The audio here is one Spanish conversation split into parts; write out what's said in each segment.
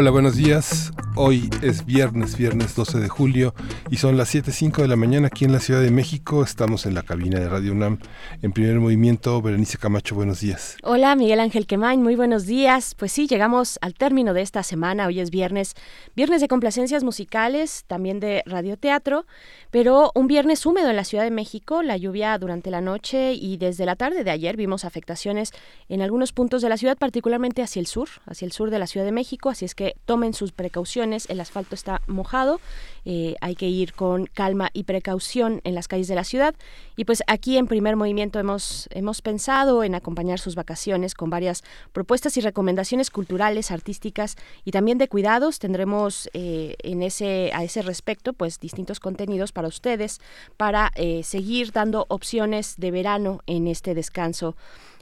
Hola, buenos días. Hoy es viernes, viernes 12 de julio y son las 7.05 de la mañana aquí en la Ciudad de México. Estamos en la cabina de Radio UNAM en primer movimiento. Berenice Camacho, buenos días. Hola, Miguel Ángel Quemain, muy buenos días. Pues sí, llegamos al término de esta semana. Hoy es viernes, viernes de complacencias musicales, también de radioteatro, pero un viernes húmedo en la Ciudad de México. La lluvia durante la noche y desde la tarde de ayer vimos afectaciones en algunos puntos de la ciudad, particularmente hacia el sur, hacia el sur de la Ciudad de México. Así es que tomen sus precauciones el asfalto está mojado, eh, hay que ir con calma y precaución en las calles de la ciudad. Y pues aquí en primer movimiento hemos, hemos pensado en acompañar sus vacaciones con varias propuestas y recomendaciones culturales, artísticas y también de cuidados. Tendremos eh, en ese, a ese respecto pues distintos contenidos para ustedes para eh, seguir dando opciones de verano en este descanso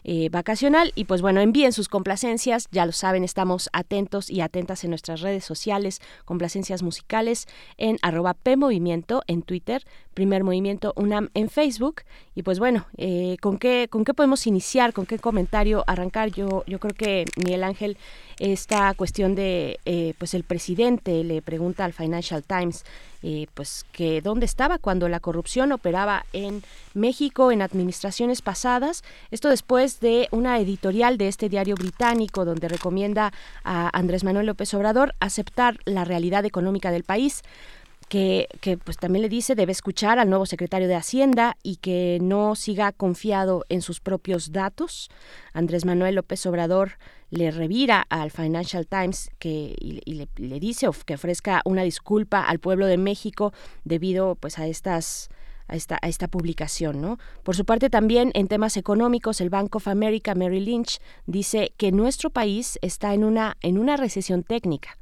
eh, vacacional. Y pues bueno, envíen sus complacencias, ya lo saben, estamos atentos y atentas en nuestras redes sociales, complacencias musicales en arroba PMovimiento en Twitter, Primer Movimiento UNAM en Facebook. Y pues bueno, eh, ¿con, qué, ¿con qué podemos iniciar? ¿Con qué comentario arrancar? Yo, yo creo que Miguel Ángel, esta cuestión de, eh, pues el presidente le pregunta al Financial Times eh, pues que dónde estaba cuando la corrupción operaba en México en administraciones pasadas. Esto después de una editorial de este diario británico donde recomienda a Andrés Manuel López Obrador aceptar la realidad económica del país que, pues también le dice debe escuchar al nuevo secretario de Hacienda y que no siga confiado en sus propios datos. Andrés Manuel López Obrador le revira al Financial Times que, y, le, le, dice que ofrezca una disculpa al pueblo de México debido pues a estas a esta, a esta publicación. ¿no? Por su parte, también en temas económicos, el Bank of America, Mary Lynch, dice que nuestro país está en una, en una recesión técnica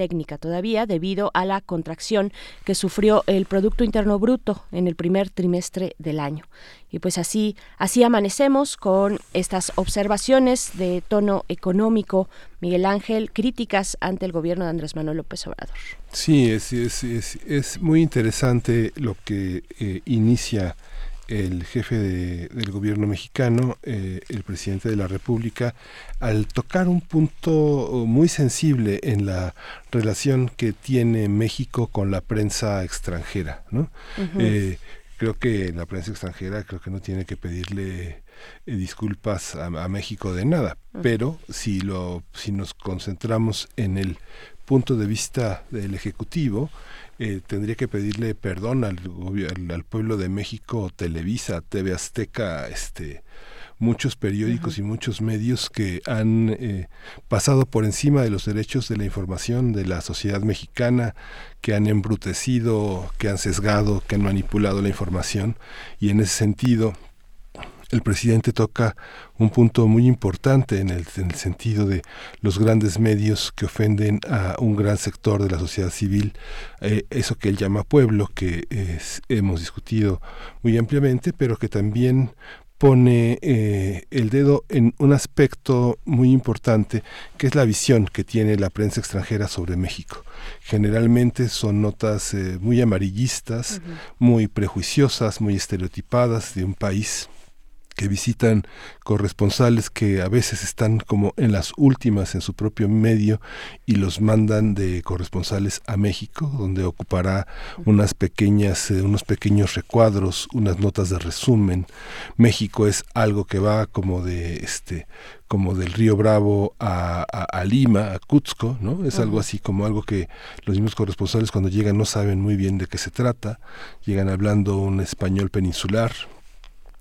técnica todavía debido a la contracción que sufrió el Producto Interno Bruto en el primer trimestre del año. Y pues así, así amanecemos con estas observaciones de tono económico, Miguel Ángel, críticas ante el gobierno de Andrés Manuel López Obrador. Sí, es, es, es, muy interesante lo que eh, inicia el jefe del gobierno mexicano, eh, el presidente de la República, al tocar un punto muy sensible en la relación que tiene México con la prensa extranjera. ¿no? Eh, creo que la prensa extranjera creo que no tiene que pedirle eh, disculpas a, México de nada, pero si lo si nos concentramos en el punto de vista del ejecutivo, eh, tendría que pedirle perdón al, al, pueblo de México, Televisa, TV Azteca, este, muchos periódicos y muchos medios que han eh, pasado por encima de los derechos de la información de la sociedad mexicana, que han embrutecido, que han sesgado, que han manipulado la información. Y en ese sentido el presidente toca un punto muy importante en el, sentido de los grandes medios que ofenden a un gran sector de la sociedad civil, eh, eso que él llama pueblo, que hemos discutido muy ampliamente, pero que también pone eh, el dedo en un aspecto muy importante, que es la visión que tiene la prensa extranjera sobre México. Generalmente son notas eh, muy amarillistas, muy prejuiciosas, muy estereotipadas de un país que visitan corresponsales que a veces están como en las últimas en su propio medio y los mandan de corresponsales a México, donde ocupará unas pequeñas, eh, unos pequeños recuadros, unas notas de resumen. México es algo que va como de este como del río Bravo a, a, Lima, a Cuzco, ¿no? Es algo así como algo que los mismos corresponsales cuando llegan no saben muy bien de qué se trata, llegan hablando un español peninsular,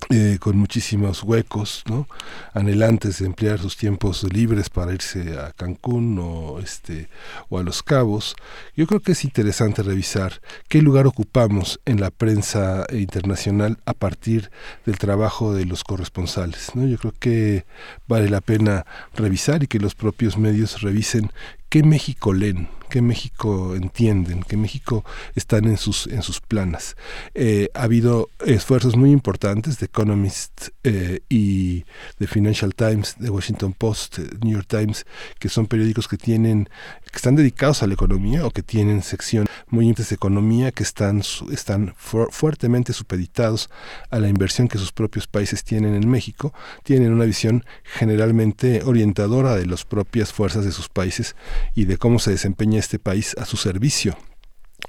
eh, con muchísimos huecos, ¿no? anhelantes de emplear sus tiempos libres para irse a Cancún o, este, o a Los Cabos. Yo creo que es interesante revisar qué lugar ocupamos en la prensa internacional a partir del trabajo de los corresponsales. ¿no? Yo creo que vale la pena revisar y que los propios medios revisen qué México leen, qué México entienden, qué México están en sus, en sus planas. Eh, ha habido esfuerzos muy importantes de Economist eh, y de Financial Times, de Washington Post, New York Times, que son periódicos que tienen, que están dedicados a la economía o que tienen sección muy importantes de economía, que están, están fuertemente supeditados a la inversión que sus propios países tienen en México, tienen una visión generalmente orientadora de las propias fuerzas de sus países y de cómo se desempeña este país a su servicio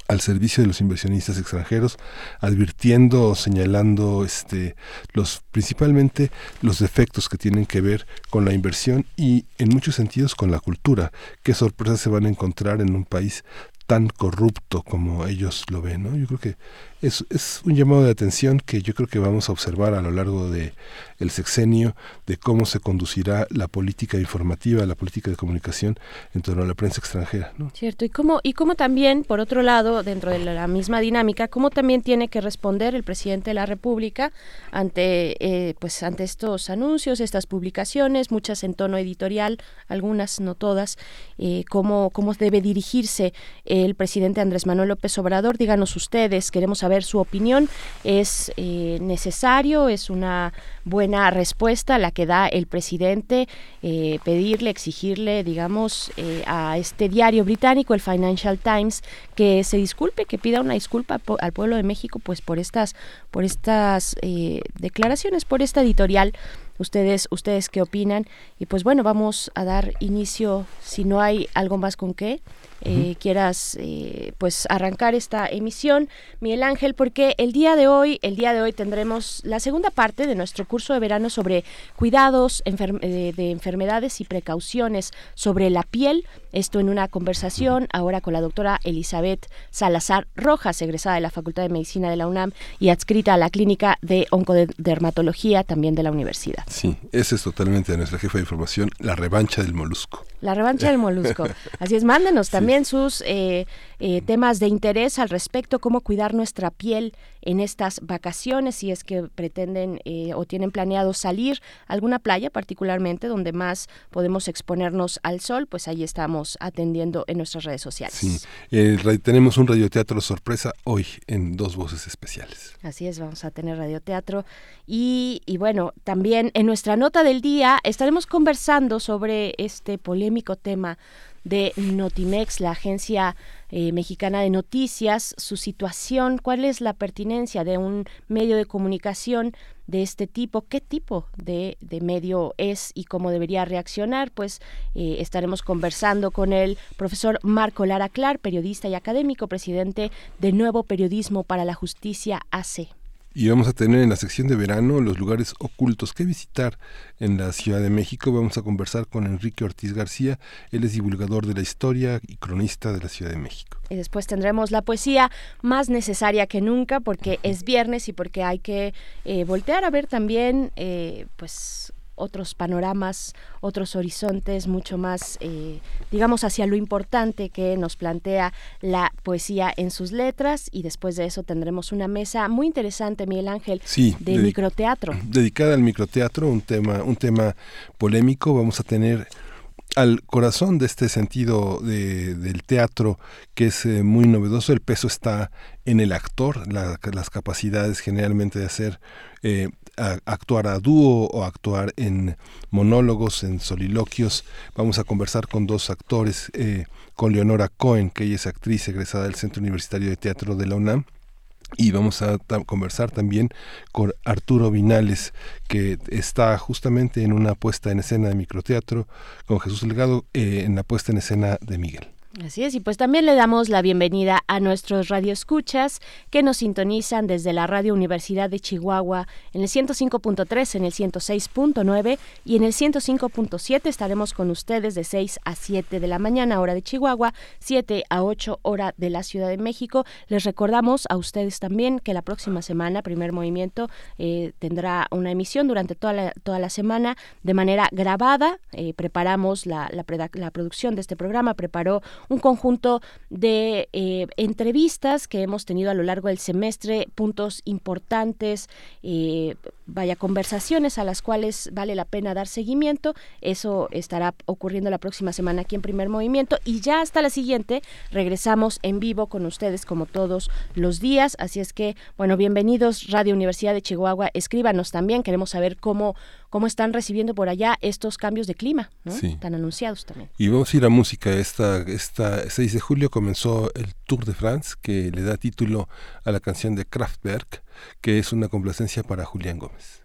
al servicio de los inversionistas extranjeros, advirtiendo, señalando este los principalmente los defectos que tienen que ver con la inversión y en muchos sentidos con la cultura. Qué sorpresas se van a encontrar en un país tan corrupto como ellos lo ven, ¿no? Yo creo que es, es un llamado de atención que yo creo que vamos a observar a lo largo de el sexenio de cómo se conducirá la política informativa, la política de comunicación en torno a la prensa extranjera. ¿no? Cierto, y cómo, y cómo también, por otro lado, dentro de la misma dinámica, cómo también tiene que responder el presidente de la República ante, eh, pues, ante estos anuncios, estas publicaciones, muchas en tono editorial, algunas, no todas, eh, cómo, cómo debe dirigirse el presidente Andrés Manuel López Obrador. Díganos ustedes, queremos saber su opinión. ¿Es eh, necesario? ¿Es una buena respuesta la que da el presidente, eh, pedirle, exigirle, digamos, eh, a este diario británico, el Financial Times, que se disculpe, que pida una disculpa al pueblo de México, pues por estas, por estas declaraciones, por esta editorial. Ustedes, ustedes qué opinan y pues bueno, vamos a dar inicio, si no hay algo más con qué, eh, quieras eh, pues arrancar esta emisión, Miguel Ángel, porque el día de hoy, el día de hoy tendremos la segunda parte de nuestro curso de verano sobre cuidados eh, de, enfermedades y precauciones sobre la piel. Esto en una conversación ahora con la doctora Elizabeth Salazar Rojas, egresada de la Facultad de Medicina de la UNAM y adscrita a la Clínica de Oncodermatología también de la universidad. Sí, esa es totalmente nuestra jefa de información, la revancha del molusco. La revancha del molusco. Así es, mándenos también sus eh, eh, temas de interés al respecto, cómo cuidar nuestra piel en estas vacaciones, si es que pretenden eh, o tienen planeado salir a alguna playa particularmente donde más podemos exponernos al sol, pues ahí estamos atendiendo en nuestras redes sociales. Sí, tenemos un radioteatro sorpresa hoy en dos voces especiales. Así es, vamos a tener radioteatro y, y bueno, también en nuestra nota del día estaremos conversando sobre este polémico tema de Notimex, la agencia eh, mexicana de noticias, su situación, cuál es la pertinencia de un medio de comunicación de este tipo, qué tipo de, medio es y cómo debería reaccionar, pues eh, estaremos conversando con el profesor Marco Lara Clar, periodista y académico, presidente de Nuevo Periodismo para la Justicia AC. Y vamos a tener en la sección de verano los lugares ocultos que visitar en la Ciudad de México. Vamos a conversar con Enrique Ortiz García. Él es divulgador de la historia y cronista de la Ciudad de México. Y después tendremos la poesía más necesaria que nunca porque es viernes y porque hay que eh, voltear a ver también eh, pues otros panoramas, otros horizontes mucho más, eh, digamos, hacia lo importante que nos plantea la poesía en sus letras y después de eso tendremos una mesa muy interesante, Miguel Ángel, de microteatro. Dedicada al microteatro, un tema, un tema polémico. Vamos a tener al corazón de este sentido de, del teatro que es eh, muy novedoso. El peso está en el actor, las capacidades generalmente de hacer eh, actuar a dúo o actuar en monólogos, en soliloquios. Vamos a conversar con dos actores, eh, con Leonora Cohen, que ella es actriz egresada del Centro Universitario de Teatro de la UNAM, y vamos a conversar también con Arturo Vinales, que está justamente en una puesta en escena de microteatro, con Jesús Delgado eh, en la puesta en escena de Miguel. Así es, y pues también le damos la bienvenida a nuestros radioescuchas que nos sintonizan desde la Radio Universidad de Chihuahua en el 105.3, en el 106.9 y en el 105.7 estaremos con ustedes de 6 a 7 de la mañana hora de Chihuahua, 7 a 8 hora de la Ciudad de México. Les recordamos a ustedes también que la próxima semana, primer movimiento, eh, tendrá una emisión durante toda la, toda la semana de manera grabada. Eh, preparamos la, la, la producción de este programa, preparó un conjunto de eh, entrevistas que hemos tenido a lo largo del semestre, puntos importantes, eh, vaya conversaciones a las cuales vale la pena dar seguimiento. Eso estará ocurriendo la próxima semana aquí en Primer Movimiento y ya hasta la siguiente regresamos en vivo con ustedes como todos los días. Así es que, bueno, bienvenidos Radio Universidad de Chihuahua. Escríbanos también, queremos saber cómo cómo están recibiendo por allá estos cambios de clima, ¿no? tan anunciados también. Y vamos a ir a música. Esta, esta 6 de julio comenzó el Tour de France, que le da título a la canción de Kraftwerk, que es una complacencia para Julián Gómez.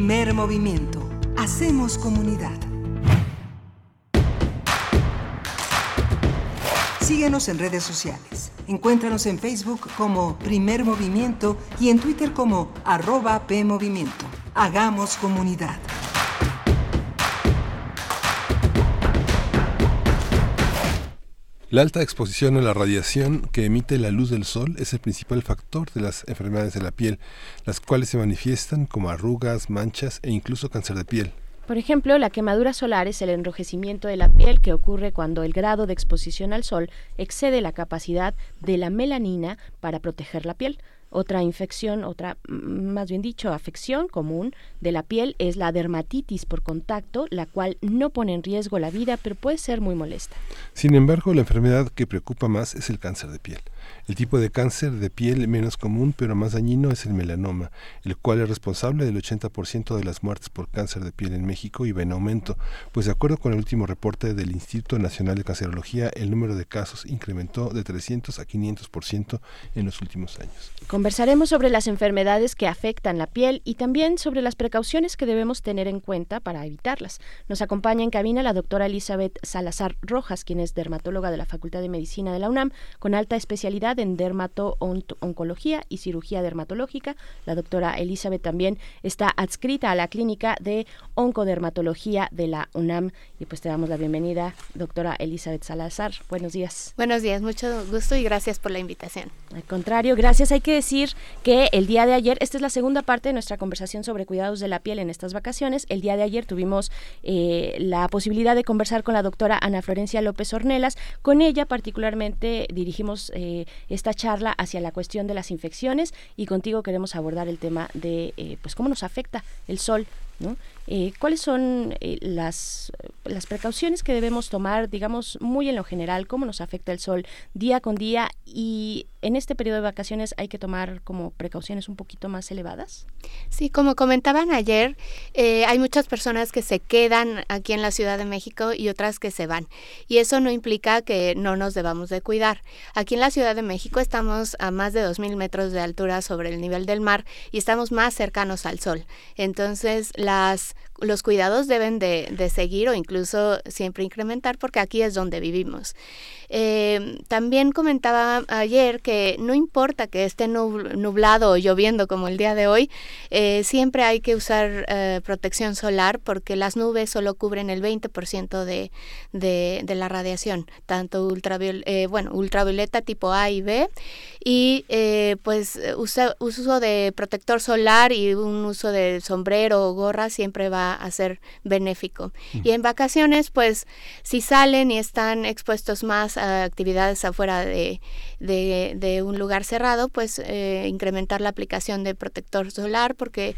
Primer movimiento. Hacemos comunidad. Síguenos en redes sociales. Encuéntranos en Facebook como Primer Movimiento y en Twitter como arroba PMovimiento. Hagamos comunidad. La alta exposición a la radiación que emite la luz del sol es el principal factor de las enfermedades de la piel, las cuales se manifiestan como arrugas, manchas e incluso cáncer de piel. Por ejemplo, la quemadura solar es el enrojecimiento de la piel que ocurre cuando el grado de exposición al sol excede la capacidad de la melanina para proteger la piel. Otra infección, otra, mm, más bien dicho, afección común de la piel es la dermatitis por contacto, la cual no pone en riesgo la vida, pero puede ser muy molesta. Sin embargo, la enfermedad que preocupa más es el cáncer de piel. El tipo de cáncer de piel menos común pero más dañino es el melanoma, el cual es responsable del 80% de las muertes por cáncer de piel en México y va en aumento, pues de acuerdo con el último reporte del Instituto Nacional de Cancerología, el número de casos incrementó de 300 a 500% en los últimos años. Conversaremos sobre las enfermedades que afectan la piel y también sobre las precauciones que debemos tener en cuenta para evitarlas. Nos acompaña en cabina la doctora Elizabeth Salazar Rojas, quien es dermatóloga de la Facultad de Medicina de la UNAM, con alta especialidad en dermato-oncología y cirugía dermatológica. La doctora Elizabeth también está adscrita a la clínica de oncodermatología de la UNAM. Y pues te damos la bienvenida, doctora Elizabeth Salazar. Buenos días. Buenos días, mucho gusto y gracias por la invitación. Al contrario, gracias. Hay que decir que el día de ayer, esta es la segunda parte de nuestra conversación sobre cuidados de la piel en estas vacaciones. El día de ayer tuvimos eh, la posibilidad de conversar con la doctora Ana Florencia López Ornelas. Con ella particularmente dirigimos eh, esta charla hacia la cuestión de las infecciones y contigo queremos abordar el tema de eh, pues cómo nos afecta el sol ¿no? Eh, ¿Cuáles son eh, las, las precauciones que debemos tomar, digamos, muy en lo general? ¿Cómo nos afecta el sol día con día? Y en este periodo de vacaciones hay que tomar como precauciones un poquito más elevadas. Sí, como comentaban ayer, eh, hay muchas personas que se quedan aquí en la Ciudad de México y otras que se van. Y eso no implica que no nos debamos de cuidar. Aquí en la Ciudad de México estamos a más de 2.000 metros de altura sobre el nivel del mar y estamos más cercanos al sol. Entonces, las los cuidados deben de, de, seguir o incluso siempre incrementar porque aquí es donde vivimos. Eh, también comentaba ayer que no importa que esté nublado o lloviendo como el día de hoy, eh, siempre hay que usar eh, protección solar porque las nubes solo cubren el 20% de, de, de, la radiación, tanto bueno, ultravioleta tipo A y B, y pues uso de protector solar y un uso de sombrero o gorra siempre va a ser benéfico. Y en vacaciones, pues si salen y están expuestos más actividades afuera de, de, un lugar cerrado, pues eh, incrementar la aplicación de protector solar porque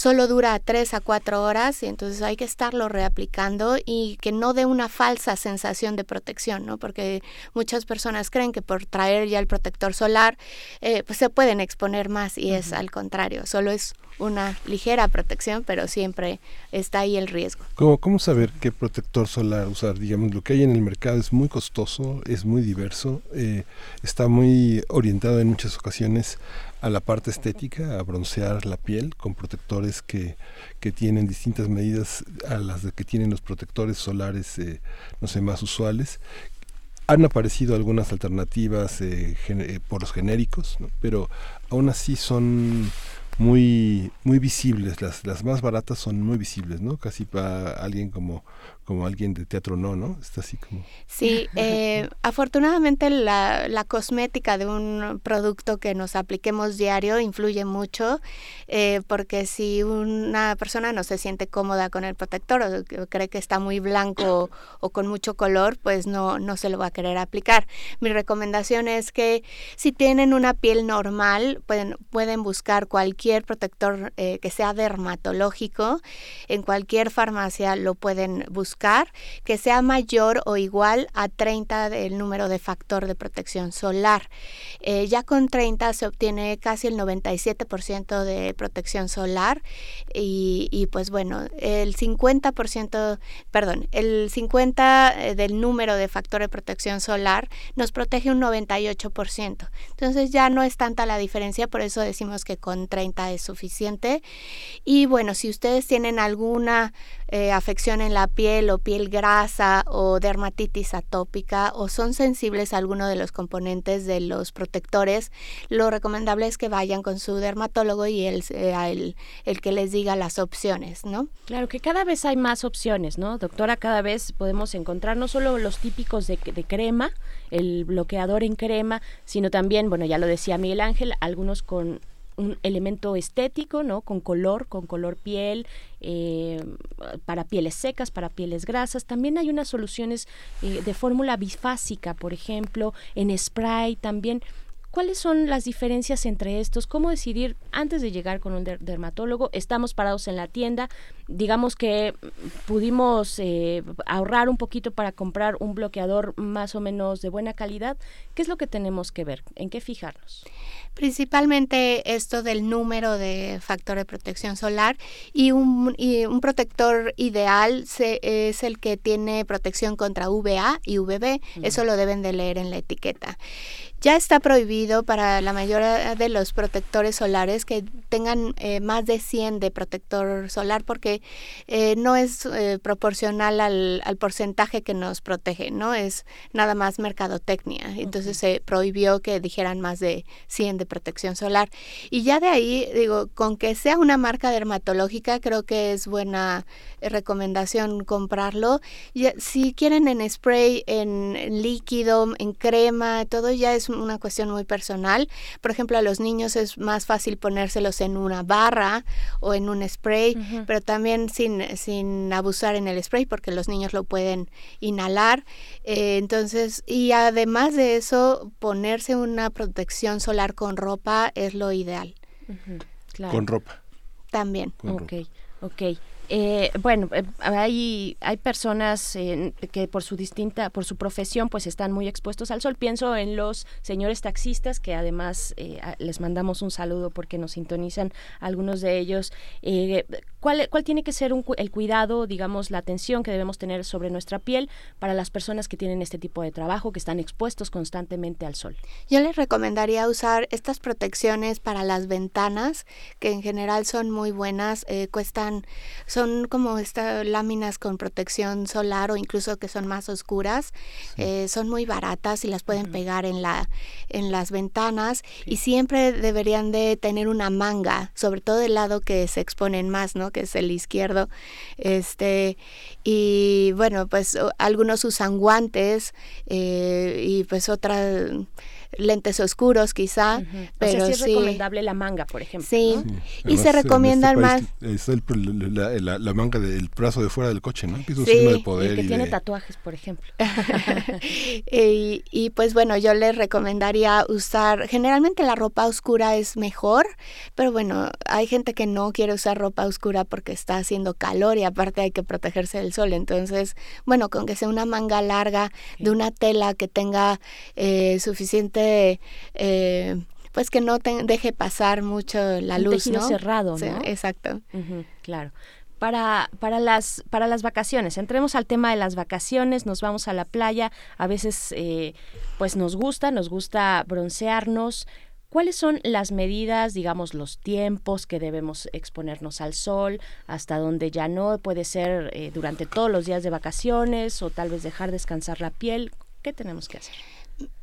solo dura 3 a 4 horas y entonces hay que estarlo reaplicando y que no dé una falsa sensación de protección, ¿no? Porque muchas personas creen que por traer ya el protector solar eh, pues se pueden exponer más y es al contrario, solo es una ligera protección, pero siempre está ahí el riesgo. ¿Cómo, ¿Cómo saber qué protector solar usar? Digamos, lo que hay en el mercado es muy costoso, es muy diverso, eh, está muy orientado en muchas ocasiones a la parte estética, a broncear la piel con protectores que, que tienen distintas medidas a las de que tienen los protectores solares, eh, no sé, más usuales. Han aparecido algunas alternativas eh, por los genéricos, pero aún así son muy muy visibles. Las las más baratas son muy visibles no casi para alguien como como alguien de teatro no, ¿no? Está así como... Sí, eh, afortunadamente la, la, cosmética de un producto que nos apliquemos diario influye mucho, eh, porque si una persona no se siente cómoda con el protector o cree que está muy blanco o, con mucho color, pues no, no se lo va a querer aplicar. Mi recomendación es que si tienen una piel normal, pueden, pueden buscar cualquier protector eh, que sea dermatológico, en cualquier farmacia lo pueden buscar que sea mayor o igual a 30 del número de factor de protección solar. Eh, ya con 30 se obtiene casi el 97% de protección solar y, pues bueno, el 50%, perdón, el 50 eh, del número de factor de protección solar nos protege un 98%. Entonces ya no es tanta la diferencia, por eso decimos que con 30 dieta es suficiente. Y bueno, si ustedes tienen alguna eh, afección en la piel o piel grasa o dermatitis atópica o son sensibles a alguno de los componentes de los protectores, lo recomendable es que vayan con su dermatólogo y él el, el que les diga las opciones, ¿no? Claro que cada vez hay más opciones, ¿no? Doctora, cada vez podemos encontrar no solo los típicos de, de crema, el bloqueador en crema, sino también, bueno, ya lo decía Miguel Ángel, algunos con un elemento estético, ¿no? Con color, con color piel, eh, para pieles secas, para pieles grasas. También hay unas soluciones eh, de fórmula bifásica, por ejemplo, en spray también. ¿Cuáles son las diferencias entre estos? ¿Cómo decidir antes de llegar con un dermatólogo? Estamos parados en la tienda, digamos que pudimos eh, ahorrar un poquito para comprar un bloqueador más o menos de buena calidad. ¿Qué es lo que tenemos que ver? ¿En qué fijarnos? Principalmente esto del número de factor de protección solar y un, un protector ideal es el que tiene protección contra UVA y UVB. Eso lo deben de leer en la etiqueta. Ya está prohibido para la mayoría de los protectores solares que tengan eh, más de 100 de protector solar porque eh, no es eh, proporcional al, al, porcentaje que nos protege, ¿no? Es nada más mercadotecnia. Entonces se prohibió que dijeran más de 100 de protección solar. Y ya de ahí, digo, con que sea una marca dermatológica, creo que es buena recomendación comprarlo. Si quieren en spray, en líquido, en crema, todo ya es una cuestión muy personal. Por ejemplo, a los niños es más fácil ponérselos en una barra o en un spray, pero también sin, sin abusar en el spray porque los niños lo pueden inhalar. Eh, entonces, y además de eso, ponerse una protección solar con ropa es lo ideal. Con ropa. También. ok, ok. Eh, bueno, eh, hay, hay personas que por su distinta, por su profesión, pues están muy expuestos al sol. Pienso en los señores taxistas, que además eh, les mandamos un saludo porque nos sintonizan algunos de ellos. ¿Cuál, ¿Cuál tiene que ser el cuidado, digamos, la atención que debemos tener sobre nuestra piel para las personas que tienen este tipo de trabajo, que están expuestos constantemente al sol? Yo les recomendaría usar estas protecciones para las ventanas, que en general son muy buenas, cuestan, son como estas láminas con protección solar o incluso que son más oscuras. Eh, son muy baratas y las pueden pegar en, la, en las ventanas y siempre deberían de tener una manga, sobre todo el lado que se exponen más, ¿no? Que es el izquierdo. Este, y bueno, pues algunos usan guantes eh, y pues otras lentes oscuros quizá, pero es recomendable la manga, por ejemplo. Sí, y se recomiendan este más. Es la, manga del brazo de fuera del coche, ¿no? Que de poder. que tiene tatuajes, por ejemplo. y, y, pues bueno, yo les recomendaría usar, generalmente la ropa oscura es mejor, pero bueno, hay gente que no quiere usar ropa oscura porque está haciendo calor y aparte hay que protegerse del sol, entonces, bueno, con que sea una manga larga de una tela que tenga eh, suficiente eh, pues que no te deje pasar mucho la Un luz, ¿no? cerrado, ¿no? exacto. claro. Para, para, las, para las vacaciones, entremos al tema de las vacaciones, nos vamos a la playa, a veces eh, pues nos gusta, nos gusta broncearnos, ¿Cuáles son las medidas, digamos, los tiempos que debemos exponernos al sol, hasta donde ya no puede ser eh, durante todos los días de vacaciones o tal vez dejar descansar la piel? ¿Qué tenemos que hacer?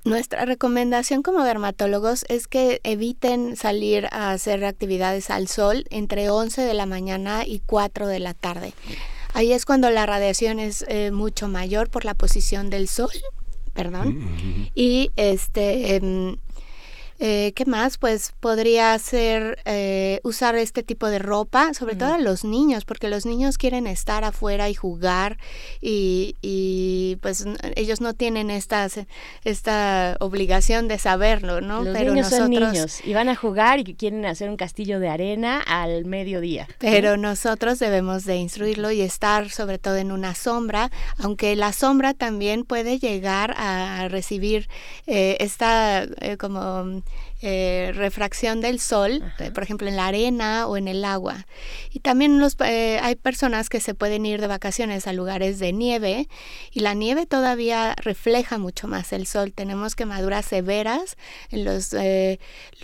Nuestra recomendación como dermatólogos es que eviten salir a hacer actividades al sol entre 11 de la mañana y 4 de la tarde. Ahí es cuando la radiación es eh, mucho mayor por la posición del sol, perdón, mm, y este em, eh, ¿Qué más? Pues podría ser eh, usar este tipo de ropa, sobre todo a los niños, porque los niños quieren estar afuera y jugar y, y pues ellos no tienen esta, esta obligación de saberlo, ¿no? Los pero niños nosotros, son niños y van a jugar y quieren hacer un castillo de arena al mediodía. Pero nosotros debemos de instruirlo y estar sobre todo en una sombra, aunque la sombra también puede llegar a recibir eh, esta como eh, refracción del sol, eh, por ejemplo en la arena o en el agua. Y también los, eh, hay personas que se pueden ir de vacaciones a lugares de nieve y la nieve todavía refleja mucho más el sol. Tenemos quemaduras severas en los,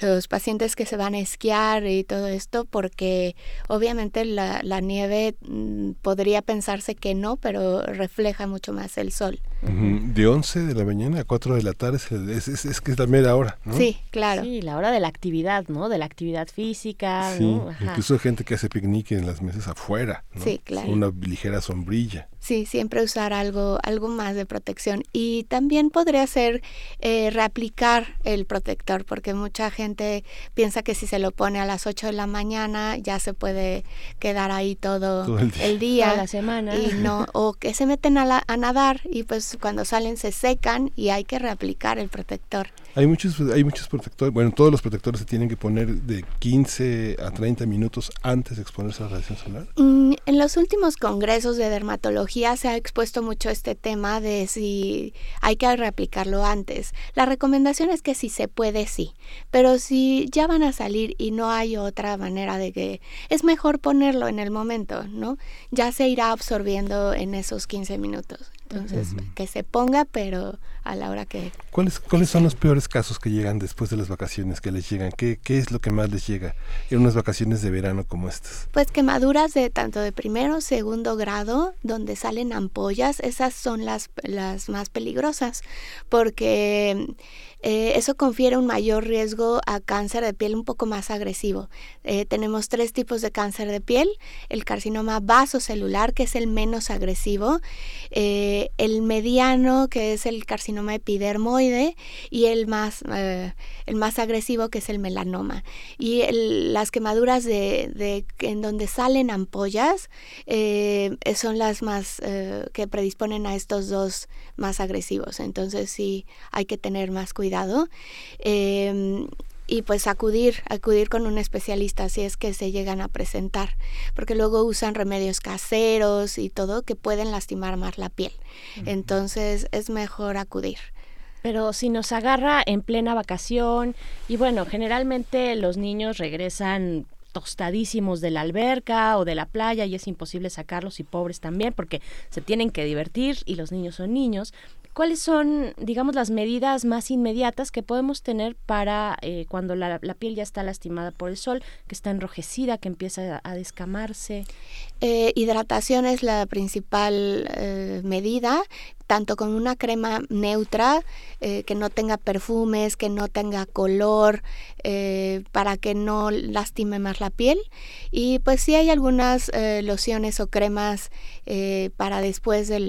los pacientes que se van a esquiar y todo esto porque obviamente la, la nieve mm, podría pensarse que no, pero refleja mucho más el sol. De 11 de la mañana a 4 de la tarde es, es, que es la media hora, ¿no? Sí, claro. Sí, la hora de la actividad, ¿no? De la actividad física, sí, incluso gente que hace picnic en las mesas afuera, ¿no? Sí, claro. Una ligera sombrilla. Sí, siempre usar algo, algo más de protección. Y también podría ser eh, reaplicar el protector, porque mucha gente piensa que si se lo pone a las 8 de la mañana ya se puede quedar ahí todo, el día. la semana. Y no, o que se meten a, a nadar y pues cuando salen se secan y hay que reaplicar el protector. Hay muchos, hay muchos protectores, bueno, todos los protectores se tienen que poner de 15 a 30 minutos antes de exponerse a la radiación solar. Mm, en los últimos congresos de dermatología se ha expuesto mucho este tema de si hay que reaplicarlo antes. La recomendación es que si se puede, sí, pero si ya van a salir y no hay otra manera de que es mejor ponerlo en el momento, ¿no? Ya se irá absorbiendo en esos 15 minutos. Entonces, que se ponga, pero a la hora que... ¿Cuáles, ¿cuáles son los peores casos que llegan después de las vacaciones que les llegan? ¿Qué, ¿Qué es lo que más les llega en unas vacaciones de verano como estas? Pues quemaduras de tanto de primero o segundo grado, donde salen ampollas, esas son las, las más peligrosas, porque eh, eso confiere un mayor riesgo a cáncer de piel un poco más agresivo. Eh, tenemos tres tipos de cáncer de piel, el carcinoma vasocelular, que es el menos agresivo, eh, el mediano, que es el carcinoma epidermoide, y el más, el más agresivo, que es el melanoma. Y las quemaduras de, en donde salen ampollas son las más que predisponen a estos dos más agresivos. Entonces sí hay que tener más cuidado Em, y pues acudir, acudir con un especialista si es que se llegan a presentar, porque luego usan remedios caseros y todo que pueden lastimar más la piel. Entonces es mejor acudir. Pero si nos agarra en plena vacación y bueno, generalmente los niños regresan tostadísimos de la alberca o de la playa y es imposible sacarlos y pobres también porque se tienen que divertir y los niños son niños. ¿Cuáles son, digamos, las medidas más inmediatas que podemos tener para eh, cuando la, piel ya está lastimada por el sol, que está enrojecida, que empieza a, descamarse? Eh, hidratación es la principal eh, medida, tanto con una crema neutra, eh, que no tenga perfumes, que no tenga color, eh, para que no lastime más la piel. Y pues sí hay algunas eh, lociones o cremas para después de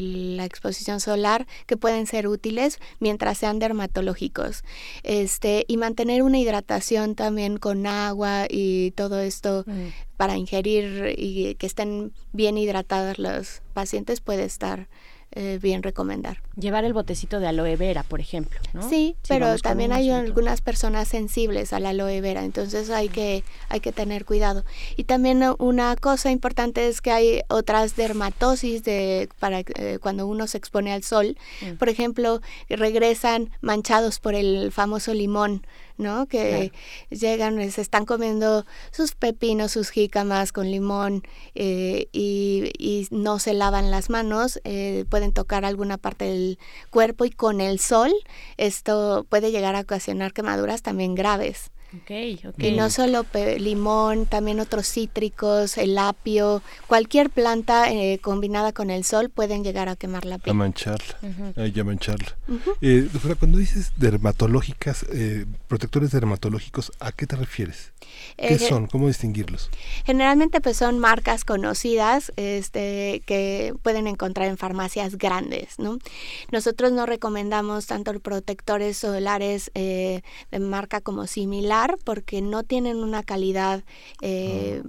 la exposición solar que pueden ser útiles mientras sean dermatológicos. Este, y mantener una hidratación también con agua y todo esto mm. para ingerir y que estén bien hidratadas los pacientes puede estar eh, bien recomendar. Llevar el botecito de aloe vera, por ejemplo. Sí, pero también hay algunas personas sensibles al aloe vera, entonces hay que, hay que tener cuidado. Y también una cosa importante es que hay otras dermatosis de, para eh, cuando uno se expone al sol. Mm. Por ejemplo, regresan manchados por el famoso limón ¿no? Que llegan, se están comiendo sus pepinos, sus jícamas con limón eh, y, y, no se lavan las manos, eh, pueden tocar alguna parte del cuerpo y con el sol esto puede llegar a ocasionar quemaduras también graves. Okay, Y no solo limón, también otros cítricos, el apio, cualquier planta eh, combinada con el sol pueden llegar a quemar la piel. A mancharla, a mancharla. Eh, cuando dices dermatológicas, eh, protectores dermatológicos, ¿a qué te refieres? ¿Qué son? ¿Cómo distinguirlos? Generalmente pues son marcas conocidas este, que pueden encontrar en farmacias grandes. ¿no? Nosotros no recomendamos tanto protectores solares de marca como similar porque no tienen una calidad eh,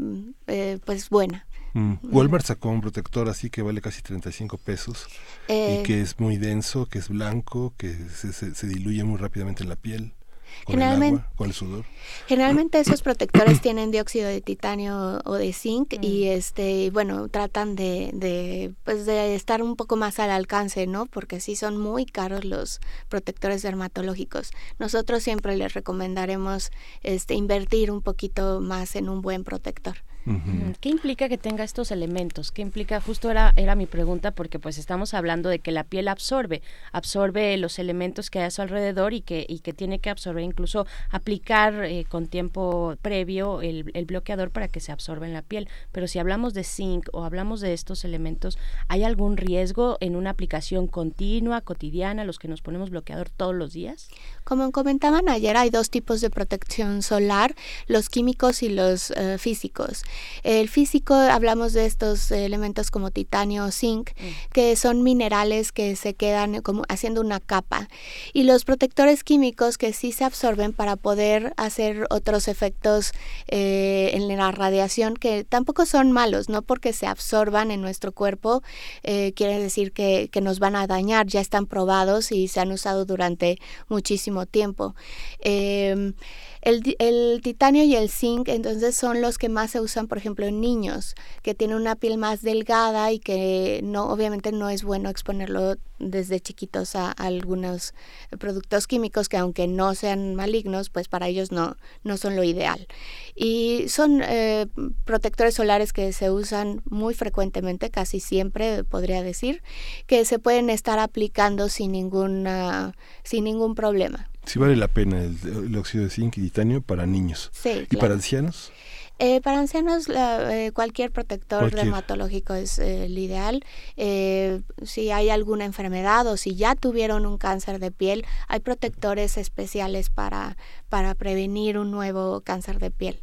eh, pues buena. Mm. Walmart sacó un protector así que vale casi 35 pesos y eh, que es muy denso, que es blanco, que se, se, diluye muy rápidamente en la piel. Con el agua, con el sudor. Generalmente esos protectores tienen dióxido de titanio o de zinc y mm. este bueno tratan de, de pues de estar un poco más al alcance, ¿no? Porque sí son muy caros los protectores dermatológicos. Nosotros siempre les recomendaremos este invertir un poquito más en un buen protector. ¿Qué implica que tenga estos elementos? ¿Qué implica? Justo era, era mi pregunta porque pues estamos hablando de que la piel absorbe, absorbe los elementos que hay a su alrededor y que, y que tiene que absorber, incluso aplicar eh, con tiempo previo el, bloqueador para que se absorba en la piel. Pero si hablamos de zinc o hablamos de estos elementos, ¿hay algún riesgo en una aplicación continua, cotidiana, los que nos ponemos bloqueador todos los días? Como comentaban ayer, hay dos tipos de protección solar, los químicos y los eh, físicos. El físico, hablamos de estos elementos como titanio o zinc, mm. que son minerales que se quedan como haciendo una capa. Y los protectores químicos que sí se absorben para poder hacer otros efectos eh, en la radiación que tampoco son malos, no porque se absorban en nuestro cuerpo, eh, quiere decir que, que, nos van a dañar, ya están probados y se han usado durante muchísimo tiempo. Eh, el, titanio y el zinc entonces son los que más se usan, por ejemplo, en niños, que tienen una piel más delgada y que no, obviamente no es bueno exponerlo desde chiquitos a, algunos productos químicos que aunque no sean malignos, pues para ellos no, no son lo ideal. Y son eh, protectores solares que se usan muy frecuentemente, casi siempre podría decir, que se pueden estar aplicando sin, ninguna, sin ningún problema. Sí vale la pena el, óxido de zinc y titanio para niños. Sí, ¿Y para ancianos? Eh, para ancianos eh, cualquier protector dermatológico es eh, el ideal. si hay alguna enfermedad o si ya tuvieron un cáncer de piel, hay protectores especiales para, para prevenir un nuevo cáncer de piel.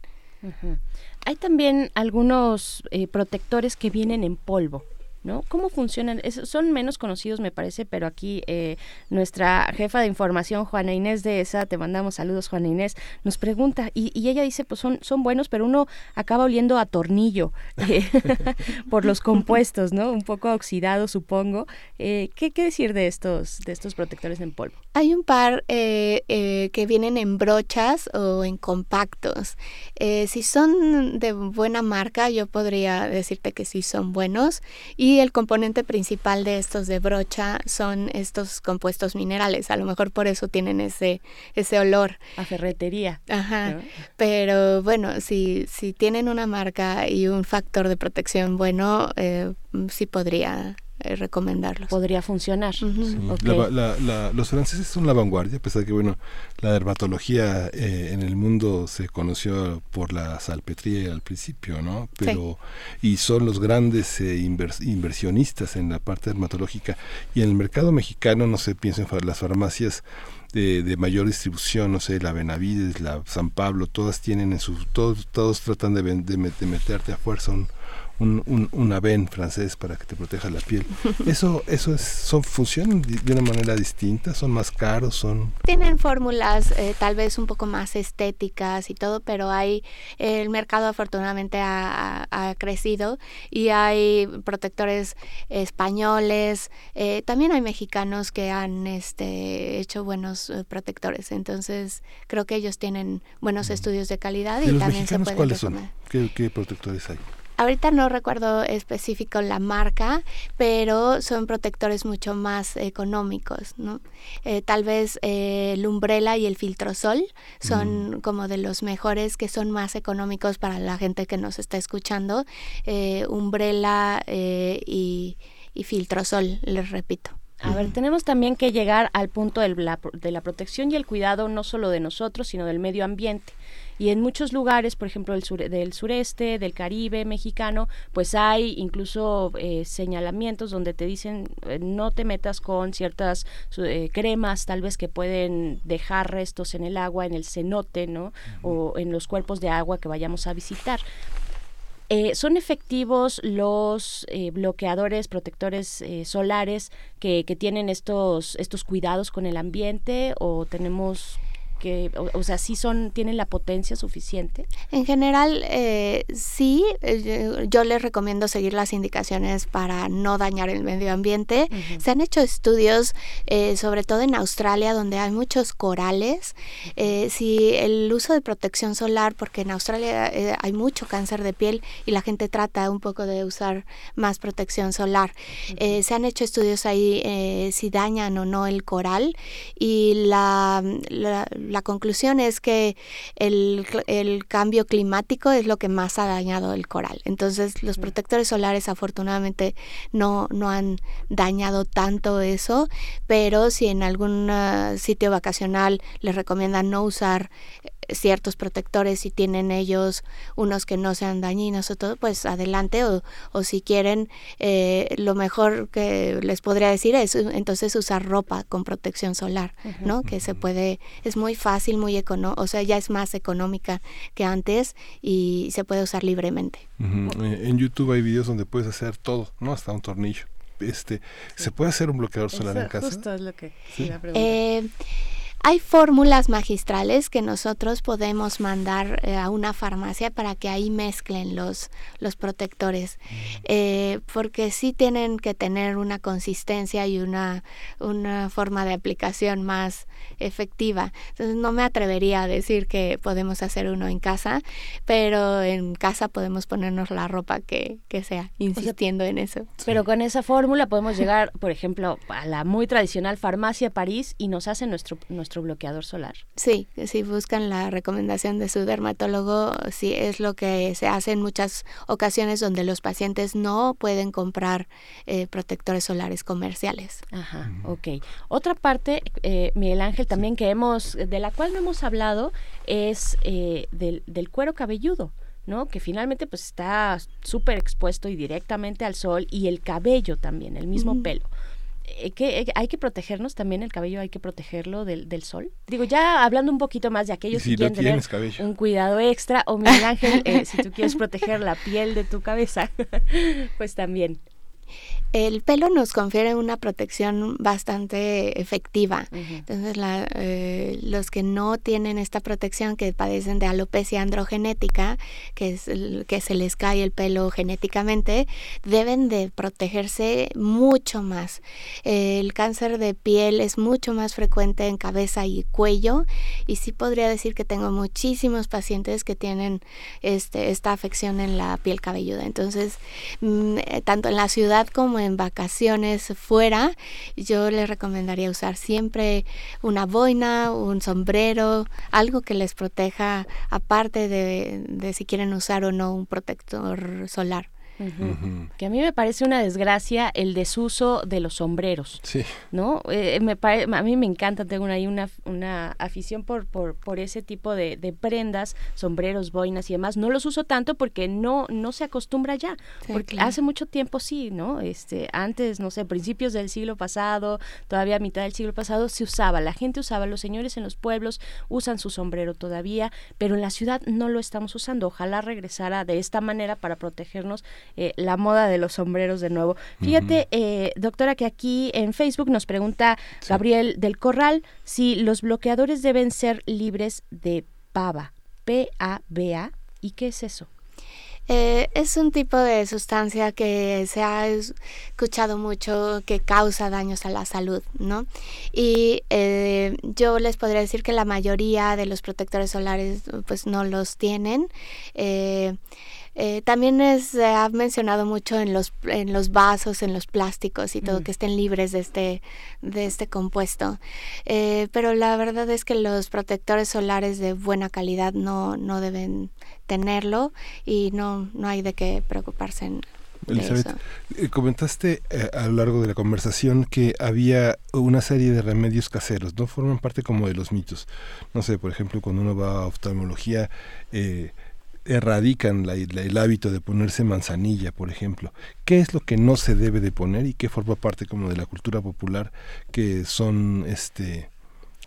Hay también algunos protectores que vienen en polvo. ¿No? ¿Cómo funcionan? son menos conocidos, me parece, pero aquí eh, nuestra jefa de información, Juana Inés de esa, te mandamos saludos, Juana Inés, nos pregunta, y, ella dice, pues son, buenos, pero uno acaba oliendo a tornillo eh, por los compuestos, ¿no? Un poco oxidado, supongo. Eh, ¿qué, ¿Qué decir de estos, de estos protectores en polvo? Hay un par que vienen en brochas o en compactos. si son de buena marca, yo podría decirte que sí son buenos. Y y el componente principal de estos de brocha son estos compuestos minerales. A lo mejor por eso tienen ese, ese olor. A ferretería. Ajá. Pero bueno, si, si tienen una marca y un factor de protección bueno, eh, sí podría eh, recomendarlos. Podría funcionar. los franceses son la vanguardia, a pesar de que bueno, la dermatología eh, en el mundo se conoció por la salpetría al principio, ¿no? Pero y son los grandes eh, inversionistas en la parte dermatológica y en el mercado mexicano, no sé, pienso en las farmacias de, mayor distribución, no sé, la Benavides, la San Pablo, todas tienen en su, todos, todos tratan de, de, meterte a fuerza un, un, un, un aven francés para que te proteja la piel. Eso, eso es, son, funcionan de una manera distinta, son más caros, son... Tienen fórmulas eh, tal vez un poco más estéticas y todo, pero hay, el mercado afortunadamente ha, ha crecido y hay protectores españoles, eh, también hay mexicanos que han este, hecho buenos eh, protectores, entonces creo que ellos tienen buenos estudios de calidad y, también se pueden ¿Cuáles son? ¿Qué, ¿Qué protectores hay? Ahorita no recuerdo específico la marca, pero son protectores mucho más económicos, ¿no? Eh, tal vez eh, el Umbrella y el Filtrosol son mm. como de los mejores que son más económicos para la gente que nos está escuchando. Eh, Umbrella y, y Filtrosol, les repito. A ver, tenemos también que llegar al punto de la, de la protección y el cuidado no solo de nosotros, sino del medio ambiente. Y en muchos lugares, por ejemplo, del, del sureste, del Caribe mexicano, pues hay incluso eh, señalamientos donde te dicen eh, no te metas con ciertas eh, cremas, tal vez que pueden dejar restos en el agua, en el cenote, ¿no? O en los cuerpos de agua que vayamos a visitar. ¿Son efectivos los bloqueadores, protectores solares que, que, tienen estos, estos cuidados con el ambiente o tenemos que o, sea, sí son, tienen la potencia suficiente? En general, eh, sí. Eh, yo les recomiendo seguir las indicaciones para no dañar el medio ambiente. Se han hecho estudios, eh, sobre todo en Australia, donde hay muchos corales. si el uso de protección solar, porque en Australia hay mucho cáncer de piel y la gente trata un poco de usar más protección solar. se han hecho estudios ahí si dañan o no el coral y la, la, conclusión es que el, el, cambio climático es lo que más ha dañado el coral. Entonces los protectores solares afortunadamente no, no han dañado tanto eso, pero si en algún uh, sitio vacacional les recomiendan no usar ciertos protectores si tienen ellos unos que no sean dañinos o todo, pues adelante o, o si quieren, eh, lo mejor que les podría decir es entonces usar ropa con protección solar, ¿no? Que se puede, es muy fácil, muy económico, o sea, ya es más económica que antes y se puede usar libremente. Eh, en YouTube hay videos donde puedes hacer todo, ¿no? Hasta un tornillo. Este, ¿Se puede hacer un bloqueador solar en casa? Justo es lo que ¿Sí? eh, hay fórmulas magistrales que nosotros podemos mandar eh, a una farmacia para que ahí mezclen los, los protectores, mm. eh, porque sí tienen que tener una consistencia y una, una forma de aplicación más efectiva. Entonces no me atrevería a decir que podemos hacer uno en casa, pero en casa podemos ponernos la ropa que, que sea, insistiendo en eso. Pero con esa fórmula podemos llegar, por ejemplo, a la muy tradicional farmacia París y nos hacen nuestro, nuestro bloqueador solar. Sí, si buscan la recomendación de su dermatólogo, sí es lo que se hace en muchas ocasiones donde los pacientes no pueden comprar eh, protectores solares comerciales. Ajá, ok. Otra parte, eh, Miguel Ángel, también que hemos, de la cual no hemos hablado, es eh, del, del cuero cabelludo. ¿no? Que finalmente pues está súper expuesto y directamente al sol y el cabello también, el mismo pelo. Eh, que eh, hay que protegernos también el cabello, hay que protegerlo del, del sol. Digo, ya hablando un poquito más de aquellos que quieren tener un cuidado extra, o Miguel Ángel, eh, si tú quieres proteger la piel de tu cabeza, pues también. El pelo nos confiere una protección bastante efectiva. Entonces, eh, los que no tienen esta protección, que padecen de alopecia androgenética, que es que se les cae el pelo genéticamente, deben de protegerse mucho más. el cáncer de piel es mucho más frecuente en cabeza y cuello, y sí podría decir que tengo muchísimos pacientes que tienen este, esta afección en la piel cabelluda. Entonces, mm, eh, tanto en la ciudad como en vacaciones fuera, yo les recomendaría usar siempre una boina, un sombrero, algo que les proteja aparte de, si quieren usar o no un protector solar. Que a mí me parece una desgracia el desuso de los sombreros. ¿No? Eh, me a mí me encanta, tengo ahí una, una afición por, por, por ese tipo de, prendas, sombreros, boinas y demás. No los uso tanto porque no, no se acostumbra ya. porque hace mucho tiempo sí, ¿no? Este, antes, no sé, principios del siglo pasado, todavía a mitad del siglo pasado, se usaba. La gente usaba, los señores en los pueblos usan su sombrero todavía, pero en la ciudad no lo estamos usando. Ojalá regresara de esta manera para protegernos eh, la moda de los sombreros de nuevo. Fíjate, eh, doctora, que aquí en Facebook nos pregunta Gabriel del Corral si los bloqueadores deben ser libres de PABA, P-A-B-A, ¿y qué es eso? Eh, es un tipo de sustancia que se ha escuchado mucho que causa daños a la salud, ¿no? Y yo les podría decir que la mayoría de los protectores solares pues no los tienen. Eh, también se ha mencionado mucho en los, en los vasos, en los plásticos y todo, que estén libres de este, de este compuesto. Eh, pero la verdad es que los protectores solares de buena calidad no, no deben tenerlo y no, no hay de qué preocuparse en, Elizabeth, eh, comentaste a lo largo de la conversación que había una serie de remedios caseros, ¿no? Forman parte como de los mitos. No sé, por ejemplo, cuando uno va a oftalmología, eh, erradican el hábito de ponerse manzanilla, por ejemplo. ¿Qué es lo que no se debe de poner y qué forma parte como de la cultura popular que son este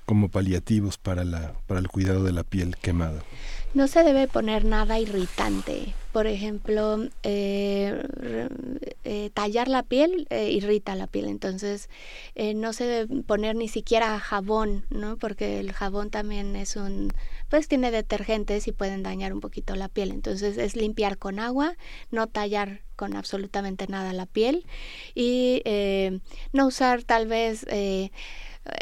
como paliativos para la para el cuidado de la piel quemada? No se debe poner nada irritante. Por ejemplo, eh, eh, tallar la piel eh, irrita la piel, entonces no se debe poner ni siquiera jabón, ¿no? Porque el jabón también es un, pues tiene detergentes y pueden dañar un poquito la piel. Entonces es limpiar con agua, no tallar con absolutamente nada la piel y no usar tal vez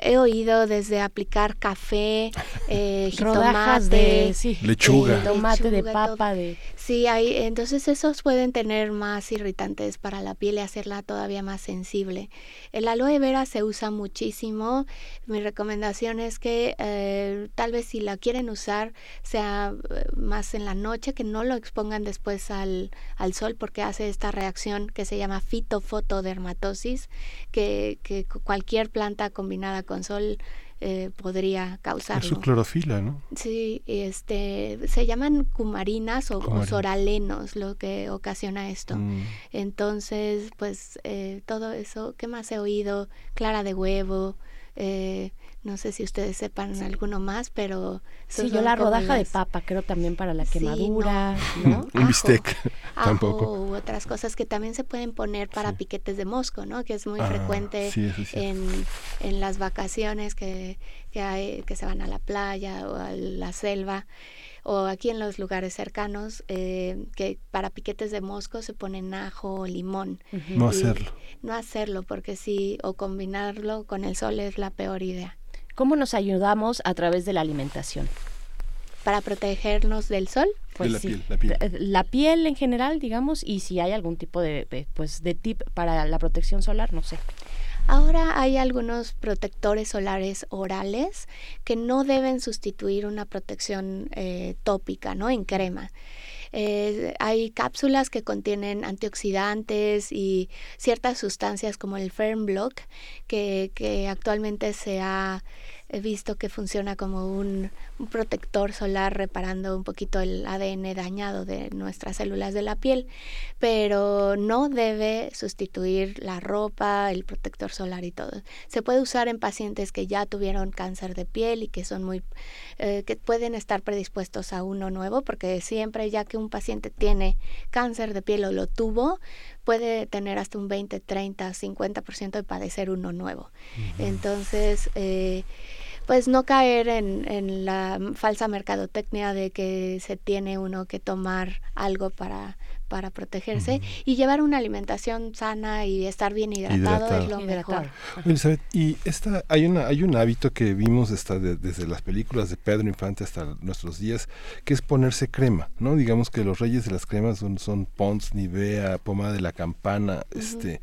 he oído desde aplicar café, eh, jitomate, de lechuga, tomate de papa, de Sí, hay, entonces esos pueden tener más irritantes para la piel y hacerla todavía más sensible. El aloe vera se usa muchísimo. Mi recomendación es que eh, tal vez si la quieren usar sea eh, más en la noche, que no lo expongan después al, al sol porque hace esta reacción que se llama fitofotodermatosis, que, que cualquier planta combinada con sol eh, podría causarlo. Es su clorofila, ¿no? Sí, este, se llaman cumarinas o, soralenos lo que ocasiona esto. Mm. Entonces, pues eh, todo eso, ¿qué más he oído? Clara de huevo, eh, no sé si ustedes sepan alguno más, pero... Sí, yo la rodaja de papa creo también para la quemadura, no. Un bistec, tampoco. U otras cosas que también se pueden poner para piquetes de mosco, ¿no? Que es muy ah, frecuente en, en, las vacaciones que, que, hay, que se van a la playa o a la selva o aquí en los lugares cercanos, eh, que para piquetes de mosco se ponen ajo o limón. No hacerlo. No hacerlo, porque sí, o combinarlo con el sol es la peor idea. ¿Cómo nos ayudamos a través de la alimentación? Para protegernos del sol. Pues la, piel, la, piel. Eh, la piel en general, digamos, y si hay algún tipo de, pues, de tip para la protección solar, no sé. Ahora hay algunos protectores solares orales que no deben sustituir una protección eh, tópica, ¿no? En crema. Eh, hay cápsulas que contienen antioxidantes y ciertas sustancias como el Fernblock que, que actualmente se ha he visto que funciona como un, protector solar reparando un poquito el ADN dañado de nuestras células de la piel, pero no debe sustituir la ropa, el protector solar y todo. Se puede usar en pacientes que ya tuvieron cáncer de piel y que son muy, eh, que pueden estar predispuestos a uno nuevo, porque siempre ya que un paciente tiene cáncer de piel o lo tuvo, puede tener hasta un 20, 30, 50% de padecer uno nuevo. Entonces, eh, pues no caer en, en, la falsa mercadotecnia de que se tiene uno que tomar algo para, para protegerse y llevar una alimentación sana y estar bien hidratado, es lo mejor. Elizabeth, y esta, hay una hay un hábito que vimos hasta desde las películas de Pedro Infante hasta nuestros días, que es ponerse crema, ¿no? Digamos que los reyes de las cremas son, son Pons, Nivea, pomada de la campana, este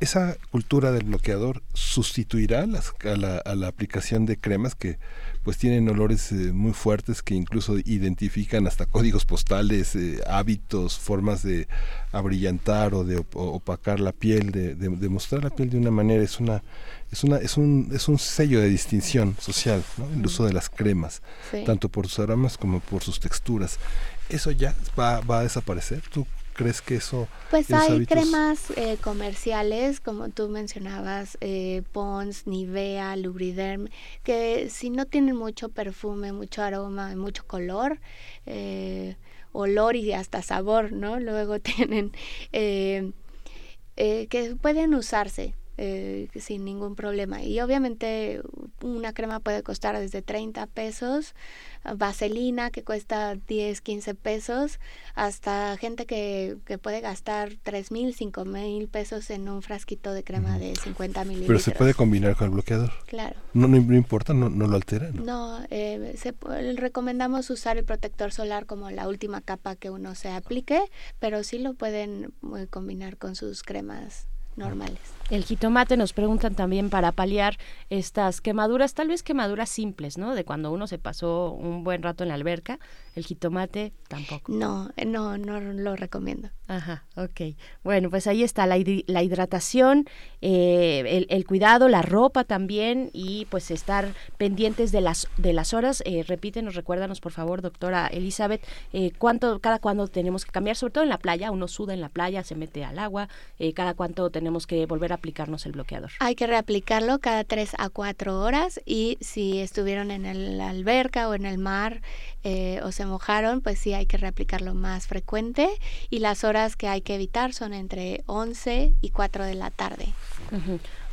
esa cultura del bloqueador sustituirá las, a, la, a, la, aplicación de cremas que pues tienen olores eh, muy fuertes que incluso identifican hasta códigos postales, eh, hábitos, formas de abrillantar o de opacar la piel, de, de, mostrar la piel de una manera es una es una es un es un sello de distinción social, ¿no? el uso de las cremas, tanto por sus aromas como por sus texturas. Eso ya va, va a desaparecer. ¿Tú crees que eso... Pues hay cremas eh, comerciales, como tú mencionabas, eh, Pons, Nivea, Lubriderm, que si no tienen mucho perfume, mucho aroma, mucho color, eh, olor y hasta sabor, ¿no? Luego tienen... Eh, que pueden usarse eh, sin ningún problema. Y obviamente una crema puede costar desde 30 pesos, vaselina que cuesta 10, 15 pesos, hasta gente que, que puede gastar 3 mil, 5 mil pesos en un frasquito de crema de 50 mililitros. Pero se puede combinar con el bloqueador. Claro. No, no, importa, no, no, lo altera. No, no eh, se, recomendamos usar el protector solar como la última capa que uno se aplique, pero sí lo pueden eh, combinar con sus cremas normales. El jitomate nos preguntan también para paliar estas quemaduras, tal vez quemaduras simples, ¿no? De cuando uno se pasó un buen rato en la alberca, el jitomate tampoco. No, no, no lo recomiendo. Ajá, ok. Bueno, pues ahí está la, la hidratación, eh, el, cuidado, la ropa también y pues estar pendientes de las de las horas. Eh, repítenos, recuérdanos por favor, doctora Elizabeth, eh, cuánto, cada cuándo tenemos que cambiar, sobre todo en la playa, uno suda en la playa, se mete al agua, cada cuánto tenemos tenemos que volver a el bloqueador? Hay que reaplicarlo cada tres a cuatro horas y si estuvieron en la alberca o en el mar eh, o se mojaron, pues sí hay que reaplicarlo más frecuente y las horas que hay que evitar son entre 11 y 4 de la tarde.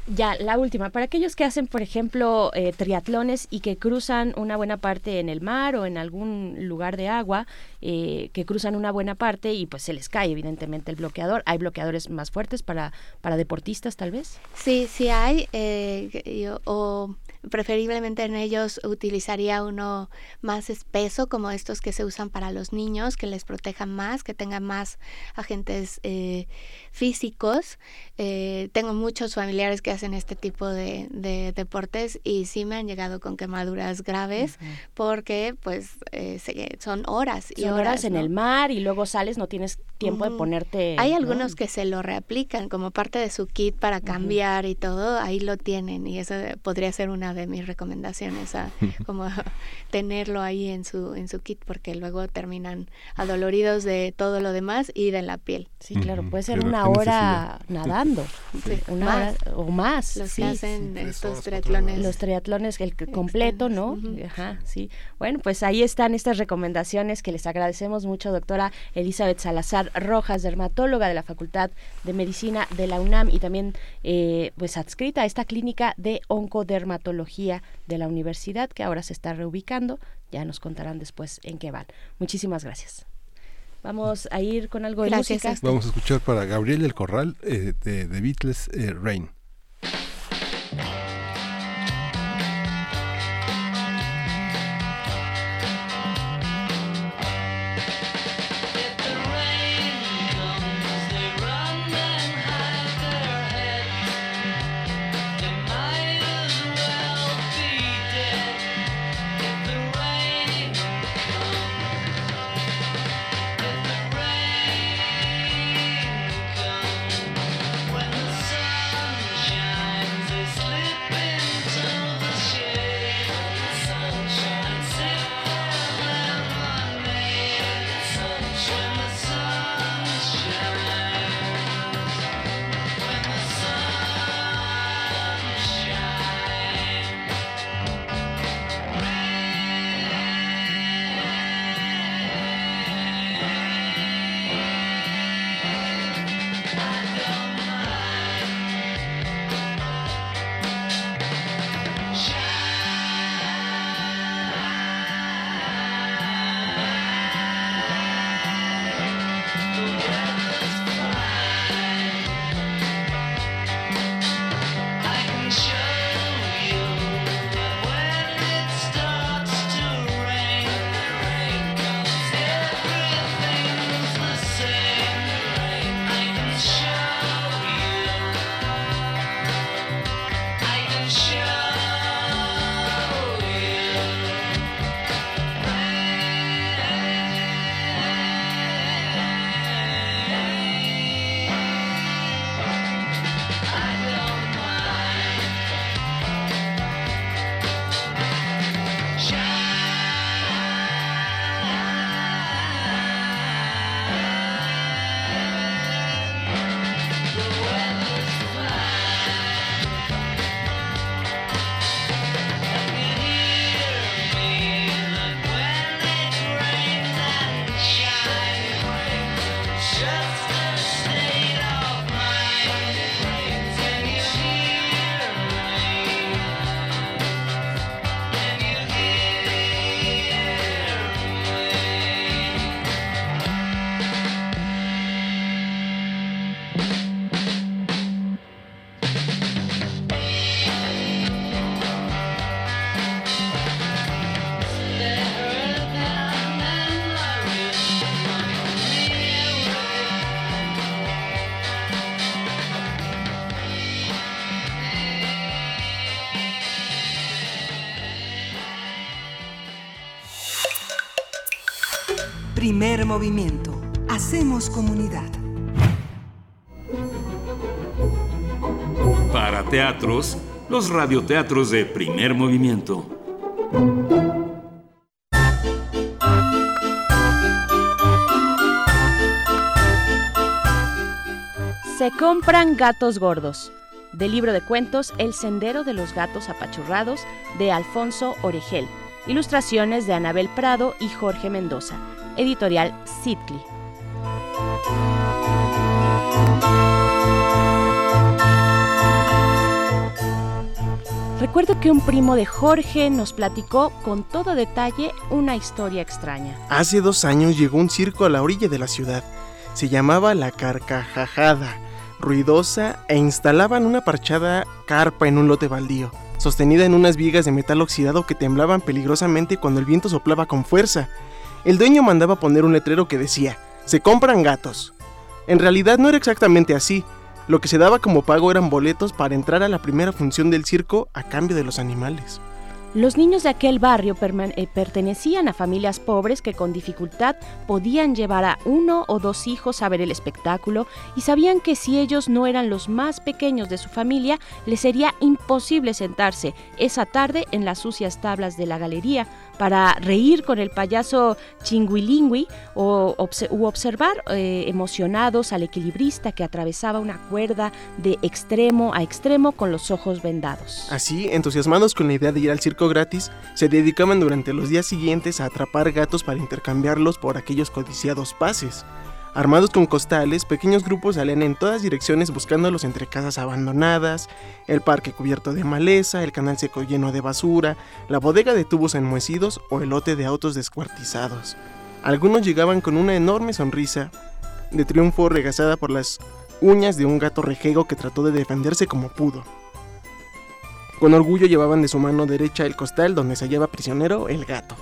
Ya, la última. Para aquellos que hacen, por ejemplo, eh, triatlones y que cruzan una buena parte en el mar o en algún lugar de agua, eh, que cruzan una buena parte y pues se les cae evidentemente el bloqueador. ¿Hay bloqueadores más fuertes para, para deportistas tal vez? Sí, sí hay. Eh, o preferiblemente en ellos utilizaría uno más espeso, como estos que se usan para los niños, que les protejan más, que tengan más agentes eh, físicos. Eh, tengo muchos familiares que hacen este tipo de, deportes y sí me han llegado con quemaduras graves porque pues eh, son horas y horas, en el mar y luego sales, no tienes tiempo de ponerte... Hay algunos que se lo reaplican como parte de su kit para cambiar y todo, ahí lo tienen y eso podría ser una de mis recomendaciones, a, como tenerlo ahí en su, en su kit porque luego terminan adoloridos de todo lo demás y de la piel. Sí, claro, puede ser una hora nadando, una hora o más. Los que hacen estos triatlones. Los triatlones, el completo, ¿no? Ajá, sí. Bueno, pues ahí están estas recomendaciones que les agradecemos mucho, doctora Elizabeth Salazar Rojas, dermatóloga de la Facultad de Medicina de la UNAM y también eh, pues adscrita a esta clínica de oncodermatología de la universidad que ahora se está reubicando. Ya nos contarán después en qué van. Muchísimas gracias. Vamos a ir con algo de música. Vamos a escuchar para Gabriel El Corral eh, de The Beatles eh, Rain. Movimiento. Hacemos comunidad. Para teatros, los radioteatros de primer movimiento. Se compran gatos gordos. Del libro de cuentos El sendero de los gatos apachurrados de Alfonso Oregel. Ilustraciones de Anabel Prado y Jorge Mendoza. Editorial Sitli. Recuerdo que un primo de Jorge nos platicó con todo detalle una historia extraña. Hace dos años llegó un circo a la orilla de la ciudad. Se llamaba La Carcajada, ruidosa e instalaban una parchada carpa en un lote baldío, sostenida en unas vigas de metal oxidado que temblaban peligrosamente cuando el viento soplaba con fuerza. El dueño mandaba poner un letrero que decía, se compran gatos. En realidad no era exactamente así, lo que se daba como pago eran boletos para entrar a la primera función del circo a cambio de los animales. Los niños de aquel barrio eh, pertenecían a familias pobres que con dificultad podían llevar a uno o dos hijos a ver el espectáculo y sabían que si ellos no eran los más pequeños de su familia, les sería imposible sentarse esa tarde en las sucias tablas de la galería para reír con el payaso chingüilingüi o u observar eh, emocionados al equilibrista que atravesaba una cuerda de extremo a extremo con los ojos vendados. Así, entusiasmados con la idea de ir al circo gratis, se dedicaban durante los días siguientes a atrapar gatos para intercambiarlos por aquellos codiciados pases. Armados con costales, pequeños grupos salían en todas direcciones buscándolos entre casas abandonadas, el parque cubierto de maleza, el canal seco lleno de basura, la bodega de tubos enmohecidos o el lote de autos descuartizados. Algunos llegaban con una enorme sonrisa de triunfo regazada por las uñas de un gato rejego que trató de defenderse como pudo. Con orgullo llevaban de su mano derecha el costal donde se hallaba prisionero el gato.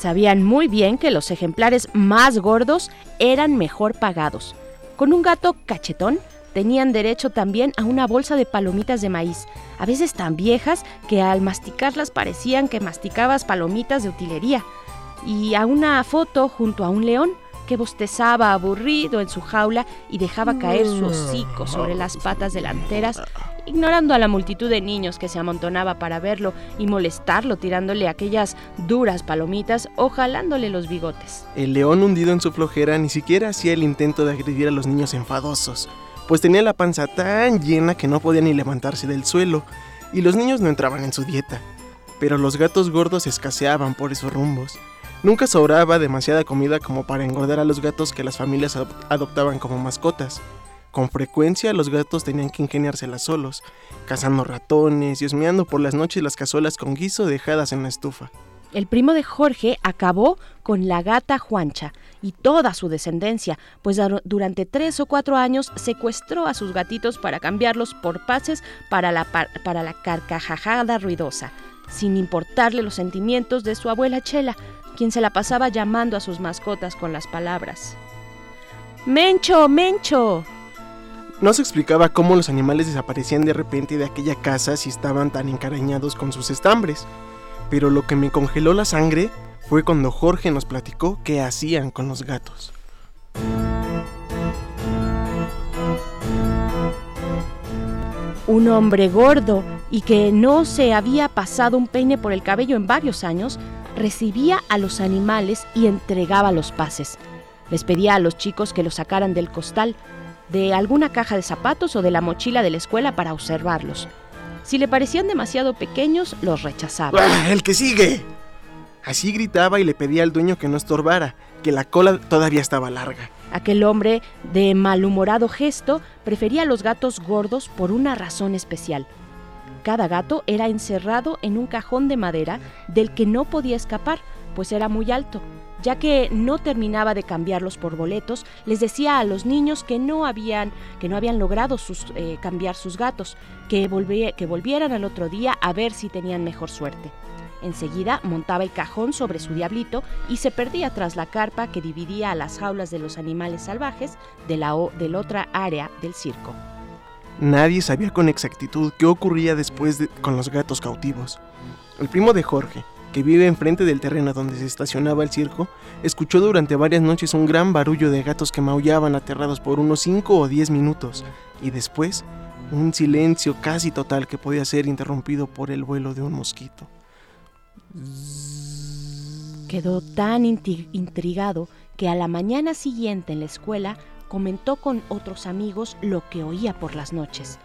Sabían muy bien que los ejemplares más gordos eran mejor pagados. Con un gato cachetón tenían derecho también a una bolsa de palomitas de maíz, a veces tan viejas que al masticarlas parecían que masticabas palomitas de utilería, y a una foto junto a un león que bostezaba aburrido en su jaula y dejaba caer su hocico sobre las patas delanteras ignorando a la multitud de niños que se amontonaba para verlo y molestarlo tirándole aquellas duras palomitas o jalándole los bigotes. El león hundido en su flojera ni siquiera hacía el intento de agredir a los niños enfadosos, pues tenía la panza tan llena que no podía ni levantarse del suelo, y los niños no entraban en su dieta. Pero los gatos gordos escaseaban por esos rumbos. Nunca sobraba demasiada comida como para engordar a los gatos que las familias adoptaban como mascotas. Con frecuencia los gatos tenían que ingeniárselas solos, cazando ratones y osmeando por las noches las cazuelas con guiso dejadas en la estufa. El primo de Jorge acabó con la gata Juancha y toda su descendencia, pues durante tres o cuatro años secuestró a sus gatitos para cambiarlos por pases para la, para la carcajada ruidosa, sin importarle los sentimientos de su abuela Chela, quien se la pasaba llamando a sus mascotas con las palabras. Mencho, Mencho, no se explicaba cómo los animales desaparecían de repente de aquella casa si estaban tan encarañados con sus estambres, pero lo que me congeló la sangre fue cuando Jorge nos platicó qué hacían con los gatos. Un hombre gordo y que no se había pasado un peine por el cabello en varios años, recibía a los animales y entregaba los pases. Les pedía a los chicos que los sacaran del costal, de alguna caja de zapatos o de la mochila de la escuela para observarlos. Si le parecían demasiado pequeños, los rechazaba. ¡Ah, ¡El que sigue! Así gritaba y le pedía al dueño que no estorbara, que la cola todavía estaba larga. Aquel hombre, de malhumorado gesto, prefería a los gatos gordos por una razón especial. Cada gato era encerrado en un cajón de madera del que no podía escapar, pues era muy alto ya que no terminaba de cambiarlos por boletos, les decía a los niños que no habían, que no habían logrado eh, cambiar sus gatos, que, que volvieran al otro día a ver si tenían mejor suerte. Enseguida montaba el cajón sobre su diablito y se perdía tras la carpa que dividía a las jaulas de los animales salvajes de la, de otra área del circo. Nadie sabía con exactitud qué ocurría después con los gatos cautivos. El primo de Jorge, que vive enfrente del terreno donde se estacionaba el circo, escuchó durante varias noches un gran barullo de gatos que maullaban aterrados por unos 5 o 10 minutos, y después un silencio casi total que podía ser interrumpido por el vuelo de un mosquito. Quedó tan intrigado que a la mañana siguiente en la escuela comentó con otros amigos lo que oía por las noches.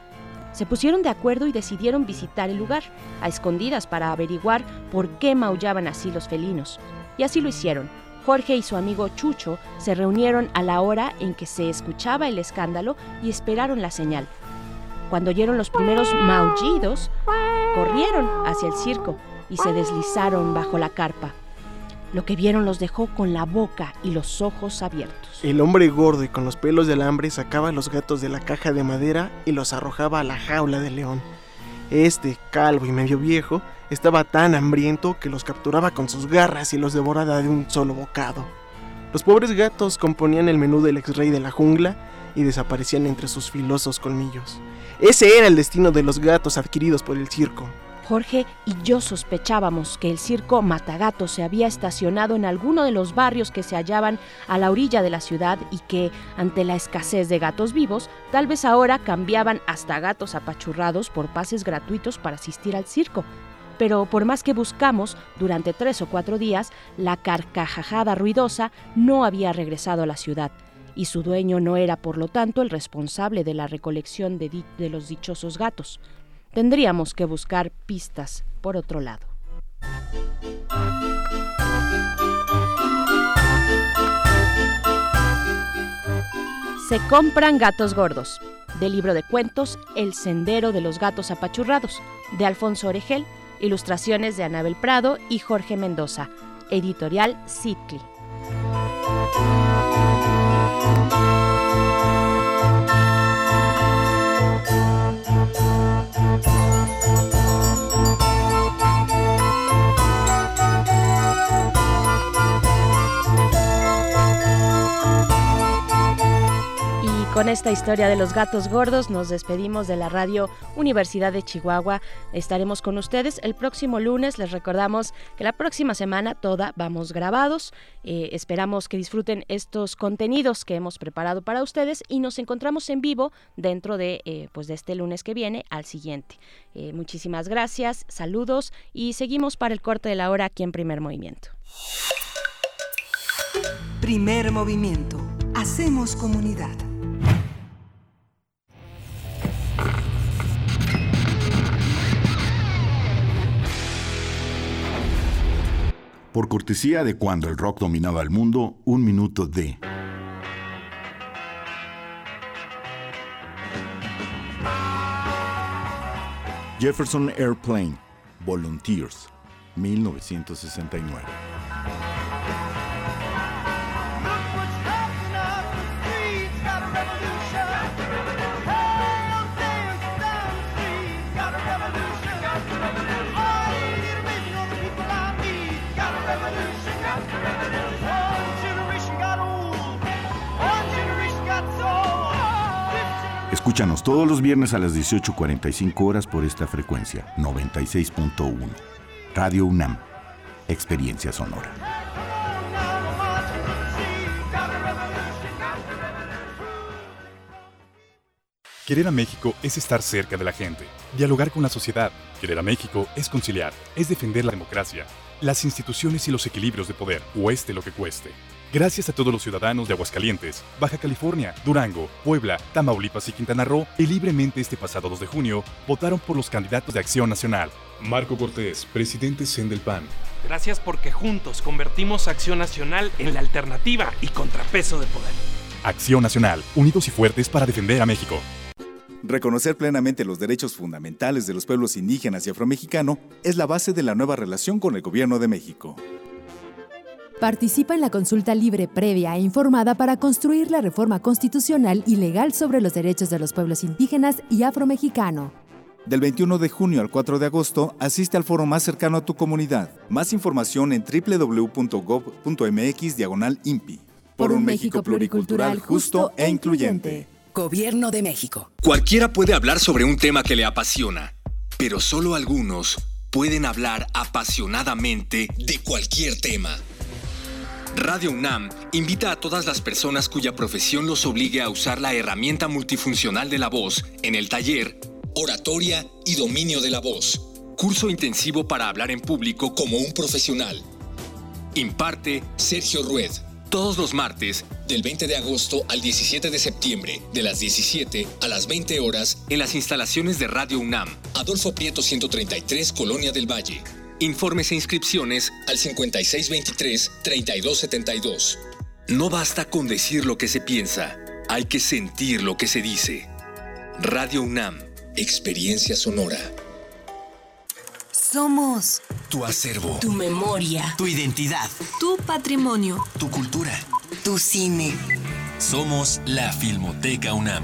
Se pusieron de acuerdo y decidieron visitar el lugar, a escondidas para averiguar por qué maullaban así los felinos. Y así lo hicieron. Jorge y su amigo Chucho se reunieron a la hora en que se escuchaba el escándalo y esperaron la señal. Cuando oyeron los primeros maullidos, corrieron hacia el circo y se deslizaron bajo la carpa. Lo que vieron los dejó con la boca y los ojos abiertos. El hombre gordo y con los pelos de alambre sacaba a los gatos de la caja de madera y los arrojaba a la jaula del león. Este, calvo y medio viejo, estaba tan hambriento que los capturaba con sus garras y los devoraba de un solo bocado. Los pobres gatos componían el menú del ex rey de la jungla y desaparecían entre sus filosos colmillos. Ese era el destino de los gatos adquiridos por el circo. Jorge y yo sospechábamos que el circo Matagato se había estacionado en alguno de los barrios que se hallaban a la orilla de la ciudad y que, ante la escasez de gatos vivos, tal vez ahora cambiaban hasta gatos apachurrados por pases gratuitos para asistir al circo. Pero por más que buscamos, durante tres o cuatro días, la carcajada ruidosa no había regresado a la ciudad y su dueño no era, por lo tanto, el responsable de la recolección de los dichosos gatos. Tendríamos que buscar pistas por otro lado. Se compran gatos gordos, del libro de cuentos El sendero de los gatos apachurrados, de Alfonso Oregel, ilustraciones de Anabel Prado y Jorge Mendoza, editorial Citli. Con esta historia de los gatos gordos nos despedimos de la radio Universidad de Chihuahua. Estaremos con ustedes el próximo lunes. Les recordamos que la próxima semana toda vamos grabados. Eh, esperamos que disfruten estos contenidos que hemos preparado para ustedes y nos encontramos en vivo dentro de, eh, pues de este lunes que viene al siguiente. Eh, muchísimas gracias, saludos y seguimos para el corte de la hora aquí en Primer Movimiento. Primer Movimiento. Hacemos comunidad. Por cortesía de cuando el rock dominaba el mundo, un minuto de... Jefferson Airplane, Volunteers, 1969. Escúchanos todos los viernes a las 18.45 horas por esta frecuencia, 96.1. Radio UNAM, Experiencia Sonora. Querer a México es estar cerca de la gente, dialogar con la sociedad. Querer a México es conciliar, es defender la democracia, las instituciones y los equilibrios de poder, cueste lo que cueste. Gracias a todos los ciudadanos de Aguascalientes, Baja California, Durango, Puebla, Tamaulipas y Quintana Roo que libremente este pasado 2 de junio votaron por los candidatos de Acción Nacional. Marco Cortés, presidente CEN del PAN. Gracias porque juntos convertimos Acción Nacional en la alternativa y contrapeso de poder. Acción Nacional, unidos y fuertes para defender a México. Reconocer plenamente los derechos fundamentales de los pueblos indígenas y afromexicano es la base de la nueva relación con el Gobierno de México. Participa en la consulta libre, previa e informada para construir la reforma constitucional y legal sobre los derechos de los pueblos indígenas y afromexicano. Del 21 de junio al 4 de agosto, asiste al foro más cercano a tu comunidad. Más información en www.gov.mx diagonal INPI. Por un México pluricultural, justo e incluyente. Gobierno de México. Cualquiera puede hablar sobre un tema que le apasiona, pero solo algunos pueden hablar apasionadamente de cualquier tema. Radio UNAM invita a todas las personas cuya profesión los obligue a usar la herramienta multifuncional de la voz en el taller Oratoria y Dominio de la Voz, curso intensivo para hablar en público como un profesional. Imparte Sergio Rued, todos los martes del 20 de agosto al 17 de septiembre, de las 17 a las 20 horas, en las instalaciones de Radio UNAM, Adolfo Prieto 133, Colonia del Valle. Informes e inscripciones al 5623-3272. No basta con decir lo que se piensa, hay que sentir lo que se dice. Radio UNAM, experiencia sonora. Somos tu acervo, tu memoria, tu identidad, tu patrimonio, tu cultura, tu cine. Somos la Filmoteca UNAM.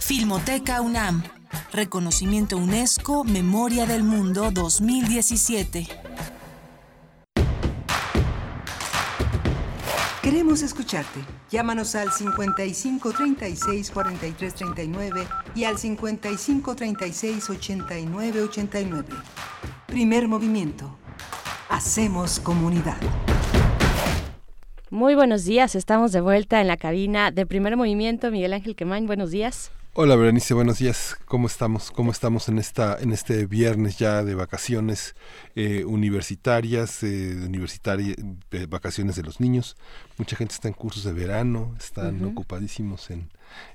Filmoteca UNAM. Reconocimiento UNESCO Memoria del Mundo 2017. Queremos escucharte. Llámanos al 55 36 43 39 y al 55 36 89 89. Primer movimiento. Hacemos comunidad. Muy buenos días, estamos de vuelta en la cabina de Primer Movimiento. Miguel Ángel Quemain, buenos días. Hola Berenice, buenos días. ¿Cómo estamos? ¿Cómo estamos en esta en este viernes ya de vacaciones eh, universitarias, eh, universitarias, eh, vacaciones de los niños? Mucha gente está en cursos de verano, están ocupadísimos en,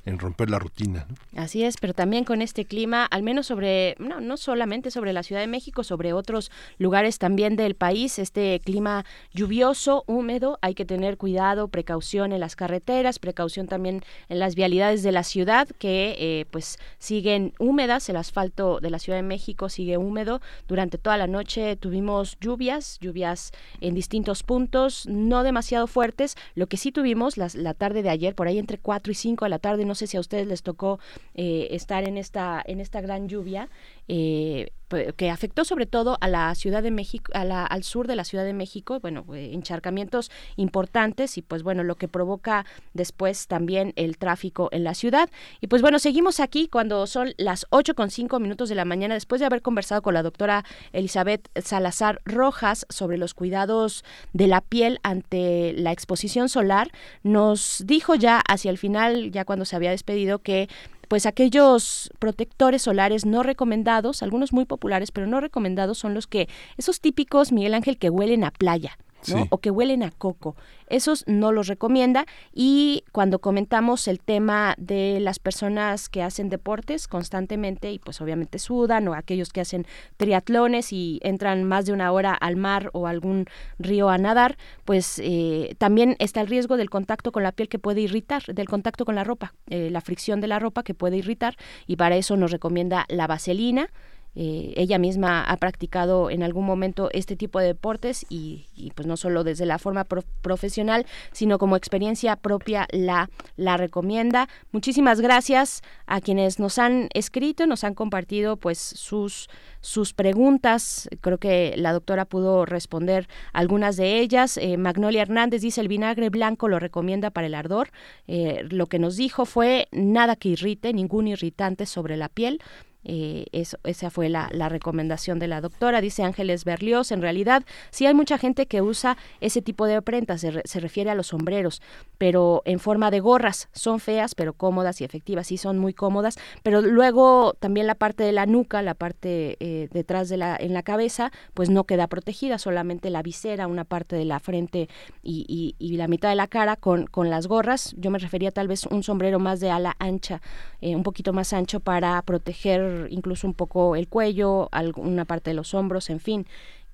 en romper la rutina. Así es, pero también con este clima, al menos sobre, no, no solamente sobre la Ciudad de México, sobre otros lugares también del país, este clima lluvioso, húmedo, hay que tener cuidado, precaución en las carreteras, precaución también en las vialidades de la ciudad que eh, pues siguen húmedas, el asfalto de la Ciudad de México sigue húmedo. Durante toda la noche tuvimos lluvias, lluvias en distintos puntos, no demasiado fuertes, lo que sí tuvimos la tarde de ayer, por ahí entre 4 y 5 de la tarde, no sé si a ustedes les tocó eh, estar en esta, en esta gran lluvia. Eh, que afectó sobre todo a la Ciudad de México, a la, al sur de la Ciudad de México, bueno, eh, encharcamientos importantes y pues bueno, lo que provoca después también el tráfico en la ciudad. Y pues bueno, seguimos aquí cuando son las 8 con 5 minutos de la mañana, después de haber conversado con la doctora Elizabeth Salazar Rojas sobre los cuidados de la piel ante la exposición solar, nos dijo ya hacia el final, ya cuando se había despedido, que pues aquellos protectores solares no recomendados, algunos muy populares, pero no recomendados son los que, esos típicos, Miguel Ángel, que huelen a playa. O que huelen a coco. Esos no los recomienda. Y cuando comentamos el tema de las personas que hacen deportes constantemente y pues obviamente sudan, o aquellos que hacen triatlones y entran más de una hora al mar o algún río a nadar, pues eh, también está el riesgo del contacto con la piel que puede irritar, del contacto con la ropa, eh, la fricción de la ropa que puede irritar. Y para eso nos recomienda la vaselina eh, ella misma ha practicado en algún momento este tipo de deportes y, pues no solo desde la forma profesional, sino como experiencia propia la, la recomienda. Muchísimas gracias a quienes nos han escrito, nos han compartido pues sus sus preguntas. Creo que la doctora pudo responder algunas de ellas. Eh, Magnolia Hernández dice el vinagre blanco lo recomienda para el ardor. Eh, lo que nos dijo fue nada que irrite, ningún irritante sobre la piel. Eh, eso, esa fue la, recomendación de la doctora, dice Ángeles Berlioz. En realidad, sí hay mucha gente que usa ese tipo de prendas, se, refiere a los sombreros, pero en forma de gorras. Son feas, pero cómodas y efectivas, sí son muy cómodas. Pero luego también la parte de la nuca, la parte eh, detrás de la, en la cabeza, pues no queda protegida, solamente la visera, una parte de la frente y, la mitad de la cara con, con las gorras. Yo me refería tal vez un sombrero más de ala ancha, eh, un poquito más ancho para proteger incluso un poco el cuello, alguna parte de los hombros, en fin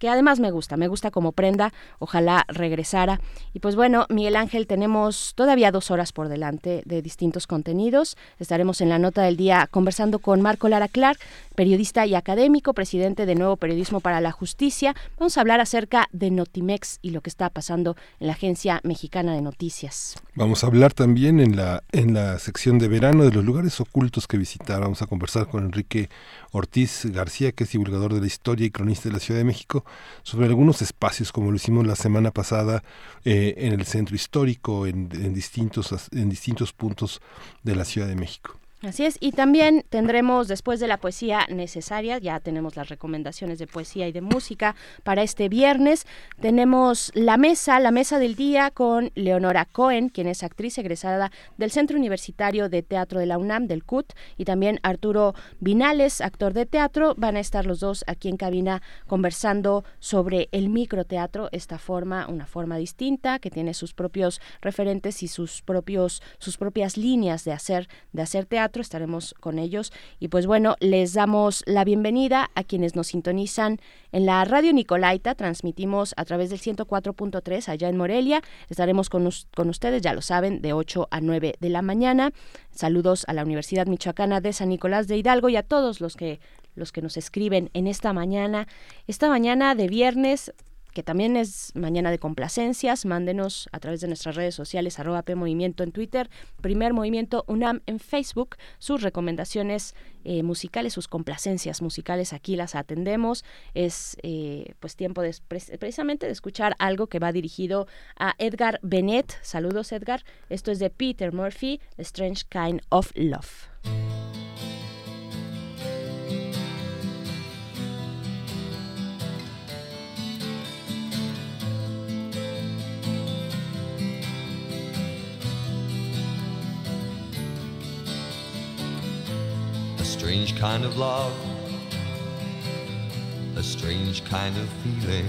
que además me gusta, me gusta como prenda, ojalá regresara. Y pues bueno, Miguel Ángel, tenemos todavía dos horas por delante de distintos contenidos. Estaremos en la nota del día conversando con Marco Lara Clark, periodista y académico, presidente de Nuevo Periodismo para la Justicia. Vamos a hablar acerca de Notimex y lo que está pasando en la Agencia Mexicana de Noticias. Vamos a hablar también en la, en la sección de verano de los lugares ocultos que visitar. Vamos a conversar con Enrique Ortiz García, que es divulgador de la historia y cronista de la Ciudad de México, sobre algunos espacios, como lo hicimos la semana pasada eh, en el centro histórico, en, en, distintos, en distintos puntos de la Ciudad de México. Así es, y también tendremos después de la poesía necesaria, ya tenemos las recomendaciones de poesía y de música para este viernes. Tenemos la mesa, la mesa del día con Leonora Cohen, quien es actriz egresada del Centro Universitario de Teatro de la UNAM, del CUT, y también Arturo Vinales, actor de teatro. Van a estar los dos aquí en cabina conversando sobre el microteatro, esta forma, una forma distinta que tiene sus propios referentes y sus propios, sus propias líneas de hacer, de hacer teatro estaremos con ellos. Y pues bueno, les damos la bienvenida a quienes nos sintonizan en la radio Nicolaita, transmitimos a través del 104.3 allá en Morelia, estaremos con, con ustedes, ya lo saben, de 8 a 9 de la mañana. Saludos a la Universidad Michoacana de San Nicolás de Hidalgo y a todos los que los que nos escriben en esta mañana, esta mañana de viernes que también es mañana de complacencias. Mándenos a través de nuestras redes sociales, arroba P Movimiento en Twitter, Primer Movimiento UNAM en Facebook, sus recomendaciones eh, musicales, sus complacencias musicales, aquí las atendemos. Es eh, pues tiempo de, precisamente de escuchar algo que va dirigido a Edgar Bennett. Saludos Edgar. Esto es de Peter Murphy, Strange Kind of Love. Strange kind of love, a strange kind of feeling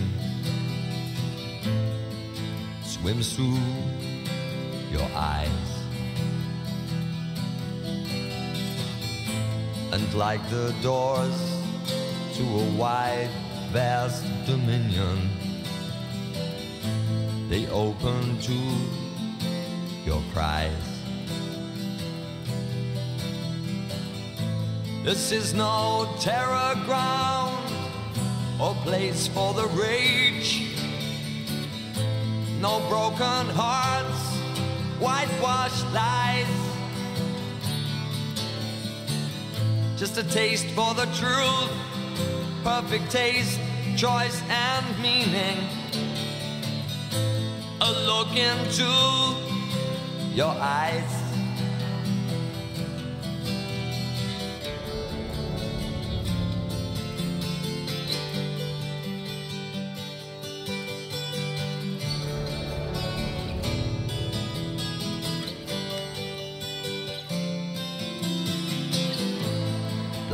swims through your eyes. And like the doors to a wide, vast dominion, they open to your cries. This is no terror ground or place for the rage. No broken hearts, whitewashed lies. Just a taste for the truth, perfect taste, choice, and meaning. A look into your eyes.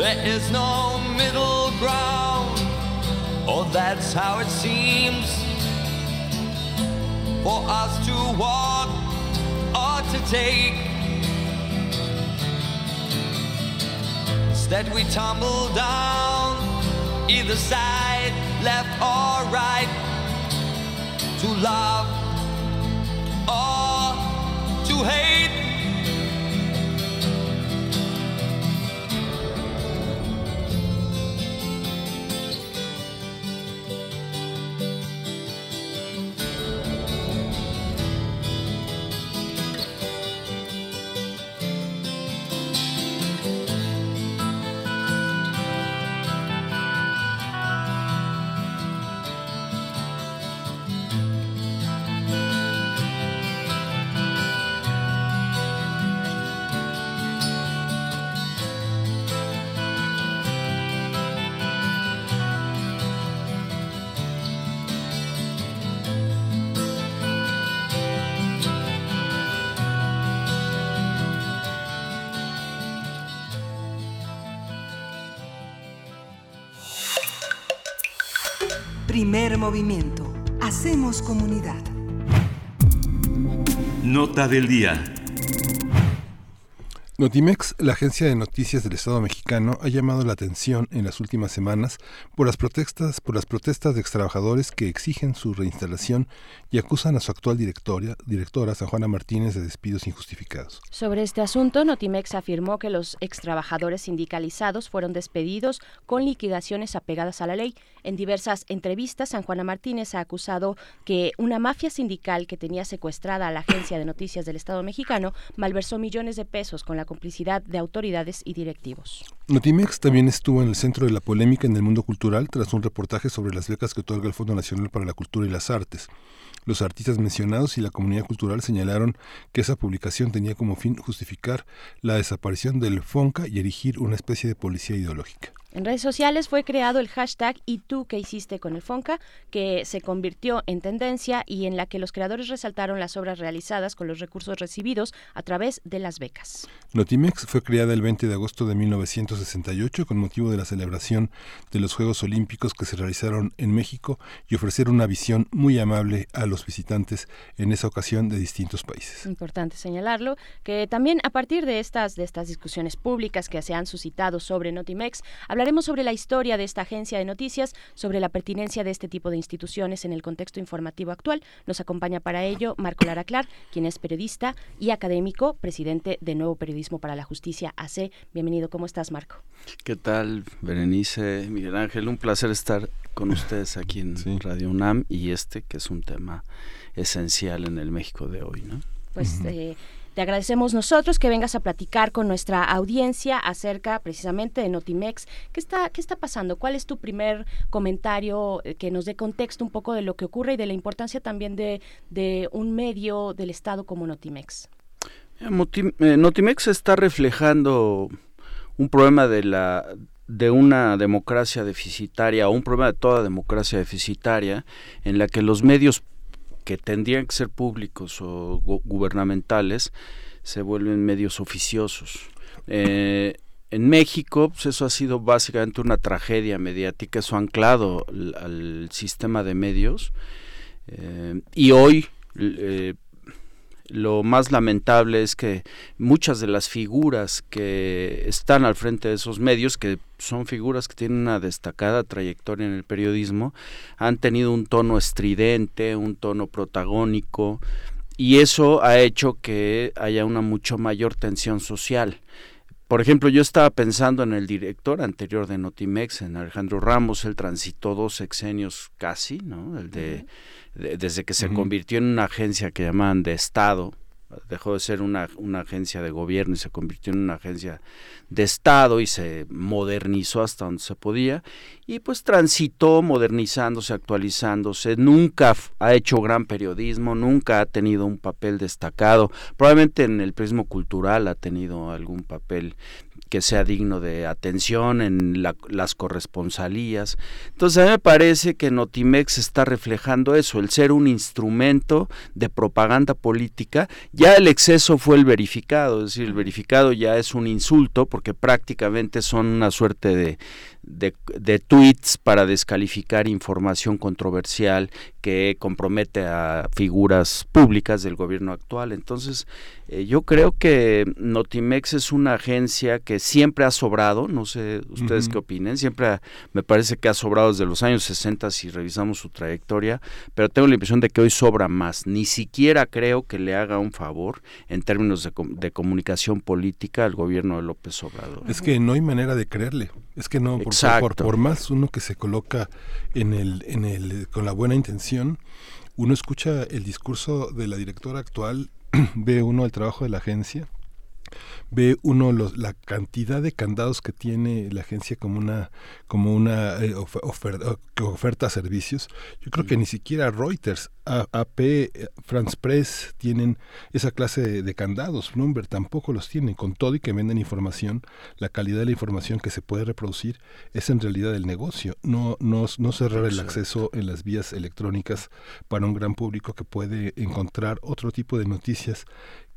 There is no middle ground, or that's how it seems for us to walk or to take. Instead, we tumble down either side, left or right, to love or to hate. Movimiento. Hacemos comunidad. Nota del día. Notimex, la agencia de noticias del Estado mexicano, ha llamado la atención en las últimas semanas por las protestas, por las protestas de extrabajadores que exigen su reinstalación y acusan a su actual directora, directora San Juana Martínez, de despidos injustificados. Sobre este asunto, Notimex afirmó que los extrabajadores sindicalizados fueron despedidos con liquidaciones apegadas a la ley. En diversas entrevistas, San Juana Martínez ha acusado que una mafia sindical que tenía secuestrada a la agencia de noticias del Estado mexicano malversó millones de pesos con la complicidad de autoridades y directivos. Notimex también estuvo en el centro de la polémica en el mundo cultural tras un reportaje sobre las becas que otorga el Fondo Nacional para la Cultura y las Artes. Los artistas mencionados y la comunidad cultural señalaron que esa publicación tenía como fin justificar la desaparición del FONCA y erigir una especie de policía ideológica. En redes sociales fue creado el hashtag ¿Y tú qué hiciste con el Fonca? que se convirtió en tendencia y en la que los creadores resaltaron las obras realizadas con los recursos recibidos a través de las becas. Notimex fue creada el 20 de agosto de 1968 con motivo de la celebración de los Juegos Olímpicos que se realizaron en México y ofrecer una visión muy amable a los visitantes en esa ocasión de distintos países. Importante señalarlo, que también a partir de estas, de estas discusiones públicas que se han suscitado sobre Notimex, Hablaremos sobre la historia de esta agencia de noticias, sobre la pertinencia de este tipo de instituciones en el contexto informativo actual. Nos acompaña para ello Marco Lara Clar, quien es periodista y académico, presidente de Nuevo Periodismo para la Justicia AC. Bienvenido, ¿cómo estás, Marco? ¿Qué tal, Berenice, Miguel Ángel? Un placer estar con ustedes aquí en Radio UNAM y este que es un tema esencial en el México de hoy, ¿no? Pues eh, te agradecemos nosotros que vengas a platicar con nuestra audiencia acerca precisamente de Notimex. ¿Qué está, qué está pasando? ¿Cuál es tu primer comentario eh, que nos dé contexto un poco de lo que ocurre y de la importancia también de, un medio del Estado como Notimex? Eh, Notimex está reflejando un problema de de una democracia deficitaria o un problema de toda democracia deficitaria en la que los medios que tendrían que ser públicos o gubernamentales se vuelven medios oficiosos. Eh, en México, pues eso ha sido básicamente una tragedia mediática, eso ha anclado al, sistema de medios. Eh, y hoy eh, lo más lamentable es que muchas de las figuras que están al frente de esos medios, que son figuras que tienen una destacada trayectoria en el periodismo, han tenido un tono estridente, un tono protagónico, y eso ha hecho que haya una mucho mayor tensión social. Por ejemplo, yo estaba pensando en el director anterior de Notimex, en Alejandro Ramos, él transitó dos sexenios casi, ¿no? El de desde que se convirtió en una agencia que llamaban de Estado, dejó de ser una, una, agencia de gobierno y se convirtió en una agencia de Estado y se modernizó hasta donde se podía y pues transitó modernizándose, actualizándose, nunca ha hecho gran periodismo, nunca ha tenido un papel destacado, probablemente en el prismo cultural ha tenido algún papel que sea digno de atención en las corresponsalías. Entonces a mí me parece que Notimex está reflejando eso, el ser un instrumento de propaganda política. Ya el exceso fue el verificado, es decir, el verificado ya es un insulto porque prácticamente son una suerte de, de, tweets para descalificar información controversial que compromete a figuras públicas del gobierno actual. Entonces, eh, yo creo que Notimex es una agencia que siempre ha sobrado, no sé ustedes qué opinen, siempre me parece que ha sobrado desde los años 60 si revisamos su trayectoria, pero tengo la impresión de que hoy sobra más. Ni siquiera creo que le haga un favor en términos de, de comunicación política al gobierno de López Obrador. Es que no hay manera de creerle. Es que no, por, por, más uno que se coloca en el, en el, con la buena intención, uno escucha el discurso de la directora actual, ve uno el trabajo de la agencia, ve uno los, la cantidad de candados que tiene la agencia como una como una eh, oferta, que oferta servicios. Yo creo que ni siquiera Reuters AP eh, France Press tienen esa clase de, candados. Bloomberg tampoco los tienen con todo y que venden información la calidad de la información que se puede reproducir es en realidad el negocio. No no, no cerrar el acceso en las vías electrónicas para un gran público que puede encontrar otro tipo de noticias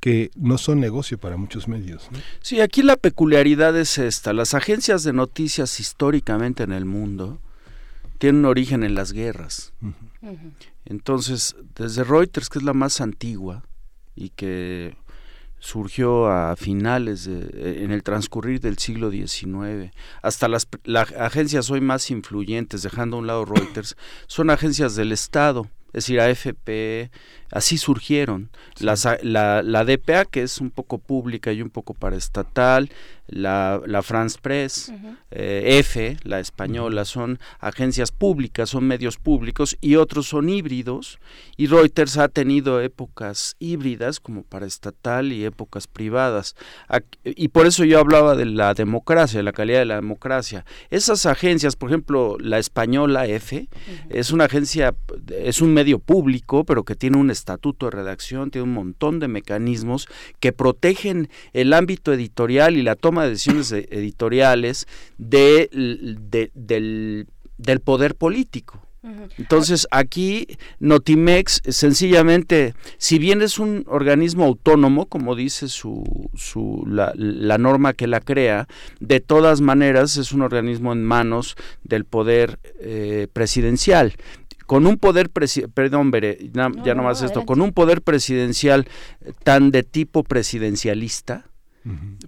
que no son negocio para muchos medios. Sí, aquí la peculiaridad es esta. Las agencias de noticias históricamente en el mundo tiene un origen en las guerras. Entonces, desde Reuters, que es la más antigua y que surgió a finales de, en el transcurrir del siglo XIX, hasta las, agencias hoy más influyentes, dejando a un lado Reuters, son agencias del Estado, es decir, AFP, así surgieron. la, la, DPA, que es un poco pública y un poco paraestatal, la, la France Press, eh, F, la española, son agencias públicas, son medios públicos y otros son híbridos. Y Reuters ha tenido épocas híbridas como para estatal y épocas privadas. Y por eso yo hablaba de la democracia, de la calidad de la democracia. Esas agencias, por ejemplo, la española F, es una agencia, es un medio público, pero que tiene un estatuto de redacción, tiene un montón de mecanismos que protegen el ámbito editorial y la toma de decisiones e-, editoriales de, del, del poder político. Entonces aquí Notimex sencillamente, si bien es un organismo autónomo, como dice su, su la, la, norma que la crea, de todas maneras es un organismo en manos del poder eh, presidencial con un poder perdón ya no, más esto con un poder presidencial tan de tipo presidencialista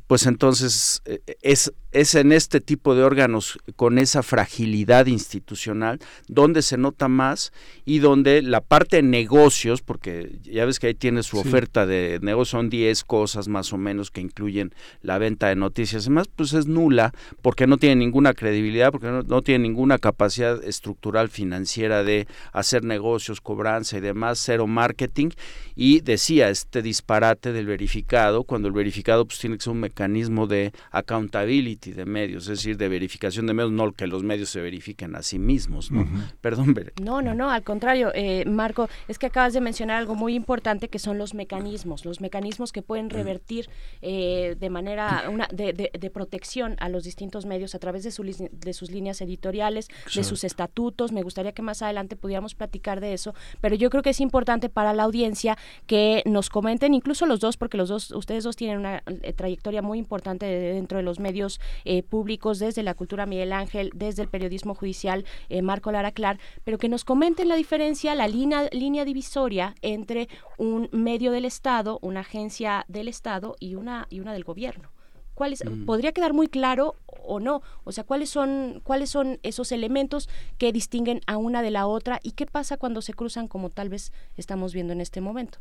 pues entonces eh, es, es en este tipo de órganos con esa fragilidad institucional donde se nota más y donde la parte de negocios, porque ya ves que ahí tiene su oferta de negocios, son 10 cosas más o menos que incluyen la venta de noticias y demás, pues es nula porque no tiene ninguna credibilidad, porque no, no tiene ninguna capacidad estructural financiera de hacer negocios, cobranza y demás, cero marketing. Y decía este disparate del verificado, cuando el verificado pues tiene que ser un mecanismo de accountability de medios, es decir, de verificación de medios, no que los medios se verifiquen a sí mismos, ¿no? Perdón, Bere. No, no, no, al contrario, eh, Marco, es que acabas de mencionar algo muy importante que son los mecanismos, los mecanismos que pueden revertir eh, de manera una, de, de, protección a los distintos medios a través de, su, de sus líneas editoriales, de sus estatutos. Me gustaría que más adelante pudiéramos platicar de eso, pero yo creo que es importante para la audiencia que nos comenten, incluso los dos, porque los dos, ustedes dos tienen una eh, trayectoria muy importante dentro de los medios eh, públicos, desde la cultura Miguel Ángel, desde el periodismo judicial eh, Marco Lara Clar, pero que nos comenten la diferencia, la línea, línea divisoria entre un medio del Estado, una agencia del Estado y una, y una del gobierno. ¿Cuáles, mm. ¿Podría quedar muy claro o no? O sea, ¿cuáles son, ¿cuáles son esos elementos que distinguen a una de la otra y qué pasa cuando se cruzan como tal vez estamos viendo en este momento?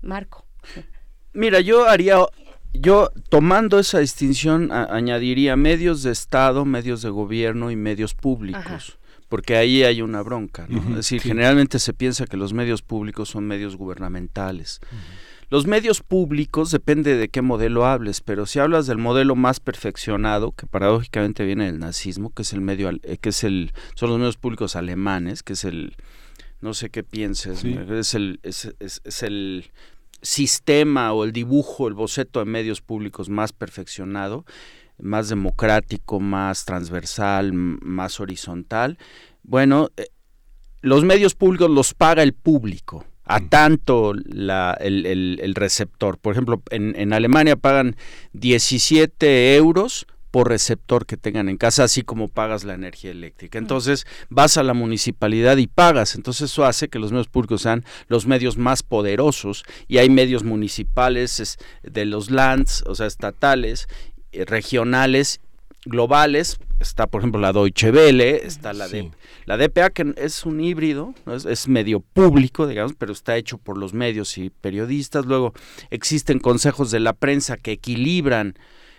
Marco. Mira, yo haría, yo tomando esa distinción añadiría medios de Estado, medios de gobierno y medios públicos. Porque ahí hay una bronca, ¿no? es decir, generalmente se piensa que los medios públicos son medios gubernamentales. Los medios públicos depende de qué modelo hables, pero si hablas del modelo más perfeccionado, que paradójicamente viene del nazismo, que es el medio, eh, que es el, son los medios públicos alemanes, que es el, no sé qué pienses, es el, es, es, el sistema o el dibujo, el boceto de medios públicos más perfeccionado, más democrático, más transversal, más horizontal. Bueno, eh, los medios públicos los paga el público a tanto la, el, el, receptor. Por ejemplo, en, en, Alemania pagan 17 euros por receptor que tengan en casa, así como pagas la energía eléctrica. Entonces vas a la municipalidad y pagas. Entonces eso hace que los medios públicos sean los medios más poderosos y hay medios municipales de los lands, o sea, estatales, eh, regionales globales, está por ejemplo la Deutsche Welle, está la de la DPA que es un híbrido, es, medio público, digamos, pero está hecho por los medios y periodistas. Luego existen consejos de la prensa que equilibran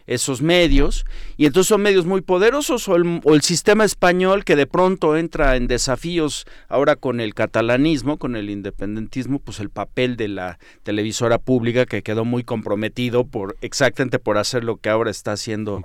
esos medios, y entonces son medios muy poderosos, o el, sistema español que de pronto entra en desafíos ahora con el catalanismo, con el independentismo, pues el papel de la televisora pública que quedó muy comprometido por exactamente por hacer lo que ahora está haciendo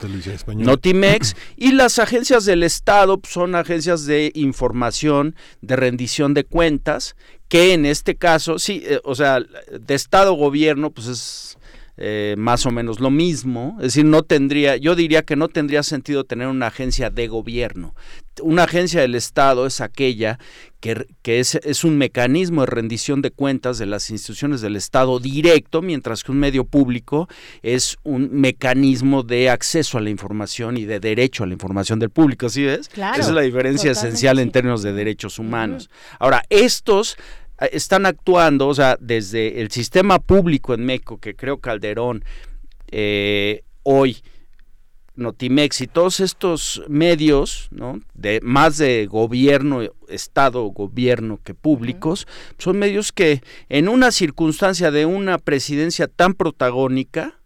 Notimex, y las agencias del Estado pues, son agencias de información, de rendición de cuentas, que en este caso, sí, eh, o sea, de Estado-gobierno, pues es eh, más o menos lo mismo. Es decir, no tendría, yo diría que no tendría sentido tener una agencia de gobierno. una agencia del Estado es aquella que, es, es, un mecanismo de rendición de cuentas de las instituciones del Estado directo, mientras que un medio público es un mecanismo de acceso a la información y de derecho a la información del público, ¿sí ves? Esa es la diferencia esencial en términos de derechos humanos. Ahora, estos están actuando, o sea, desde el sistema público en México, que creo Calderón eh, hoy Notimex y todos estos medios, ¿no? de más de gobierno, estado, gobierno que públicos, son medios que en una circunstancia de una presidencia tan protagónica,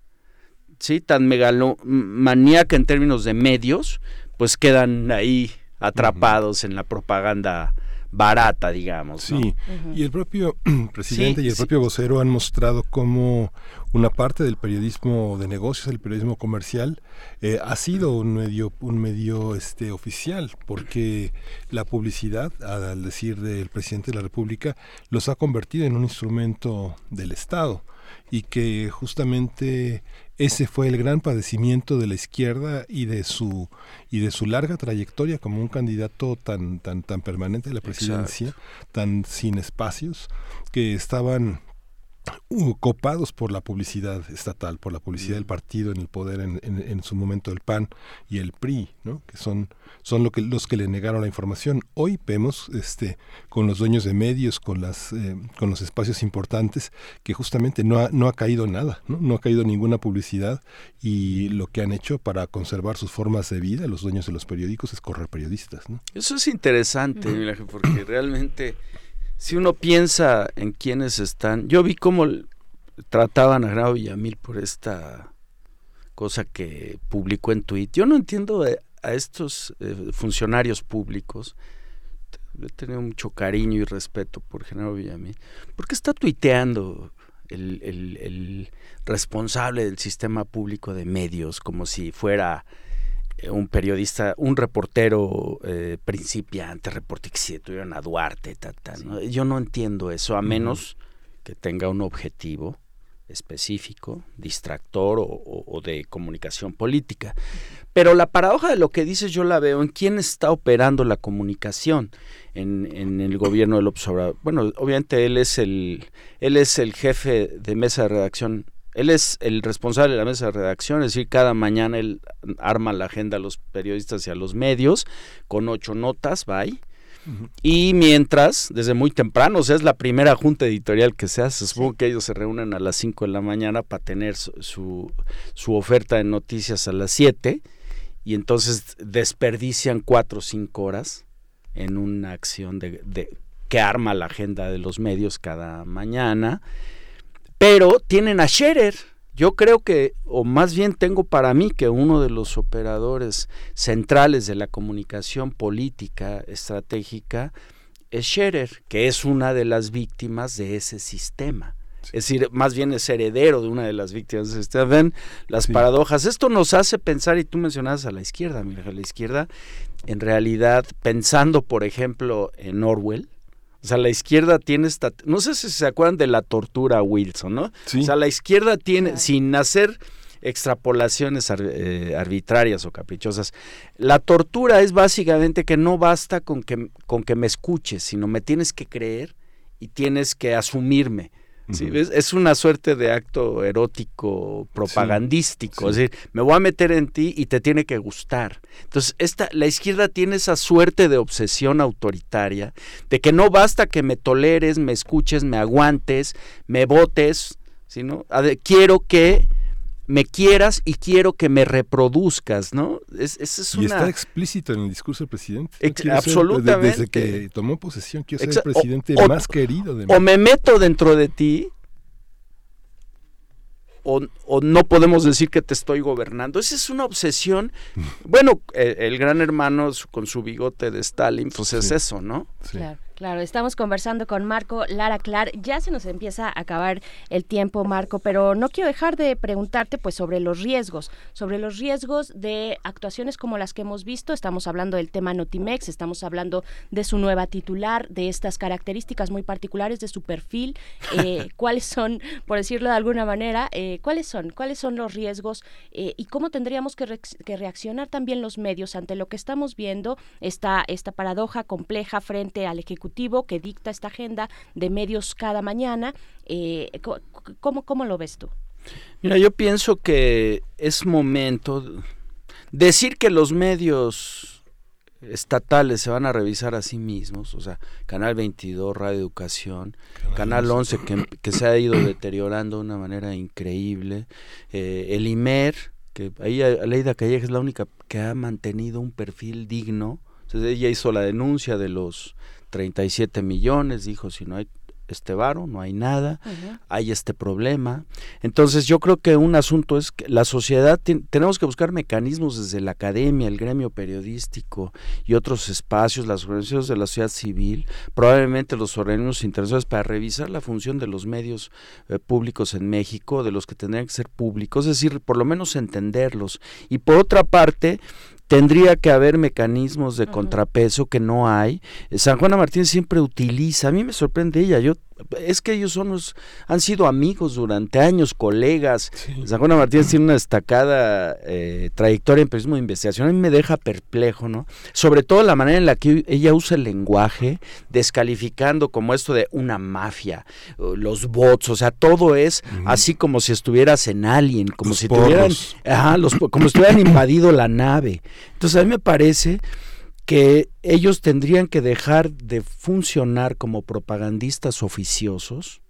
sí, tan megalomaníaca en términos de medios, pues quedan ahí atrapados en la propaganda barata, digamos. Sí, y el propio presidente y el propio vocero han mostrado cómo una parte del periodismo de negocios, el periodismo comercial, eh, ha sido un medio, un medio este, oficial, porque la publicidad, al decir del presidente de la República, los ha convertido en un instrumento del Estado y que justamente ese fue el gran padecimiento de la izquierda y de su y de su larga trayectoria como un candidato tan tan tan permanente de la presidencia, tan sin espacios que estaban Uh, copados por la publicidad estatal, por la publicidad del partido en el poder en, en, su momento el PAN y el PRI, ¿no? que son, son lo que, los que le negaron la información. Hoy vemos este, con los dueños de medios, con, las, eh, con los espacios importantes, que justamente no ha, no ha caído nada, ¿no? no ha caído ninguna publicidad y lo que han hecho para conservar sus formas de vida, los dueños de los periódicos, es correr periodistas. ¿no? Eso es interesante, porque realmente si uno piensa en quienes están, yo vi cómo trataban a Grau Villamil por esta cosa que publicó en Twitter. Yo no entiendo a, estos eh, funcionarios públicos. He tenido mucho cariño y respeto por Genaro Villamil. ¿Por qué está tuiteando el, responsable del sistema público de medios como si fuera un periodista, un reportero eh, principiante, reportero tuvieron a Duarte, yo no entiendo eso, a menos que tenga un objetivo específico, distractor o, de comunicación política. Pero la paradoja de lo que dices yo la veo en quién está operando la comunicación en, en el gobierno del observador. Bueno, obviamente él es el él es el jefe de mesa de redacción él es el responsable de la mesa de redacción, es decir, cada mañana él arma la agenda a los periodistas y a los medios con ocho notas, bye. Y mientras, desde muy temprano, o sea, es la primera junta editorial que se hace, supongo que ellos se reúnen a las cinco de la mañana para tener su, su, oferta de noticias a las siete y entonces desperdician cuatro o cinco horas en una acción de, de que arma la agenda de los medios cada mañana pero tienen a Scherer. Yo creo que, o más bien tengo para mí que uno de los operadores centrales de la comunicación política estratégica es Scherer, que es una de las víctimas de ese sistema. Es decir, más bien es heredero de una de las víctimas de ese sistema. Ven las paradojas. Esto nos hace pensar, y tú mencionabas a la izquierda, mira, a la izquierda, en realidad, pensando, por ejemplo, en Orwell, o sea, la izquierda tiene esta... No sé si se acuerdan de la tortura Wilson, ¿no? O sea, la izquierda tiene, sin hacer extrapolaciones eh, arbitrarias o caprichosas. La tortura es básicamente que no basta con que, con que me escuches, sino me tienes que creer y tienes que asumirme. Es, una suerte de acto erótico propagandístico, es decir, me voy a meter en ti y te tiene que gustar. Entonces, esta, la izquierda tiene esa suerte de obsesión autoritaria, de que no basta que me toleres, me escuches, me aguantes, me votes, sino quiero que me quieras y quiero que me reproduzcas, ¿no? Es, es y está explícito en el discurso del presidente. absolutamente. desde que tomó posesión, quiero ser el presidente más querido de México. O me meto dentro de ti, o, no podemos decir que te estoy gobernando. Esa es una obsesión. Bueno, el, gran hermano con su bigote de Stalin, pues es eso, ¿no? Claro, Claro, estamos conversando con Marco Lara Clar. Ya se nos empieza a acabar el tiempo, Marco, pero no quiero dejar de preguntarte pues sobre los riesgos, sobre los riesgos de actuaciones como las que hemos visto. Estamos hablando del tema Notimex, estamos hablando de su nueva titular, de estas características muy particulares de su perfil. Eh, ¿Cuáles son, por decirlo de alguna manera, eh, cuáles son, cuáles son los riesgos eh, y cómo tendríamos que, que, reaccionar también los medios ante lo que estamos viendo, esta, esta paradoja compleja frente al Ejecutivo que dicta esta agenda de medios cada mañana. Eh, ¿cómo, ¿Cómo lo ves tú? Mira, yo pienso que es momento decir que los medios estatales se van a revisar a sí mismos, o sea, Canal 22, Radio Educación, Canal, 11 que, que, se ha ido deteriorando de una manera increíble, eh, el IMER, que ahí Aleida Calleja es la única que ha mantenido un perfil digno, entonces ella hizo la denuncia de los 37 millones, dijo, si no hay este varo, no hay nada, hay este problema. Entonces yo creo que un asunto es que la sociedad, tenemos que buscar mecanismos desde la academia, el gremio periodístico y otros espacios, las organizaciones de la sociedad civil, probablemente los organismos internacionales para revisar la función de los medios eh, públicos en México, de los que tendrían que ser públicos, es decir, por lo menos entenderlos. Y por otra parte, tendría que haber mecanismos de contrapeso que no hay. San Juana Martín siempre utiliza, a mí me sorprende ella, yo es que ellos son han sido amigos durante años, colegas. San Juan Martínez tiene una destacada eh, trayectoria en periodismo de investigación. A mí me deja perplejo, ¿no? Sobre todo la manera en la que ella usa el lenguaje, descalificando como esto de una mafia, los bots, o sea, todo es así como si estuvieras en Alien, como si tuvieran, los, como si hubieran invadido la nave. Entonces a mí me parece que ellos tendrían que dejar de funcionar como propagandistas oficiosos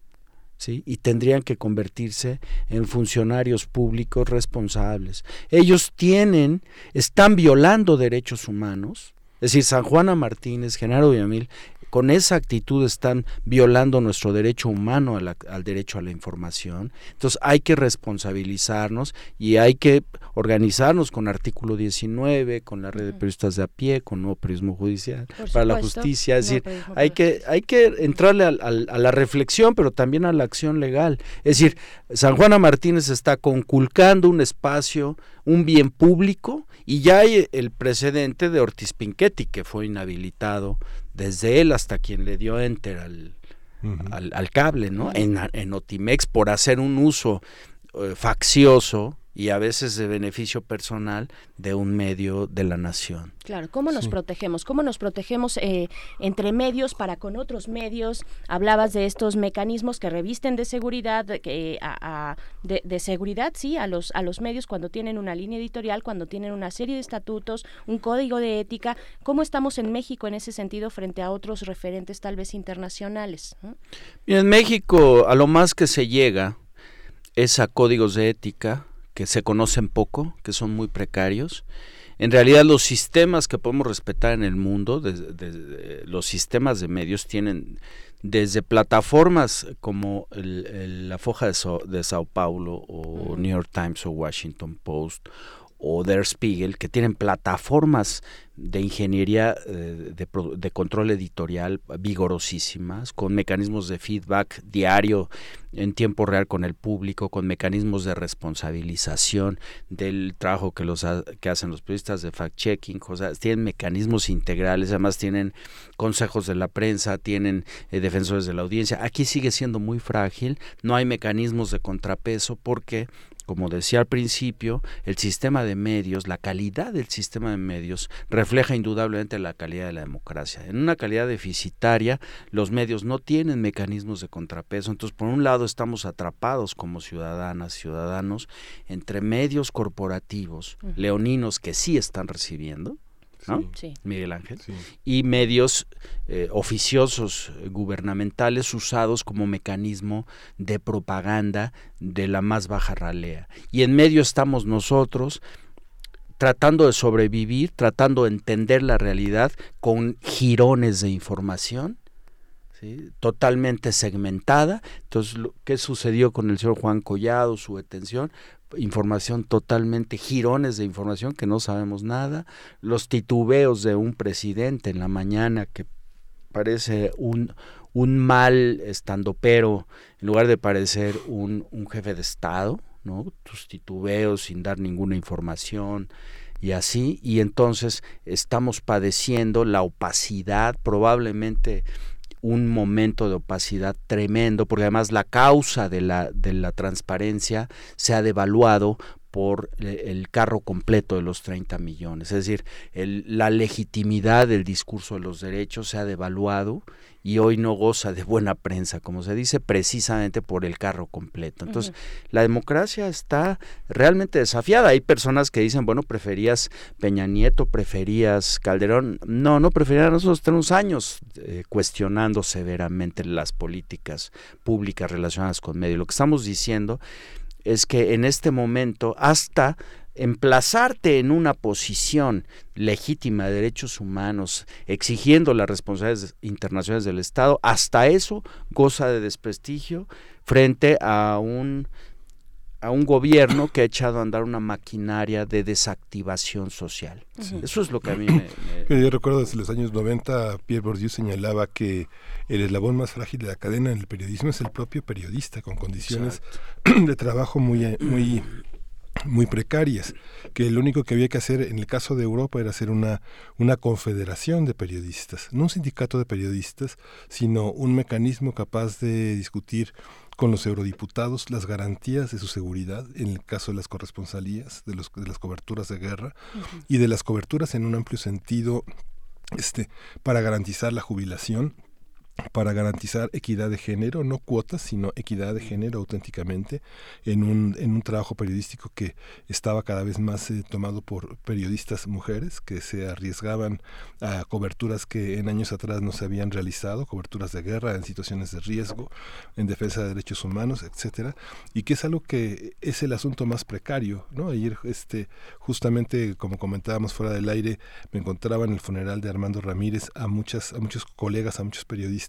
¿sí? y tendrían que convertirse en funcionarios públicos responsables. Ellos tienen, están violando derechos humanos, es decir, San Juana Martínez, Genaro Villamil, con esa actitud están violando nuestro derecho humano al derecho a la información. Entonces hay que responsabilizarnos y hay que organizarnos con artículo 19, con la red de periodistas de a pie, con nuevo periodismo judicial para la justicia. Es decir, hay que, hay que entrarle a la reflexión, pero también a la acción legal. Es decir, San Juana Martínez está conculcando un espacio, un bien público, y ya hay el precedente de Ortiz Pinchetti, que fue inhabilitado desde él hasta quien le dio enter al, al, cable, ¿no? En, en, Otimex por hacer un uso eh, faccioso y a veces de beneficio personal de un medio de la nación. Claro, ¿cómo nos protegemos? ¿Cómo nos protegemos eh, entre medios para con otros medios? Hablabas de estos mecanismos que revisten de seguridad, que, a, de, seguridad, sí, a los, a los medios cuando tienen una línea editorial, cuando tienen una serie de estatutos, un código de ética. ¿Cómo estamos en México en ese sentido frente a otros referentes tal vez internacionales? en México a lo más que se llega es a códigos de ética, que se conocen poco, que son muy precarios. En realidad los sistemas que podemos respetar en el mundo, desde, los sistemas de medios tienen desde plataformas como la Foja de, Sao Paulo o New York Times o Washington Post o Der Spiegel, que tienen plataformas de ingeniería eh, de, control editorial vigorosísimas, con mecanismos de feedback diario en tiempo real con el público, con mecanismos de responsabilización del trabajo que, los que hacen los periodistas de fact-checking, tienen mecanismos integrales, además tienen consejos de la prensa, tienen eh, defensores de la audiencia. Aquí sigue siendo muy frágil, no hay mecanismos de contrapeso porque como decía al principio, el sistema de medios, la calidad del sistema de medios refleja indudablemente la calidad de la democracia. En una calidad deficitaria, los medios no tienen mecanismos de contrapeso. Entonces, por un lado, estamos atrapados como ciudadanas, ciudadanos, entre medios corporativos, leoninos que sí están recibiendo, Miguel Ángel, y medios eh, oficiosos gubernamentales usados como mecanismo de propaganda de la más baja ralea. Y en medio estamos nosotros tratando de sobrevivir, tratando de entender la realidad con jirones de información totalmente segmentada. Entonces, ¿qué sucedió con el señor Juan Collado, su detención? Información totalmente, girones de información que no sabemos nada, los titubeos de un presidente en la mañana que parece un, un mal estandopero en lugar de parecer un, un jefe de Estado, ¿no? Tus titubeos sin dar ninguna información y así, y entonces estamos padeciendo la opacidad, probablemente un momento de opacidad tremendo, porque además la causa de la, de la transparencia se ha devaluado por eh, el carro completo de los 30 millones. Es decir, la legitimidad del discurso de los derechos se ha devaluado y hoy no goza de buena prensa, como se dice, precisamente por el carro completo. Entonces, la democracia está realmente desafiada. Hay personas que dicen, bueno, preferías Peña Nieto, preferías Calderón. No, no prefería. Nosotros tenemos años eh, cuestionando severamente las políticas públicas relacionadas con medio. Lo que estamos diciendo es que en este momento hasta emplazarte en una posición legítima de derechos humanos, exigiendo las responsabilidades internacionales del Estado, hasta eso goza de desprestigio frente a un a un gobierno que ha echado a andar una maquinaria de desactivación social. Eso es lo que a mí me, Yo recuerdo desde los años 90, Pierre Bourdieu señalaba que el eslabón más frágil de la cadena en el periodismo es el propio periodista, con condiciones de trabajo muy, muy muy precarias, que lo único que había que hacer en el caso de Europa era hacer una, una confederación de periodistas, no un sindicato de periodistas, sino un mecanismo capaz de discutir con los eurodiputados las garantías de su seguridad en el caso de las corresponsalías, de, los, de las coberturas de guerra y de las coberturas en un amplio sentido este, para garantizar la jubilación para garantizar equidad de género, no cuotas, sino equidad de género auténticamente, en un, en un trabajo periodístico que estaba cada vez más eh, tomado por periodistas mujeres que se arriesgaban a coberturas que en años atrás no se habían realizado, coberturas de guerra en situaciones de riesgo, en defensa de derechos humanos, etcétera, y que es algo que es el asunto más precario, ¿no? Ayer este justamente como comentábamos fuera del aire, me encontraba en el funeral de Armando Ramírez a muchas a muchos colegas, a muchos periodistas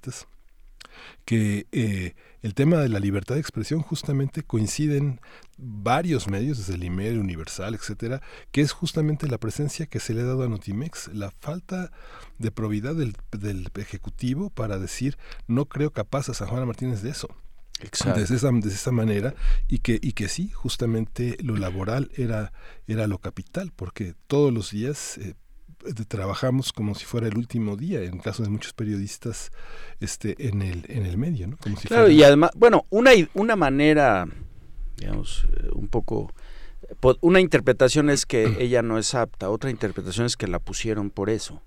que eh, el tema de la libertad de expresión justamente coinciden varios medios, desde el email Universal, etcétera, que es justamente la presencia que se le ha dado a Notimex, la falta de probidad del, Ejecutivo para decir no creo capaz a San Juan Martínez de eso. Exacto. De, esa, de esa manera y que, y que sí, justamente lo laboral era, era lo capital, porque todos los días eh, trabajamos como si fuera el último día en caso de muchos periodistas este en el en el medio no claro y además bueno una una manera digamos eh, un poco una interpretación es que ella no es apta otra interpretación es que la pusieron por eso.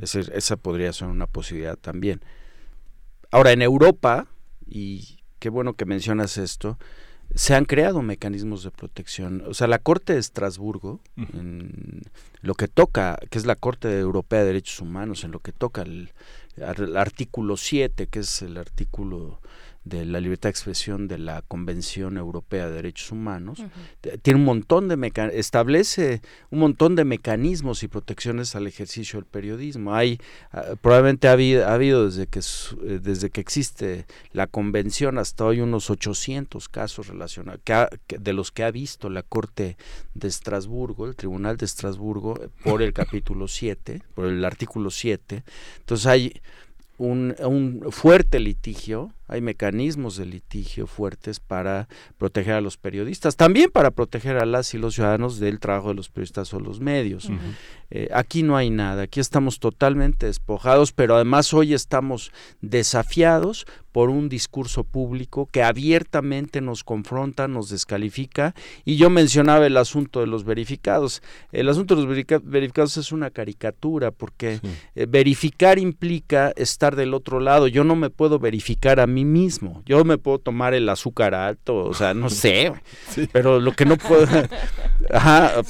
Esa podría ser una posibilidad también. Ahora en Europa y qué bueno que mencionas esto se han creado mecanismos de protección. O sea, la Corte de Estrasburgo, en lo que toca, que es la Corte Europea de Derechos Humanos, en lo que toca el, el artículo 7, que es el artículo de la libertad de expresión de la Convención Europea de Derechos Humanos, tiene un montón de establece un montón de mecanismos y protecciones al ejercicio del periodismo. Hay ah, probablemente ha habido, desde que eh, desde que existe la convención hasta hoy unos 800 casos relacionados de los que ha visto la Corte de Estrasburgo, el Tribunal de Estrasburgo por el capítulo 7, por el artículo 7. Entonces hay un, un fuerte litigio hay mecanismos de litigio fuertes para proteger a los periodistas, también para proteger a las y los ciudadanos del trabajo de los periodistas o los medios. Eh, aquí no hay nada, aquí estamos totalmente despojados, pero además hoy estamos desafiados por un discurso público que abiertamente nos confronta, nos descalifica. Y yo mencionaba el asunto de los verificados. El asunto de los verificados es una caricatura porque eh, verificar implica estar del otro lado. Yo no me puedo verificar a mí mismo. Yo me puedo tomar el azúcar alto, o sea, no sé, pero lo que no puedo, ajá,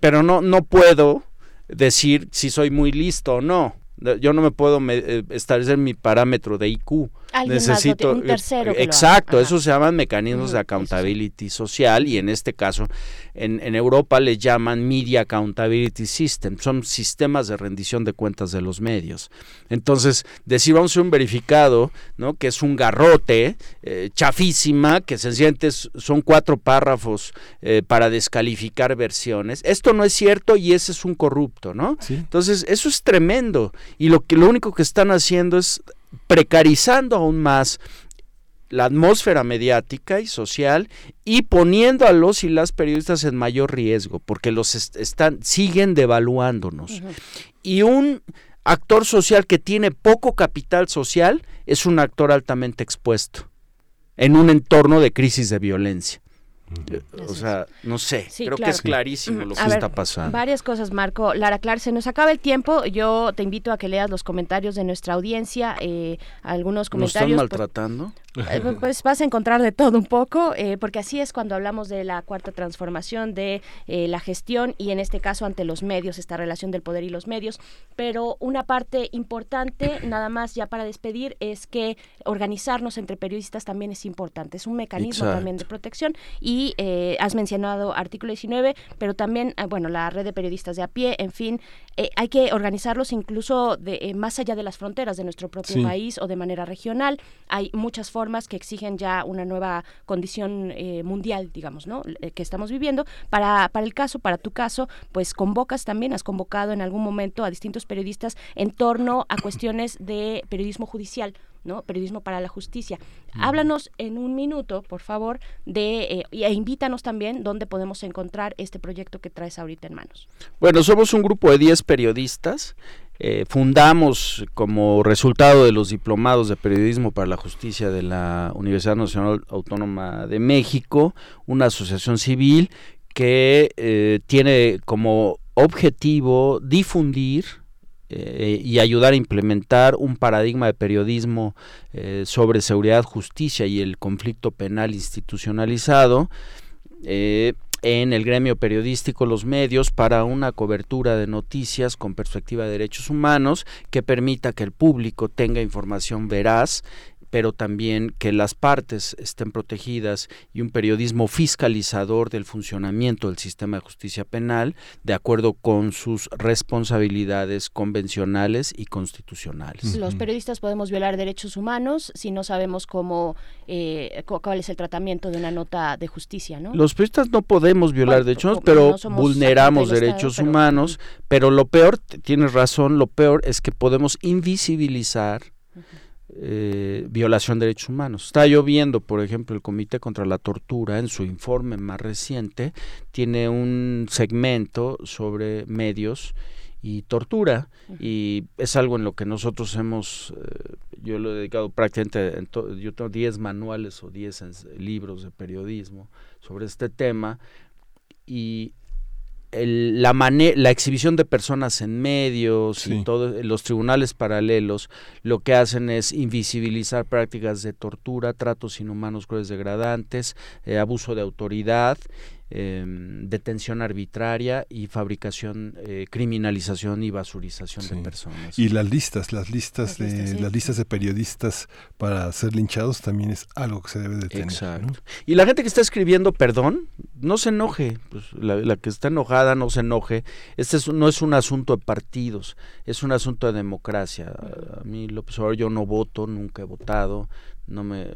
pero no, no puedo decir si soy muy listo o no. Yo no me puedo eh, establecer mi parámetro de IQ. Necesito un tercero exacto eso se llaman mecanismos de accountability social y en este caso en, en, Europa le llaman media accountability system son sistemas de rendición de cuentas de los medios. Entonces decir vamos a un verificado no que es un garrote eh, chafísima que sencillamente son cuatro párrafos eh, para descalificar versiones esto no es cierto y ese es un corrupto no entonces eso es tremendo y lo que lo único que están haciendo es precarizando aún más la atmósfera mediática y social y poniendo a los y las periodistas en mayor riesgo porque los están siguen devaluándonos. Y un actor social que tiene poco capital social es un actor altamente expuesto en un entorno de crisis de violencia. O sea, no sé, creo que es clarísimo lo que está pasando. Varias cosas, Marco. Lara Clar, se nos acaba el tiempo. Yo te invito a que leas los comentarios de nuestra audiencia. Eh, algunos comentarios. ¿Nos están maltratando? Eh, pues vas a encontrar de todo un poco, eh, porque así es cuando hablamos de la cuarta transformación, de eh, la gestión y en este caso ante los medios, esta relación del poder y los medios. Pero una parte importante, nada más ya para despedir, es que organizarnos entre periodistas también es importante. Es un mecanismo también de protección y has mencionado artículo 19, pero también, bueno, la red de periodistas de a pie, en fin, hay que organizarlos incluso de, más allá de las fronteras de nuestro propio país o de manera regional. Hay muchas formas que exigen ya una nueva condición eh, mundial, digamos, ¿no? Eh, que estamos viviendo. Para, para el caso, para tu caso, pues convocas también, has convocado en algún momento a distintos periodistas en torno a cuestiones de periodismo judicial. ¿No? Periodismo para la justicia. Háblanos en un minuto, por favor, de eh, e invítanos también dónde podemos encontrar este proyecto que traes ahorita en manos. Bueno, somos un grupo de 10 periodistas eh, fundamos como resultado de los diplomados de periodismo para la justicia de la Universidad Nacional Autónoma de México, una asociación civil que eh, tiene como objetivo difundir eh, y ayudar a implementar un paradigma de periodismo sobre seguridad, justicia y el conflicto penal institucionalizado en el gremio periodístico, los medios, para una cobertura de noticias con perspectiva de derechos humanos que permita que el público tenga información veraz pero también que las partes estén protegidas y un periodismo fiscalizador del funcionamiento del sistema de justicia penal de acuerdo con sus responsabilidades convencionales y constitucionales. Los periodistas podemos violar derechos humanos si no sabemos cómo eh, cuál es el tratamiento de una nota de justicia, ¿no? Los periodistas no podemos violar derechos pero vulneramos derechos humanos, pero lo peor, tienes razón, lo peor es que podemos invisibilizar eh, violación de derechos humanos. Está lloviendo, por ejemplo, el Comité contra la Tortura en su informe más reciente tiene un segmento sobre medios y tortura y es algo en lo que nosotros hemos, eh, yo lo he dedicado prácticamente, yo tengo 10 manuales o 10 libros de periodismo sobre este tema y la, la exhibición de personas en medios y todos los tribunales paralelos lo que hacen es invisibilizar prácticas de tortura, tratos inhumanos, crueles degradantes, eh, abuso de autoridad Em, detención arbitraria y fabricación, eh, criminalización y basurización de personas. Y las listas, las listas, de las listas de periodistas para ser linchados también es algo que se debe de tener. Exacto. Y la gente que está escribiendo perdón, no se enoje, pues, la, que está enojada no se enoje. Este no es un asunto de partidos, es un asunto de democracia. A mí López Obrador yo no voto, nunca he votado, no me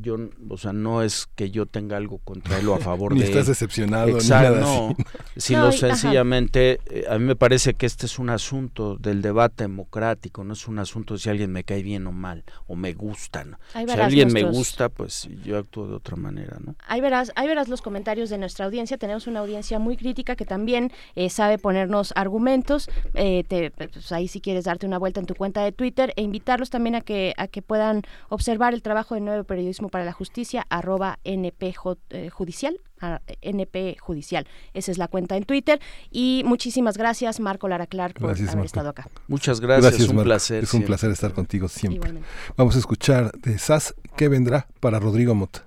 yo o sea no es que yo tenga algo contra él o a favor ni de estás decepcionado Exacto, ni no, sino sencillamente eh, a mí me parece que este es un asunto del debate democrático no es un asunto de si alguien me cae bien o mal o me gusta si alguien me gusta pues yo actúo de otra manera no ahí verás ahí verás los comentarios de nuestra audiencia. Tenemos una audiencia muy crítica que también eh, sabe ponernos argumentos. Eh, pues ahí si quieres darte una vuelta en tu cuenta de Twitter e invitarlos también a que a que puedan observar observar el trabajo de Nuevo Periodismo para la Justicia, arroba NP eh, Judicial, NP Judicial. Esa es la cuenta en Twitter. Y muchísimas gracias, Marco Lara Clark, por haber estado acá. Muchas gracias, es un placer. Es un placer estar contigo siempre. Vamos a escuchar de SAS que vendrá para Rodrigo Mota.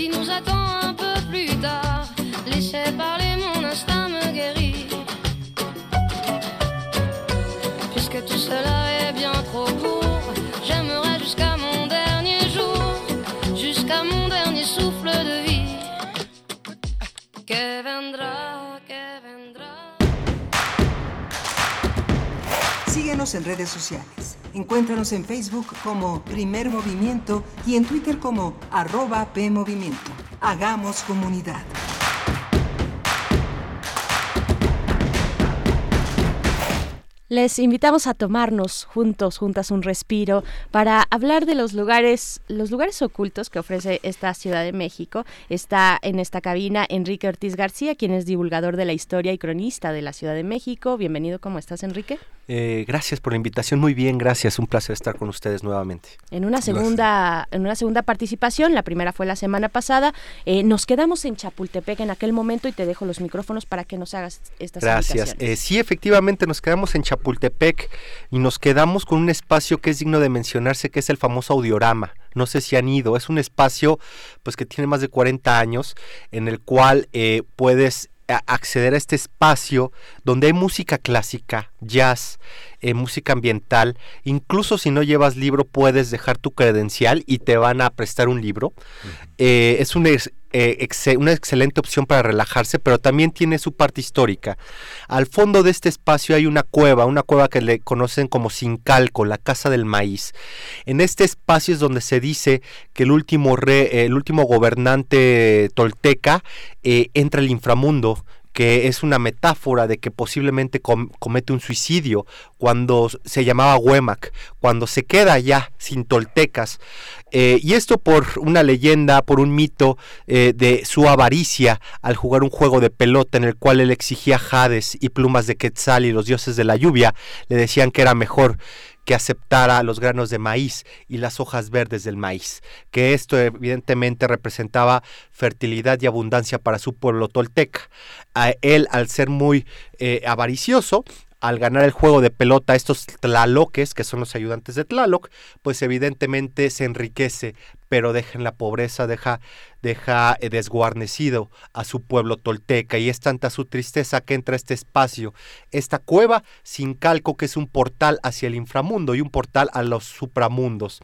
qui nous attend un peu plus tard, laissez parler mon instinct me guérit. Puisque tout cela est bien trop court, j'aimerais jusqu'à mon dernier jour, jusqu'à mon dernier souffle de vie. Que vendrá, que vendrá. Síguenos en redes sociales. Encuéntranos en Facebook como Primer Movimiento y en Twitter como arroba PMovimiento. Hagamos comunidad. Les invitamos a tomarnos juntos, juntas un respiro para hablar de los lugares, los lugares ocultos que ofrece esta Ciudad de México. Está en esta cabina Enrique Ortiz García, quien es divulgador de la historia y cronista de la Ciudad de México. Bienvenido, ¿cómo estás, Enrique? Eh, gracias por la invitación, muy bien, gracias, un placer estar con ustedes nuevamente. En una segunda, en una segunda participación, la primera fue la semana pasada. eh, nos quedamos en Chapultepec en aquel momento y te dejo los micrófonos para que nos hagas estas Gracias. Eh, sí, efectivamente, nos quedamos en Chapultepec y nos quedamos con un espacio que es digno de mencionarse, que es el famoso audiorama. No sé si han ido, es un espacio pues que tiene más de 40 años, en el cual eh, puedes acceder a este espacio donde hay música clásica, jazz, eh, música ambiental. Incluso si no llevas libro, puedes dejar tu credencial y te van a prestar un libro. Eh, es ex- eh, una excelente opción para relajarse, pero también tiene su parte histórica. Al fondo de este espacio hay una cueva, una cueva que le conocen como Sincalco, la casa del maíz. En este espacio es donde se dice que el último, re- el último gobernante tolteca eh, entra al inframundo que es una metáfora de que posiblemente com- comete un suicidio cuando se llamaba Huemac, cuando se queda ya sin toltecas. Eh, y esto por una leyenda, por un mito eh, de su avaricia al jugar un juego de pelota en el cual él exigía jades y plumas de quetzal y los dioses de la lluvia le decían que era mejor que aceptara los granos de maíz y las hojas verdes del maíz, que esto evidentemente representaba fertilidad y abundancia para su pueblo tolteca. A él, al ser muy eh, avaricioso, al ganar el juego de pelota, estos tlaloques, que son los ayudantes de Tlaloc, pues evidentemente se enriquece, pero deja en la pobreza, deja, deja eh, desguarnecido a su pueblo tolteca, y es tanta su tristeza que entra a este espacio, esta cueva sin calco, que es un portal hacia el inframundo y un portal a los supramundos.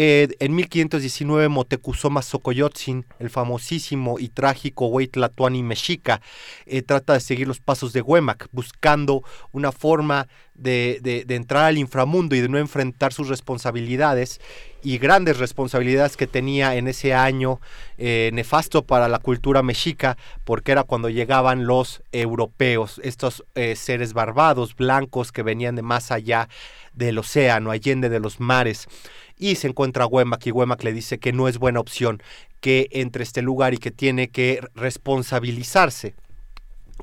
Eh, en 1519 Motecuzoma Xocoyotzin, el famosísimo y trágico Huaytlatoani Mexica, eh, trata de seguir los pasos de Huemac, buscando una forma de, entrar al inframundo y de no enfrentar sus responsabilidades y grandes responsabilidades que tenía en ese año eh, nefasto para la cultura mexica, porque era cuando llegaban los europeos, estos seres barbados, blancos que venían de más allá del océano, allende de los mares. Y se encuentra Huemac y Huemac le dice que no es buena opción que entre este lugar y que tiene que responsabilizarse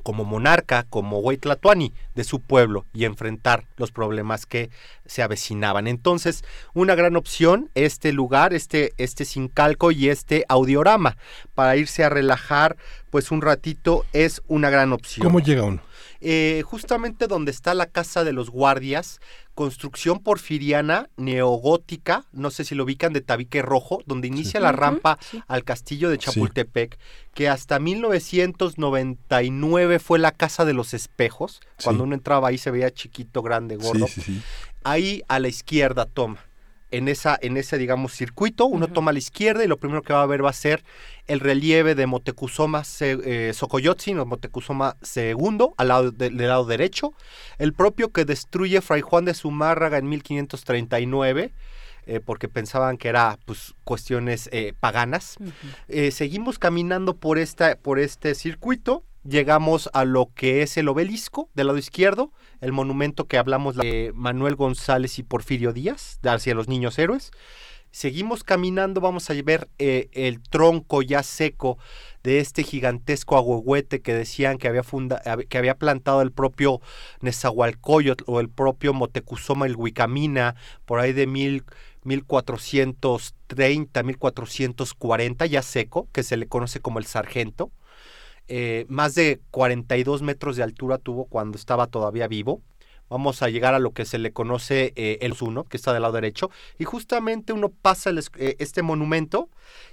como monarca, como Huaytlatuani de su pueblo y enfrentar los problemas que se avecinaban. Entonces, una gran opción, este lugar, este, este Sincalco y este audiorama, para irse a relajar pues un ratito es una gran opción. ¿Cómo llega uno? Eh, justamente donde está la casa de los guardias, construcción porfiriana neogótica, no sé si lo ubican de tabique rojo, donde inicia la rampa al castillo de Chapultepec, que hasta 1999 fue la casa de los espejos, cuando uno entraba ahí se veía chiquito, grande, gordo. Ahí a la izquierda toma en, esa, en ese, digamos, circuito, uno toma a la izquierda y lo primero que va a ver va a ser el relieve de Motecuzoma eh, o Motecuzoma II, al lado del lado derecho, el propio que destruye Fray Juan de Zumárraga en 1539, eh, porque pensaban que era pues cuestiones eh, paganas. Eh, seguimos caminando por, esta, por este circuito, llegamos a lo que es el obelisco del lado izquierdo, el monumento que hablamos de Manuel González y Porfirio Díaz, hacia los niños héroes. Seguimos caminando, vamos a ver eh, el tronco ya seco de este gigantesco agüehuete que decían que había, funda, que había plantado el propio Nezahualcóyotl o el propio Motecuzoma el Huicamina por ahí de mil, 1430, 1440, ya seco, que se le conoce como el sargento. Eh, más de 42 metros de altura tuvo cuando estaba todavía vivo. Vamos a llegar a lo que se le conoce eh, el Zuno, que está del lado derecho, y justamente uno pasa eh, este monumento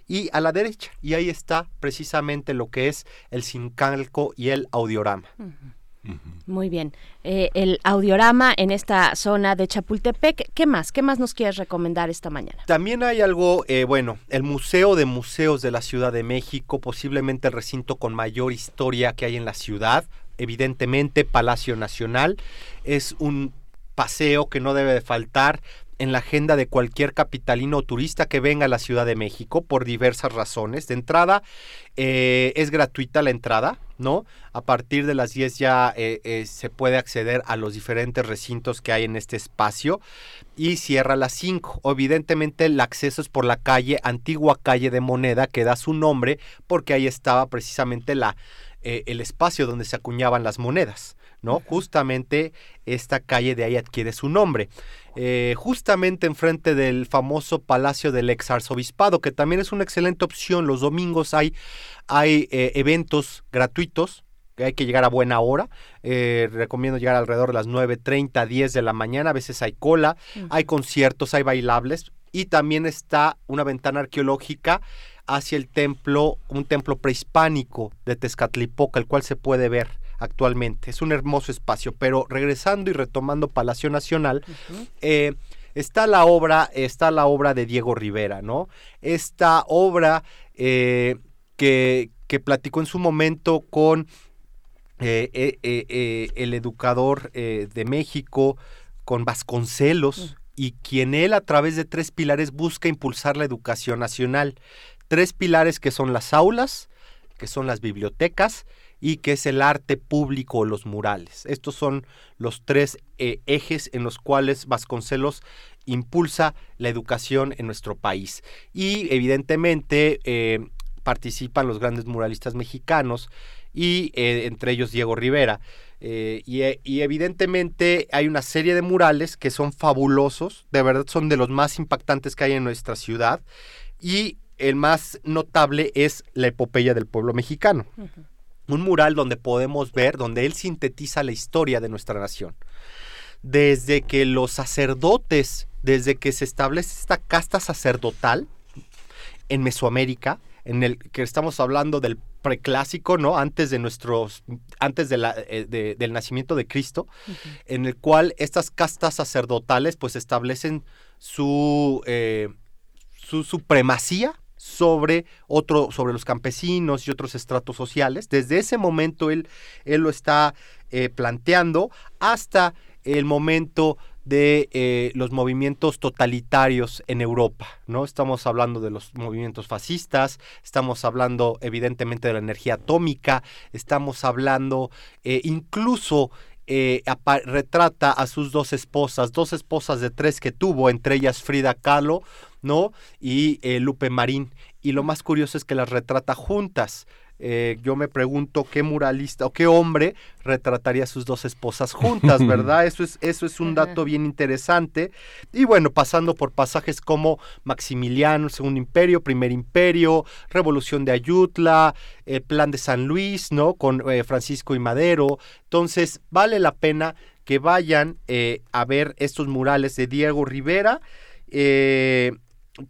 y a la derecha, y ahí está precisamente lo que es el Sincalco y el Audiorama. Muy bien. Eh, el audiorama en esta zona de Chapultepec. ¿Qué más? ¿Qué más nos quieres recomendar esta mañana? También hay algo, eh, bueno, el Museo de Museos de la Ciudad de México, posiblemente el recinto con mayor historia que hay en la ciudad. Evidentemente, Palacio Nacional es un paseo que no debe de faltar en la agenda de cualquier capitalino o turista que venga a la Ciudad de México por diversas razones. De entrada, eh, es gratuita la entrada, ¿no? A partir de las 10 ya eh, eh, se puede acceder a los diferentes recintos que hay en este espacio y cierra a las 5. Evidentemente el acceso es por la calle, antigua calle de moneda, que da su nombre porque ahí estaba precisamente la, el espacio donde se acuñaban las monedas. ¿No? Justamente esta calle de ahí adquiere su nombre. Eh, justamente enfrente del famoso Palacio del Ex Arzobispado, que también es una excelente opción. Los domingos hay, hay eh, eventos gratuitos. Que hay que llegar a buena hora. Eh, recomiendo llegar alrededor de las 9.30, 10 de la mañana. A veces hay cola, hay conciertos, hay bailables. Y también está una ventana arqueológica hacia el templo, un templo prehispánico de Tezcatlipoca, el cual se puede ver actualmente. Es un hermoso espacio, pero regresando y retomando Palacio Nacional, eh, está la obra, está la obra de Diego Rivera, ¿no? Esta obra eh, que, que, platicó en su momento con eh, el educador de México, con Vasconcelos, y quien él a través de tres pilares busca impulsar la educación nacional. Tres pilares que son las aulas, que son las bibliotecas y que es el arte público o los murales. Estos son los tres eh, ejes en los cuales Vasconcelos impulsa la educación en nuestro país. Y evidentemente eh, participan los grandes muralistas mexicanos y eh, entre ellos Diego Rivera. y, y, evidentemente hay una serie de murales que son fabulosos, de verdad son de los más impactantes que hay en nuestra ciudad y el más notable es la epopeya del pueblo mexicano un mural donde podemos ver, donde él sintetiza la historia de nuestra nación. Desde que los sacerdotes, desde que se establece esta casta sacerdotal en Mesoamérica, en el que estamos hablando del preclásico, ¿no? Antes de nuestros, antes de la, eh, del nacimiento de Cristo, en el cual estas castas sacerdotales pues establecen su, eh, su supremacía sobre otro, sobre los campesinos y otros estratos sociales. Desde ese momento él, él lo está eh, planteando hasta el momento de eh, los movimientos totalitarios en Europa, ¿no? Estamos hablando de los movimientos fascistas, estamos hablando evidentemente de la energía atómica, estamos hablando eh, incluso retrata a sus dos esposas, dos esposas de tres que tuvo, entre ellas Frida Kahlo, ¿no? Y eh, Lupe Marín. Y lo más curioso es que las retrata juntas. eh, yo me pregunto qué muralista o qué hombre retrataría a sus dos esposas juntas, ¿verdad? Eso es, eso es un dato bien interesante. Y bueno, pasando por pasajes como Maximiliano, Segundo Imperio, Primer Imperio, Revolución de Ayutla, el Plan de San Luis, ¿no? Con eh, Francisco y Madero. Entonces, vale la pena que vayan eh, a ver estos murales de Diego Rivera,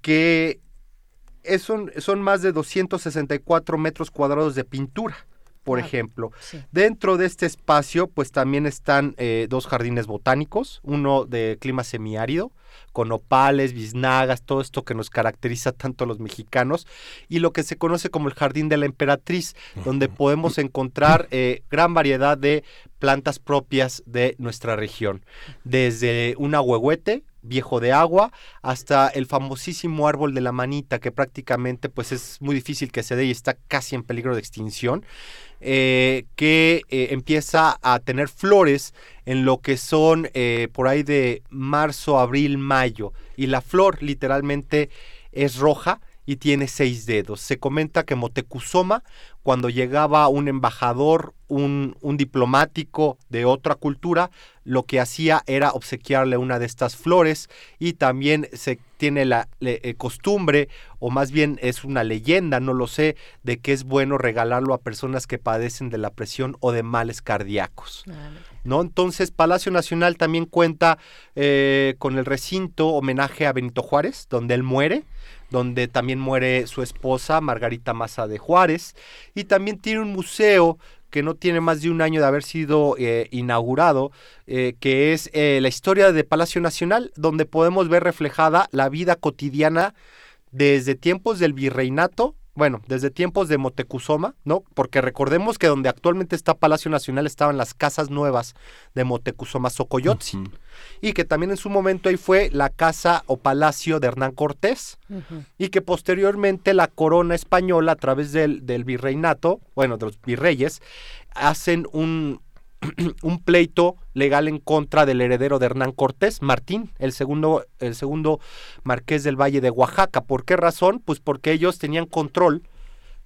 que son, son más de 264 metros cuadrados de pintura por ejemplo. Dentro de este espacio, pues también están eh, dos jardines botánicos, uno de clima semiárido, con opales, biznagas, todo esto que nos caracteriza tanto a los mexicanos, y lo que se conoce como el Jardín de la Emperatriz, donde podemos encontrar eh, gran variedad de plantas propias de nuestra región, desde un ahuehuete, viejo de agua hasta el famosísimo árbol de la manita que prácticamente pues es muy difícil que se dé y está casi en peligro de extinción eh, que eh, empieza a tener flores en lo que son eh, por ahí de marzo abril mayo. Y la flor literalmente es roja y tiene seis dedos. Se comenta que Motecuzoma, cuando llegaba un embajador, un, un, diplomático de otra cultura, lo que hacía era obsequiarle una de estas flores y también se tiene la eh, costumbre, o más bien es una leyenda, no lo sé, de que es bueno regalarlo a personas que padecen de la presión o de males cardíacos. Ah, ¿No? Entonces, Palacio Nacional también cuenta eh, con el recinto homenaje a Benito Juárez, donde él muere donde también muere su esposa, Margarita Maza de Juárez, y también tiene un museo que no tiene más de un año de haber sido eh, inaugurado, eh, que es eh, la historia de Palacio Nacional, donde podemos ver reflejada la vida cotidiana desde tiempos del virreinato bueno, desde tiempos de Motecuzoma, ¿no? Porque recordemos que donde actualmente está Palacio Nacional estaban las casas nuevas de Motecuzoma Socoyotzi. Y que también en su momento ahí fue la casa o palacio de Hernán Cortés. Y que posteriormente la corona española, a través del, del virreinato, bueno, de los virreyes, hacen un, un pleito legal en contra del heredero de Hernán Cortés, Martín, el segundo, el segundo marqués del Valle de Oaxaca. ¿Por qué razón? Pues porque ellos tenían control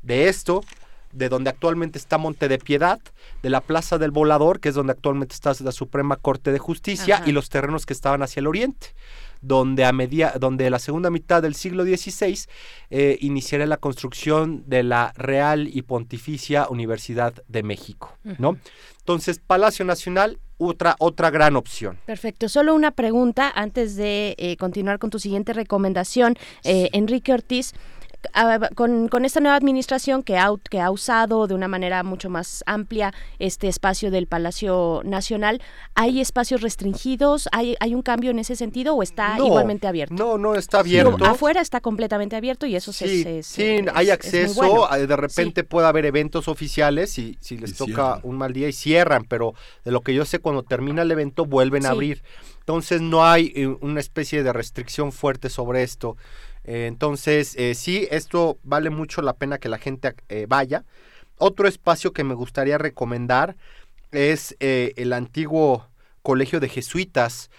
de esto, de donde actualmente está Monte de Piedad, de la Plaza del Volador, que es donde actualmente está la Suprema Corte de Justicia, y los terrenos que estaban hacia el oriente donde a media, donde la segunda mitad del siglo XVI eh, la construcción de la Real y Pontificia Universidad de México, ¿no? Entonces, Palacio Nacional, otra, otra gran opción. Perfecto. Solo una pregunta antes de eh, continuar con tu siguiente recomendación. Eh, Enrique Ortiz, con, con, esta nueva administración que ha, que ha usado de una manera mucho más amplia este espacio del Palacio Nacional, ¿hay espacios restringidos? ¿Hay, hay un cambio en ese sentido o está igualmente abierto? No, no está abierto. afuera está completamente abierto y eso sí, se, Sí, hay acceso, de repente puede haber eventos oficiales y si les toca un mal día y cierran, pero de lo que yo sé, cuando termina el evento vuelven a abrir. Entonces no hay eh, una especie de restricción fuerte sobre esto. Eh, entonces, eh, sí, esto vale mucho la pena que la gente eh, vaya. Otro espacio que me gustaría recomendar es el antiguo colegio de jesuitas,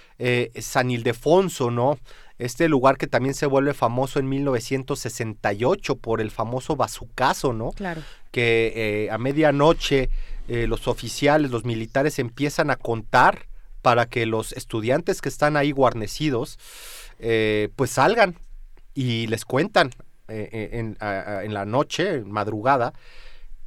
San Ildefonso, ¿no? Este lugar que también se vuelve famoso en 1968 por el famoso bazucazo, ¿no? Claro. Que a medianoche los oficiales, los militares empiezan a contar para que los estudiantes que están ahí guarnecidos, pues salgan y les cuentan eh, eh, en, la noche, madrugada,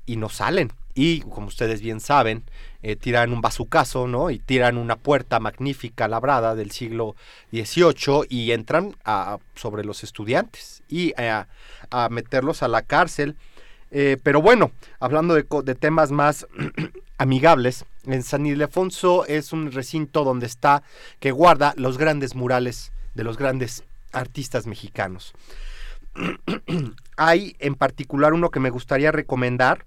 y no salen. Y como ustedes bien saben, eh, tiran un bazucazo, ¿no? Y tiran una puerta magnífica labrada del siglo XVIII y entran a, sobre los estudiantes y a, meterlos a la cárcel. pero bueno, hablando de, de temas más amigables, en San Ildefonso es un recinto donde está, que guarda los grandes murales de los grandes artistas mexicanos. Hay en particular uno que me gustaría recomendar,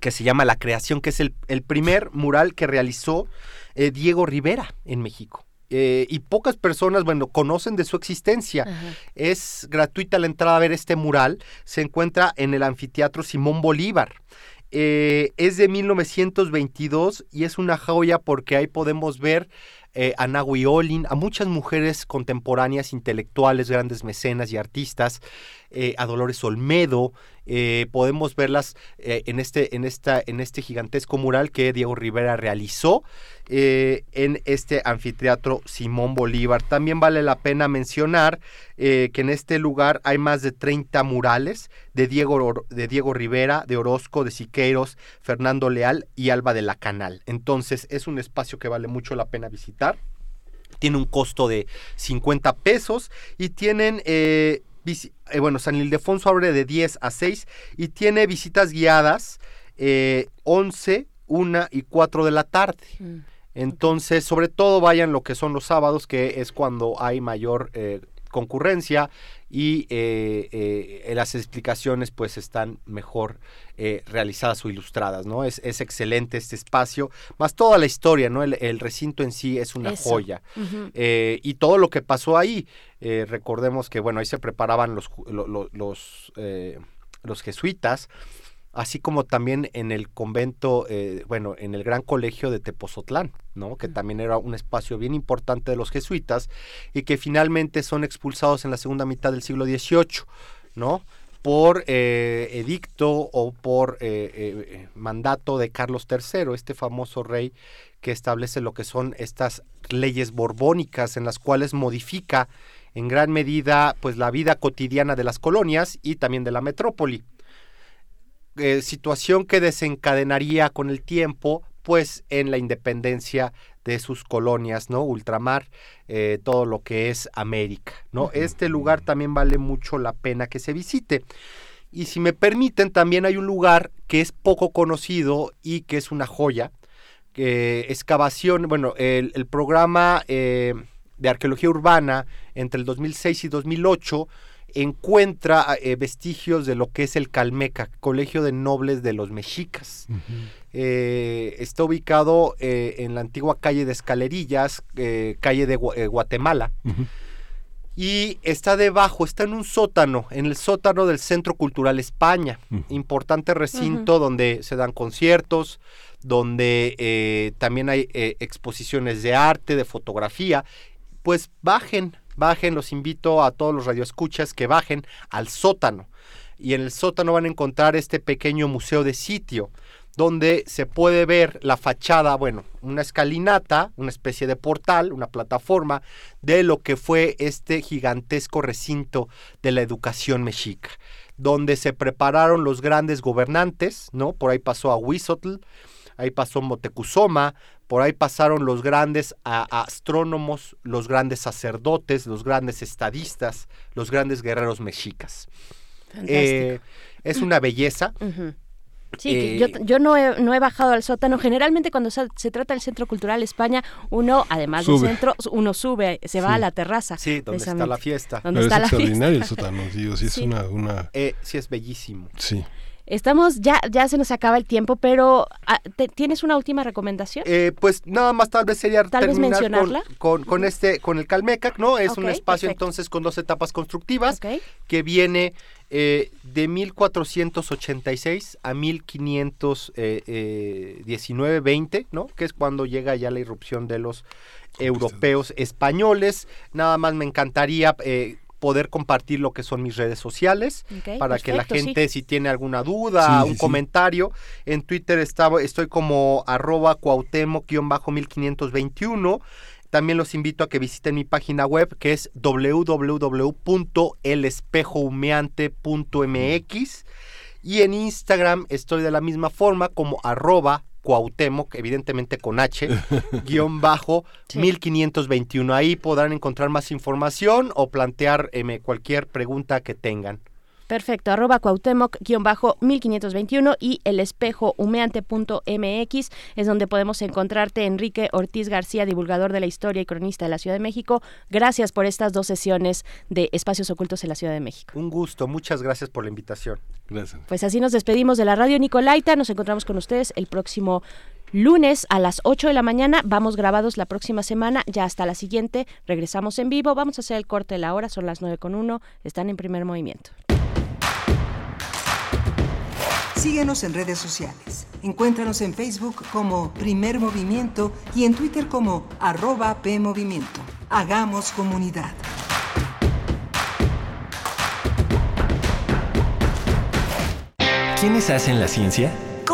que se llama La Creación, que es el, primer mural que realizó eh, Diego Rivera en México. Eh, y pocas personas, bueno, conocen de su existencia. Es gratuita la entrada a ver este mural. Se encuentra en el anfiteatro Simón Bolívar. Eh, es de 1922 y es una joya porque ahí podemos ver eh, a Nahui Olin, a muchas mujeres contemporáneas, intelectuales, grandes mecenas y artistas, eh, a Dolores Olmedo. Eh, podemos verlas eh, en, este, en, esta, en este gigantesco mural que Diego Rivera realizó eh, en este anfiteatro Simón Bolívar. También vale la pena mencionar que en este lugar hay más de 30 murales de Diego, de Diego Rivera, de Orozco, de Siqueiros, Fernando Leal y Alba de la Canal. Entonces es un espacio que vale mucho la pena visitar. Tiene un costo de 50 pesos y tienen... eh, bueno, San Ildefonso abre de 10 a 6 y tiene visitas guiadas eh, 11, 1 y 4 de la tarde. Entonces, sobre todo vayan lo que son los sábados, que es cuando hay mayor eh, concurrencia y eh, eh, las explicaciones pues están mejor eh, realizadas o ilustradas, ¿no? Es, es excelente este espacio, más toda la historia, ¿no? El, el recinto en sí es una Eso. joya. Eh, y todo lo que pasó ahí, eh, recordemos que, bueno, ahí se preparaban los, los, los jesuitas, así como también en el convento, eh, bueno, en el gran colegio de Tepozotlán, ¿no? Que también era un espacio bien importante de los jesuitas y que finalmente son expulsados en la segunda mitad del siglo XVIII, ¿no? Por eh, edicto o por eh, eh, mandato de Carlos III, este famoso rey que establece lo que son estas leyes borbónicas en las cuales modifica en gran medida pues la vida cotidiana de las colonias y también de la metrópoli. Situación que desencadenaría con el tiempo, pues en la independencia de sus colonias, ¿no? Ultramar, eh, todo lo que es América, ¿no? Este lugar también vale mucho la pena que se visite. Y si me permiten, también hay un lugar que es poco conocido y que es una joya, que excavación, bueno, el, el programa eh, de arqueología urbana entre el 2006 y 2008 encuentra eh, vestigios de lo que es el Calmeca, Colegio de Nobles de los Mexicas. Eh, está ubicado eh, en la antigua calle de Escalerillas, eh, calle de Gua- eh, Guatemala. Y está debajo, está en un sótano, en el sótano del Centro Cultural España, importante recinto donde se dan conciertos, donde eh, también hay eh, exposiciones de arte, de fotografía. Pues bajen, bajen, los invito a todos los radioescuchas que bajen al sótano. Y en el sótano van a encontrar este pequeño museo de sitio, donde se puede ver la fachada, bueno, una escalinata, una especie de portal, una plataforma de lo que fue este gigantesco recinto de la educación mexica, donde se prepararon los grandes gobernantes, ¿no? Por ahí pasó a Huizotl, ahí pasó Motecuzoma, por ahí pasaron los grandes a- astrónomos, los grandes sacerdotes, los grandes estadistas, los grandes guerreros mexicas. Eh, es una belleza. Sí, Eh, yo, yo no, he, no he bajado al sótano. Generalmente cuando se, se trata del Centro Cultural España, uno, además Sube. del centro, uno sube, se va Sí. a la terraza. Sí, donde está la fiesta. Donde Pero está es la extraordinario el sótano, digo, sí es una, una... Eh, sí, es bellísimo. Sí. Estamos, ya, ya se nos acaba el tiempo, pero ah, ¿te- ¿tienes una última recomendación? Eh, pues nada más tal vez sería Tal vez terminar mencionarla. con, con este, con el Calmecac, ¿no? Es un espacio perfecto. entonces con dos etapas constructivas que viene eh, de 1486 a 1519-20, ¿no? Que es cuando llega ya la irrupción de los europeos españoles. Nada más me encantaría eh, poder compartir lo que son mis redes sociales para que la sí. gente si tiene alguna duda, sí, un sí. comentario, en Twitter estaba, estoy como arroba cuauhtémoc-1521. También los invito a que visiten mi página web que es www.elespejohumeante.mx y en Instagram estoy de la misma forma como arroba Cuauhtémoc, evidentemente con H, guion bajo 1521. Ahí podrán encontrar más información o plantear em, cualquier pregunta que tengan. Perfecto, arroba cuauhtémoc-1521 y el espejo humeante.mx es donde podemos encontrarte Enrique Ortiz García, divulgador de la historia y cronista de la Ciudad de México. Gracias por estas dos sesiones de Espacios Ocultos en la Ciudad de México. Un gusto, muchas gracias por la invitación. Gracias. Pues así nos despedimos de la radio Nicolaita, nos encontramos con ustedes el próximo lunes a las 8 de la mañana, vamos grabados la próxima semana, ya hasta la siguiente, regresamos en vivo, vamos a hacer el corte de la hora, son las 9 con 1, están en primer movimiento. Síguenos en redes sociales. Encuéntranos en Facebook como Primer Movimiento y en Twitter como arroba PMovimiento. Hagamos comunidad. ¿Quiénes hacen la ciencia?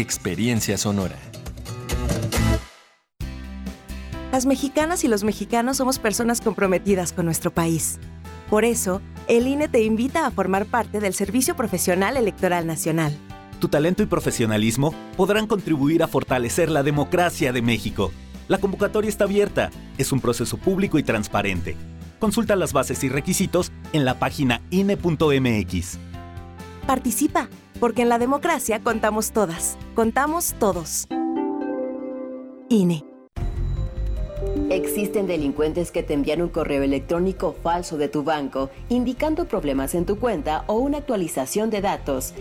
experiencia sonora. Las mexicanas y los mexicanos somos personas comprometidas con nuestro país. Por eso, el INE te invita a formar parte del Servicio Profesional Electoral Nacional. Tu talento y profesionalismo podrán contribuir a fortalecer la democracia de México. La convocatoria está abierta, es un proceso público y transparente. Consulta las bases y requisitos en la página INE.mx. Participa, porque en la democracia contamos todas, contamos todos. INE. Existen delincuentes que te envían un correo electrónico falso de tu banco indicando problemas en tu cuenta o una actualización de datos.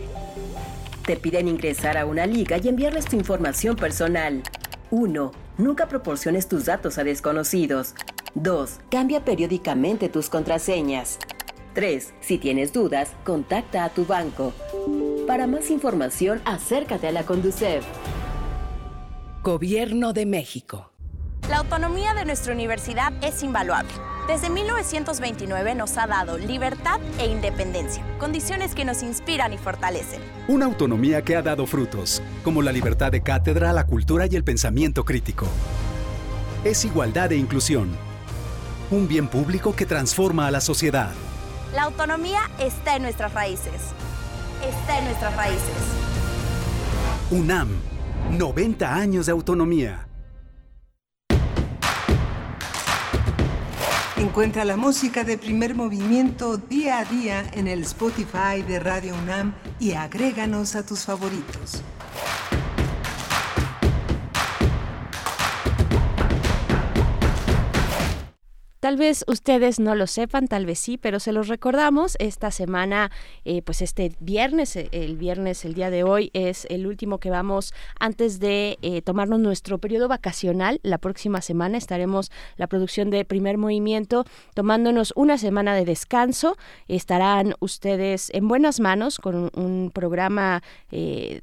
Te piden ingresar a una liga y enviarles tu información personal. 1. Nunca proporciones tus datos a desconocidos. 2. Cambia periódicamente tus contraseñas. 3. Si tienes dudas, contacta a tu banco. Para más información, acércate a la Conducef. Gobierno de México. La autonomía de nuestra universidad es invaluable. Desde 1929 nos ha dado libertad e independencia, condiciones que nos inspiran y fortalecen. Una autonomía que ha dado frutos, como la libertad de cátedra, la cultura y el pensamiento crítico. Es igualdad e inclusión. Un bien público que transforma a la sociedad. La autonomía está en nuestras raíces. Está en nuestras raíces. UNAM, 90 años de autonomía. Encuentra la música de primer movimiento día a día en el Spotify de Radio UNAM y agréganos a tus favoritos. Tal vez ustedes no lo sepan, tal vez sí, pero se los recordamos. Esta semana, eh, pues este viernes, eh, el viernes, el día de hoy, es el último que vamos antes de eh, tomarnos nuestro periodo vacacional. La próxima semana estaremos la producción de Primer Movimiento tomándonos una semana de descanso. Estarán ustedes en buenas manos con un, programa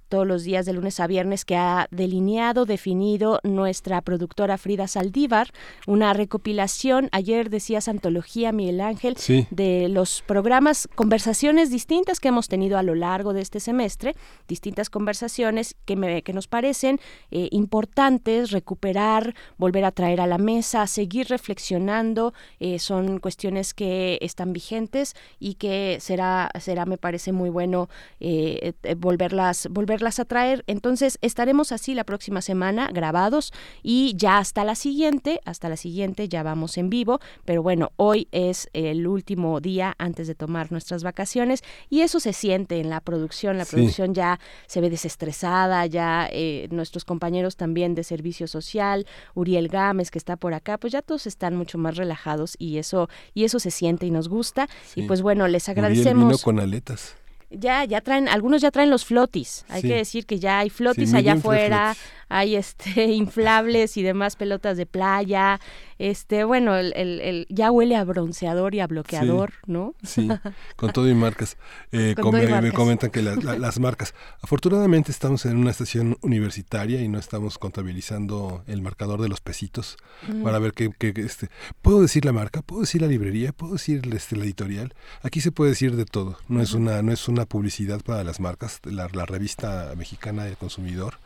todos los días de lunes a viernes que ha delineado, definido nuestra productora Frida Saldívar, una recopilación. Ayer decías antología, Miguel Ángel, Sí. de los programas, conversaciones distintas que hemos tenido a lo largo de este semestre, distintas conversaciones que, me, que nos parecen eh, importantes recuperar, volver a traer a la mesa, seguir reflexionando, eh, son cuestiones que están vigentes y que será, será me parece muy bueno eh, eh, volverlas, volverlas a traer. Entonces estaremos así la próxima semana grabados y ya hasta la siguiente, hasta la siguiente ya vamos en vivo, pero bueno, hoy es el último día antes de tomar nuestras vacaciones y eso se siente en la producción, la Sí. producción ya se ve desestresada, ya eh, nuestros compañeros también de servicio social, Uriel Gámez que está por acá, pues ya todos están mucho más relajados y eso y eso se siente y nos gusta y pues bueno, les Uriel agradecemos. vino con aletas. Ya, ya traen, algunos ya traen los flotis. Hay Sí. que decir que ya hay flotis Sí, allá afuera, flotis. Hay este inflables y demás pelotas de playa, este, bueno, el, el, ya huele a bronceador y a bloqueador, ¿no? Sí, con todo y marcas. Eh, me comentan que las marcas. Afortunadamente estamos en una estación universitaria y no estamos contabilizando el marcador de los pesitos para ver qué, este, puedo decir la marca, puedo decir la librería, puedo decir este, la editorial. Aquí se puede decir de todo. No es una, no es una publicidad para las marcas. La, la revista mexicana del consumidor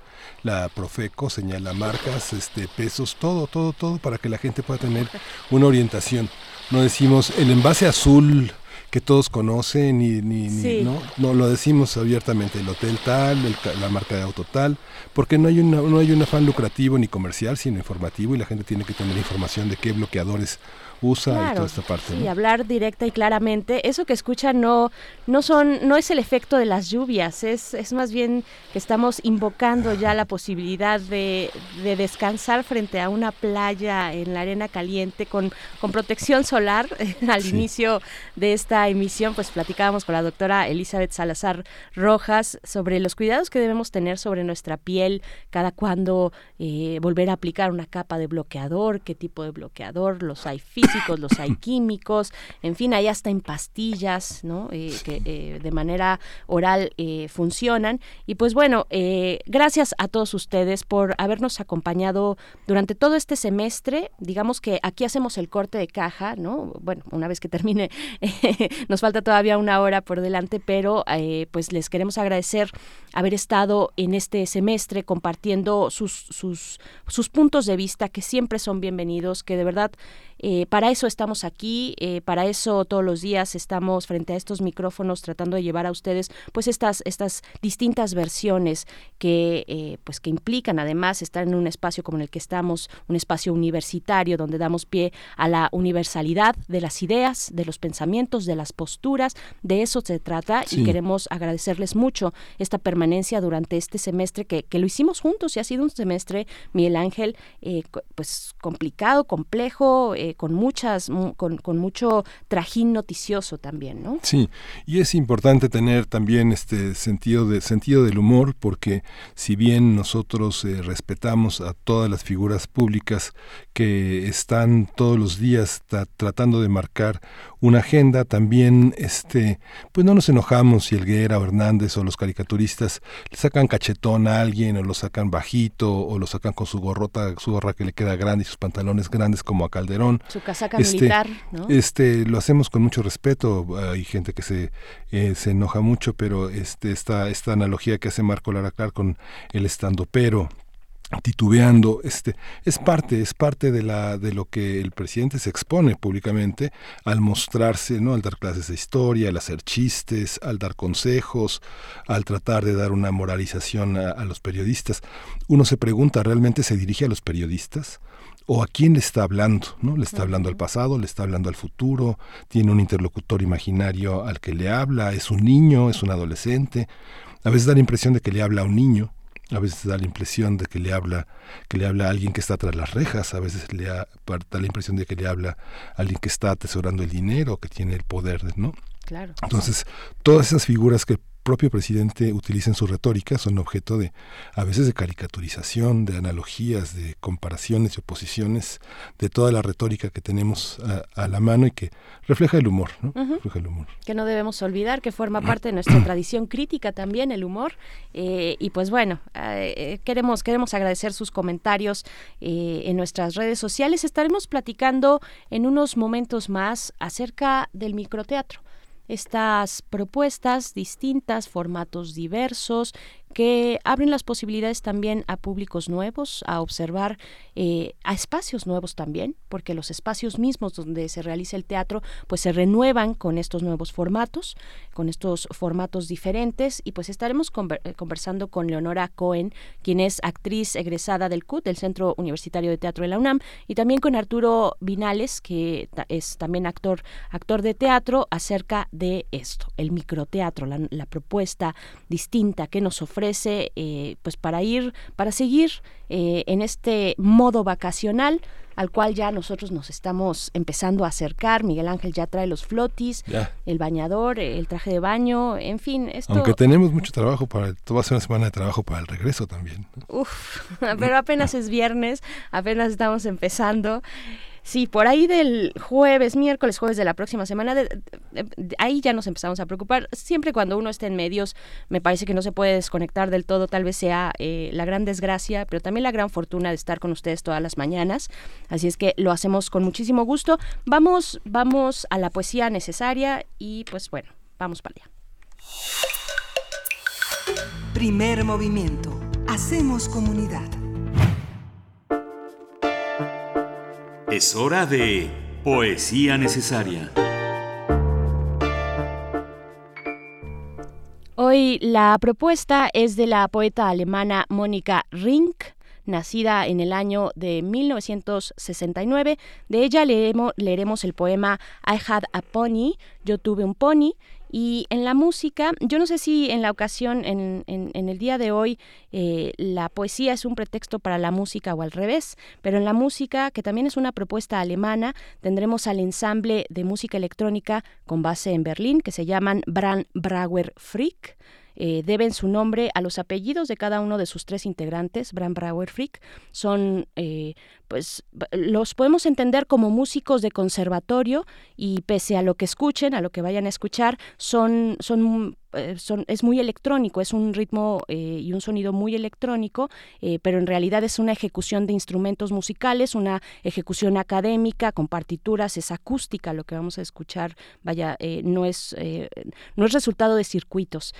la Profeco señala marcas, este, pesos, todo, todo, todo para que la gente pueda tener una orientación. No decimos el envase azul que todos conocen y ni, ¿no? no lo decimos abiertamente el hotel tal la marca de auto tal porque no hay una, no hay un afán lucrativo ni comercial sino informativo y la gente tiene que tener información de qué bloqueadores usa y toda esta parte. Y hablar directa y claramente. Eso que escuchan no, no son, no es el efecto de las lluvias, es, es más bien que estamos invocando ya la posibilidad de, de descansar frente a una playa en la arena caliente con, con protección solar. Al inicio de esta emisión, pues platicábamos con la doctora Elizabeth Salazar Rojas sobre los cuidados que debemos tener sobre nuestra piel, cada cuando eh, volver a aplicar una capa de bloqueador, qué tipo de bloqueador, los hay los hay químicos, en fin, hay hasta en pastillas, ¿no? Eh, que eh, de manera oral eh, funcionan. Y pues bueno, gracias a todos ustedes por habernos acompañado durante todo este semestre. Digamos que aquí hacemos el corte de caja, ¿no? Bueno, una vez que termine, nos falta todavía una hora por delante, pero pues les queremos agradecer haber estado en este semestre compartiendo sus, sus, sus puntos de vista que siempre son bienvenidos, que de verdad eh, para eso estamos aquí, eh, para eso todos los días estamos frente a estos micrófonos tratando de llevar a ustedes pues estas, estas distintas versiones que, eh, pues que implican además estar en un espacio como en el que estamos, un espacio universitario donde damos pie a la universalidad de las ideas, de los pensamientos, de las posturas, de eso se trata y queremos agradecerles mucho esta permanencia durante este semestre que, que, lo hicimos juntos y ha sido un semestre, Miguel Ángel, pues complicado, complejo, eh, con muchas, con, con, mucho trajín noticioso también, ¿no? Sí, y es importante tener también este sentido de sentido del humor, porque si bien nosotros eh, respetamos a todas las figuras públicas que están todos los días tratando de marcar una agenda, también este, pues no nos enojamos si el Guerra o Hernández o los caricaturistas le sacan cachetón a alguien o lo sacan bajito o lo sacan con su gorrota, su gorra que le queda grande y sus pantalones grandes como a Calderón su casaca este, militar, ¿no? Este, lo hacemos con mucho respeto. Hay gente que se, eh, se enoja mucho, pero este, esta, esta analogía que hace Marco Laracar con el estando pero titubeando este es parte es parte de la de lo que el presidente se expone públicamente al mostrarse no al dar clases de historia al hacer chistes al dar consejos al tratar de dar una moralización a los periodistas. Uno se pregunta realmente se dirige a los periodistas o a quién le está hablando, ¿no? Le está hablando al pasado, le está hablando al futuro, tiene un interlocutor imaginario al que le habla, es un niño, es un adolescente. A veces da la impresión de que le habla a un niño, a veces da la impresión de que le habla que le habla a alguien que está tras las rejas, a veces le da, la impresión de que le habla a alguien que está atesorando el dinero, que tiene el poder, ¿no? Claro. Entonces, todas esas figuras que propio presidente utiliza en su retórica son objeto de, a veces, de caricaturización, de analogías, de comparaciones y oposiciones, de toda la retórica que tenemos a, la mano y que refleja el humor, ¿no? refleja el humor. Que no debemos olvidar que forma parte de nuestra tradición crítica también el humor. Eh, y pues bueno, eh, queremos, queremos agradecer sus comentarios eh, en nuestras redes sociales. Estaremos platicando en unos momentos más acerca del microteatro estas propuestas distintas, formatos diversos, que abren las posibilidades también a públicos nuevos, a observar eh, a espacios nuevos también, porque los espacios mismos donde se realiza el teatro pues se renuevan con estos nuevos formatos, con estos formatos diferentes. Y pues estaremos eh, conversando con Leonora Cohen, quien es actriz egresada del CUT, del Centro Universitario de Teatro de la UNAM, y también con Arturo Vinales, que es también actor, actor de teatro, acerca de esto, el microteatro, la propuesta distinta que nos ofrece ofrece eh, pues para ir, para seguir eh, en este modo vacacional al cual ya nosotros nos estamos empezando a acercar. Miguel Ángel ya trae los flotis, el bañador, el traje de baño, en fin. Esto... Aunque tenemos mucho trabajo para, el, va a ser una semana de trabajo para el regreso también. Uf, pero apenas es viernes, apenas estamos empezando. Sí, por ahí del jueves, miércoles, jueves de la próxima semana, ahí ya nos empezamos a preocupar. Siempre cuando uno está en medios, me parece que no se puede desconectar del todo, tal vez sea eh, la gran desgracia, pero también la gran fortuna de estar con ustedes todas las mañanas. Así es que lo hacemos con muchísimo gusto. Vamos, vamos a la poesía necesaria y pues bueno, vamos para allá. Primer movimiento. Hacemos comunidad. Es hora de Poesía Necesaria. Hoy la propuesta es de la poeta alemana Mónica Rink, nacida en el año de 1969. De ella leeremos, leeremos el poema I Had a Pony, Yo tuve un pony, y en la música, yo no sé si en la ocasión, en, en, el día de hoy, eh, la poesía es un pretexto para la música o al revés, pero en la música, que también es una propuesta alemana, tendremos al ensamble de música electrónica con base en Berlín, que se llaman Brand Brauer Frick. Eh, deben su nombre a los apellidos de cada uno de sus tres integrantes, Bram Frick. Son, eh, pues, los podemos entender como músicos de conservatorio y pese a lo que escuchen, a lo que vayan a escuchar, son, son eh, es muy electrónico, es un ritmo eh, y un sonido muy electrónico, eh, pero en realidad es una ejecución de instrumentos musicales, una ejecución académica con partituras, es acústica lo que vamos a escuchar, vaya, no, es, no es resultado de circuitos.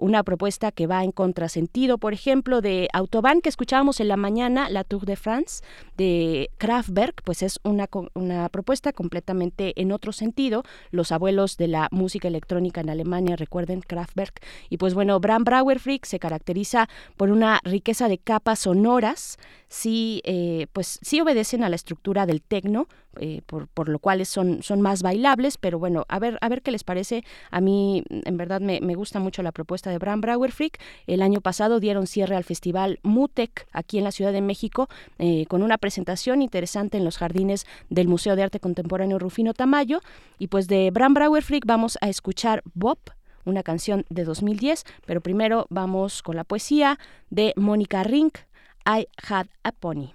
una propuesta que va en contrasentido, por ejemplo, de Autobahn que escuchábamos en la mañana, la Tour de France, de Kraftwerk, pues es una, una propuesta completamente en otro sentido. Los abuelos de la música electrónica en Alemania, recuerden, Kraftwerk. Y pues bueno, Bram Brauer Freak se caracteriza por una riqueza de capas sonoras, sí, eh, pues sí obedecen a la estructura del tecno, eh, por, lo cual son, son más bailables, pero bueno, a ver, a ver qué les parece. A mí, en verdad, me, gusta mucho la propuesta de Bram Brauer Freak. El año pasado dieron cierre al festival MUTEC aquí en la Ciudad de México eh, con una presentación interesante en los jardines del Museo de Arte Contemporáneo Rufino Tamayo. Y pues de Bram Brauer Freak vamos a escuchar Bob una canción de 2010, pero primero vamos con la poesía de Mónica Rink, I Had a Pony.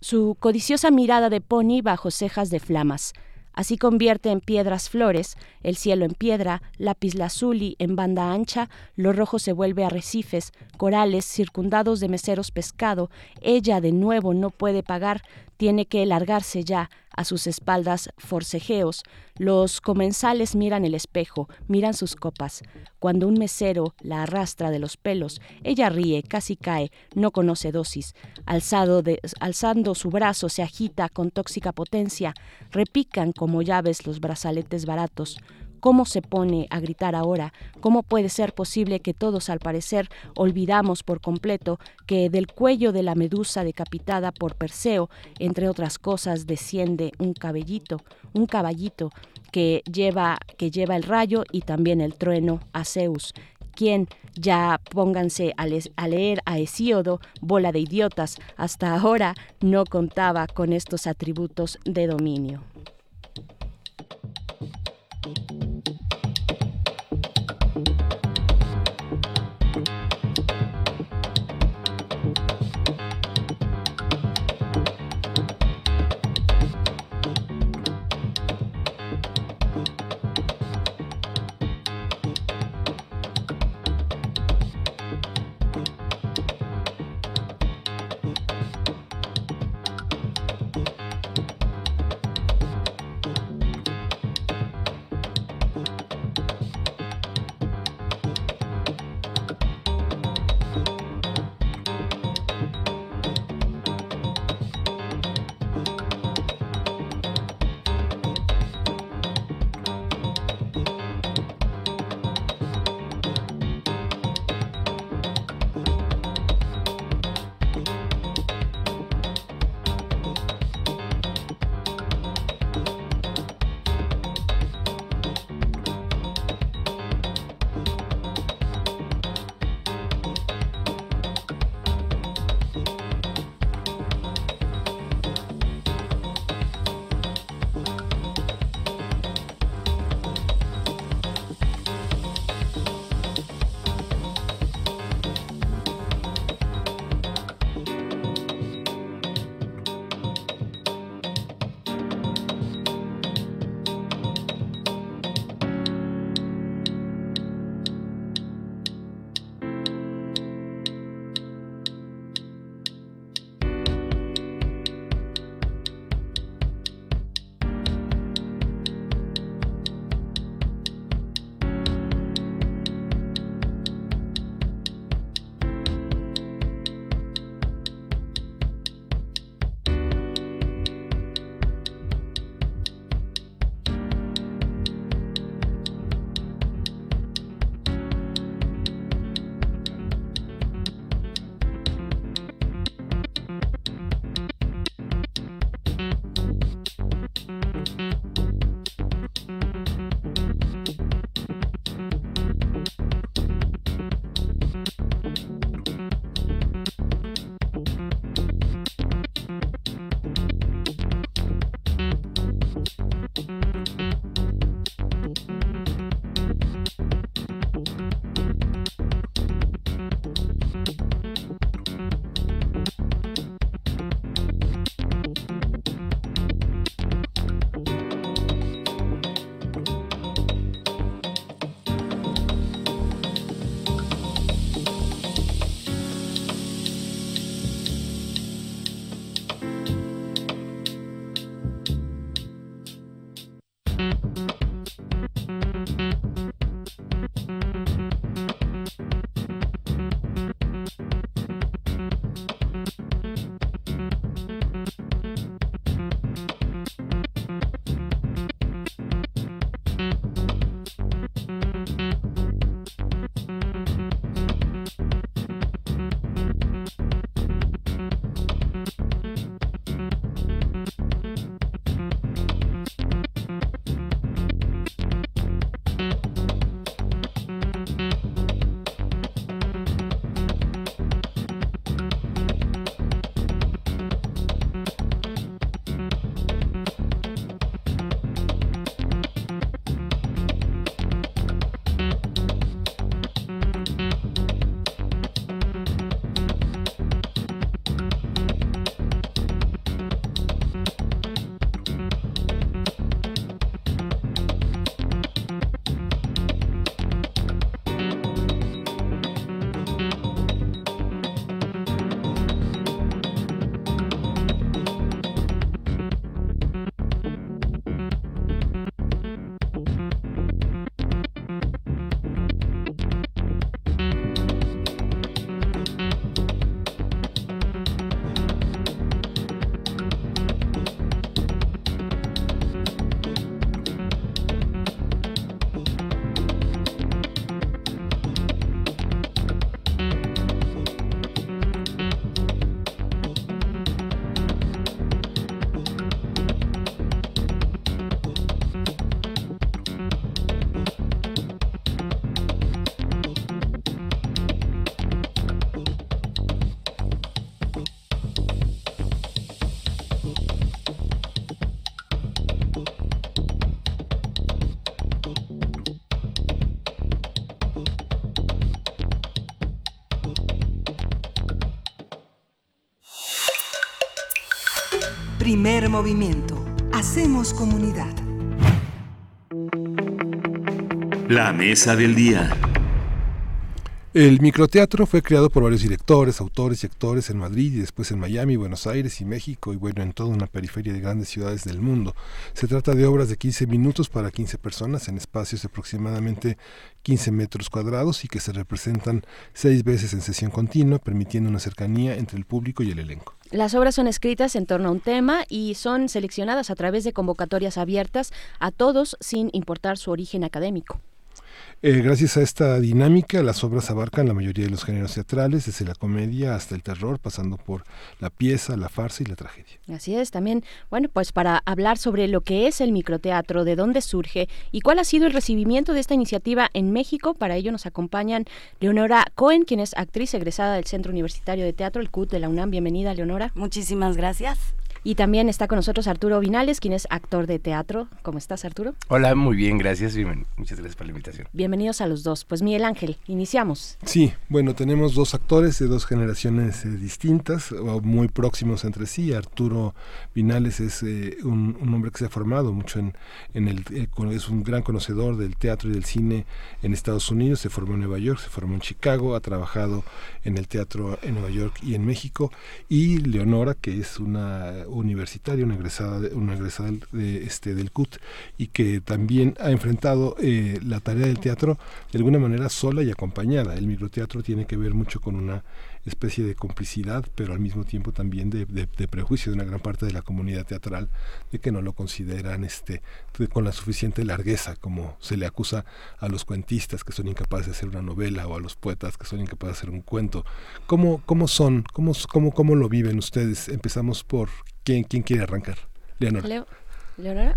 Su codiciosa mirada de pony bajo cejas de flamas. Así convierte en piedras flores, el cielo en piedra, lápiz lazuli en banda ancha, lo rojo se vuelve arrecifes, corales circundados de meseros pescado. Ella de nuevo no puede pagar, tiene que largarse ya, a sus espaldas forcejeos. Los comensales miran el espejo, miran sus copas. Cuando un mesero la arrastra de los pelos, ella ríe, casi cae, no conoce dosis. Alzado alzando su brazo se agita con tóxica potencia. Repican como llaves los brazaletes baratos. ¿Cómo se pone a gritar ahora? ¿Cómo puede ser posible que todos al parecer olvidamos por completo que del cuello de la medusa decapitada por Perseo, entre otras cosas, desciende un cabellito, un caballito que lleva, que lleva el rayo y también el trueno a Zeus? ¿Quién? ya pónganse a, a, leer a Hesíodo, bola de idiotas, hasta ahora no contaba con estos atributos de dominio. Primer movimiento. Hacemos comunidad. La mesa del día. El microteatro fue creado por varios directores, autores y actores en Madrid y después en Miami, Buenos Aires y México y bueno, en toda una periferia de grandes ciudades del mundo. Se trata de obras de 15 minutos para 15 personas en espacios de aproximadamente 15 metros cuadrados y que se representan seis veces en sesión continua, permitiendo una cercanía entre el público y el elenco. Las obras son escritas en torno a un tema y son seleccionadas a través de convocatorias abiertas a todos sin importar su origen académico. Eh, gracias a esta dinámica, las obras abarcan la mayoría de los géneros teatrales, desde la comedia hasta el terror, pasando por la pieza, la farsa y la tragedia. Así es, también, bueno, pues para hablar sobre lo que es el microteatro, de dónde surge y cuál ha sido el recibimiento de esta iniciativa en México, para ello nos acompañan Leonora Cohen, quien es actriz egresada del Centro Universitario de Teatro, el CUT de la UNAM. Bienvenida, Leonora. Muchísimas gracias. Y también está con nosotros Arturo Vinales, quien es actor de teatro. ¿Cómo estás, Arturo? Hola, muy bien, gracias. Muchas gracias por la invitación. Bienvenidos a los dos. Pues Miguel Ángel, iniciamos. Sí, bueno, tenemos dos actores de dos generaciones eh, distintas, o muy próximos entre sí. Arturo Vinales es eh, un, hombre que se ha formado mucho en, en el... Eh, es un gran conocedor del teatro y del cine en Estados Unidos. Se formó en Nueva York, se formó en Chicago, ha trabajado en el teatro en Nueva York y en México. Y Leonora, que es una universitaria, una egresada, una egresada de, este, del CUT y que también ha enfrentado eh, la tarea del teatro de alguna manera sola y acompañada. El microteatro tiene que ver mucho con una especie de complicidad, pero al mismo tiempo también de, prejuicio de una gran parte de la comunidad teatral de que no lo consideran este con la suficiente largueza como se le acusa a los cuentistas que son incapaces de hacer una novela o a los poetas que son incapaces de hacer un cuento. ¿Cómo, cómo son? ¿Cómo, cómo, cómo lo viven ustedes? Empezamos por ¿Quién, quién quiere arrancar? Leonora. ¿Leonora?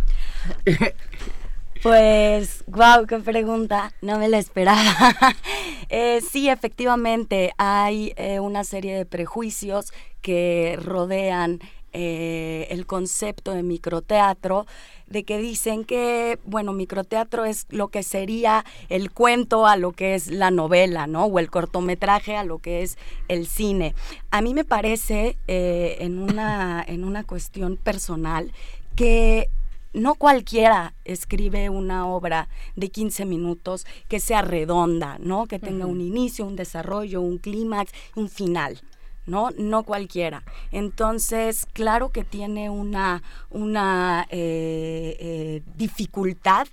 Pues, wow, qué pregunta, no me la esperaba. eh, sí, efectivamente, hay eh, una serie de prejuicios que rodean eh, el concepto de microteatro, de que dicen que, bueno, microteatro es lo que sería el cuento a lo que es la novela, ¿no? O el cortometraje a lo que es el cine. A mí me parece, eh, en, una, en una cuestión personal, que no cualquiera escribe una obra de 15 minutos que sea redonda, ¿no? Que tenga un inicio, un desarrollo, un clímax, un final. ¿No? No cualquiera. Entonces, claro que tiene una, una eh, eh, dificultad,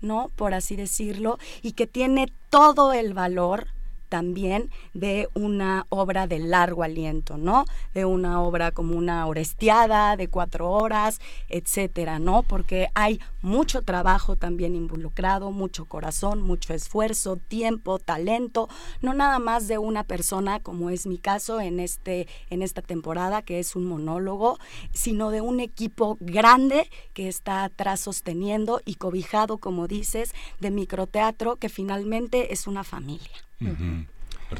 ¿no? Por así decirlo, y que tiene todo el valor también de una obra de largo aliento, ¿no? De una obra como una orestiada de cuatro horas, etcétera, ¿no? Porque hay mucho trabajo también involucrado, mucho corazón, mucho esfuerzo, tiempo, talento, no nada más de una persona, como es mi caso en, este, en esta temporada, que es un monólogo, sino de un equipo grande que está atrás sosteniendo y cobijado, como dices, de microteatro, que finalmente es una familia.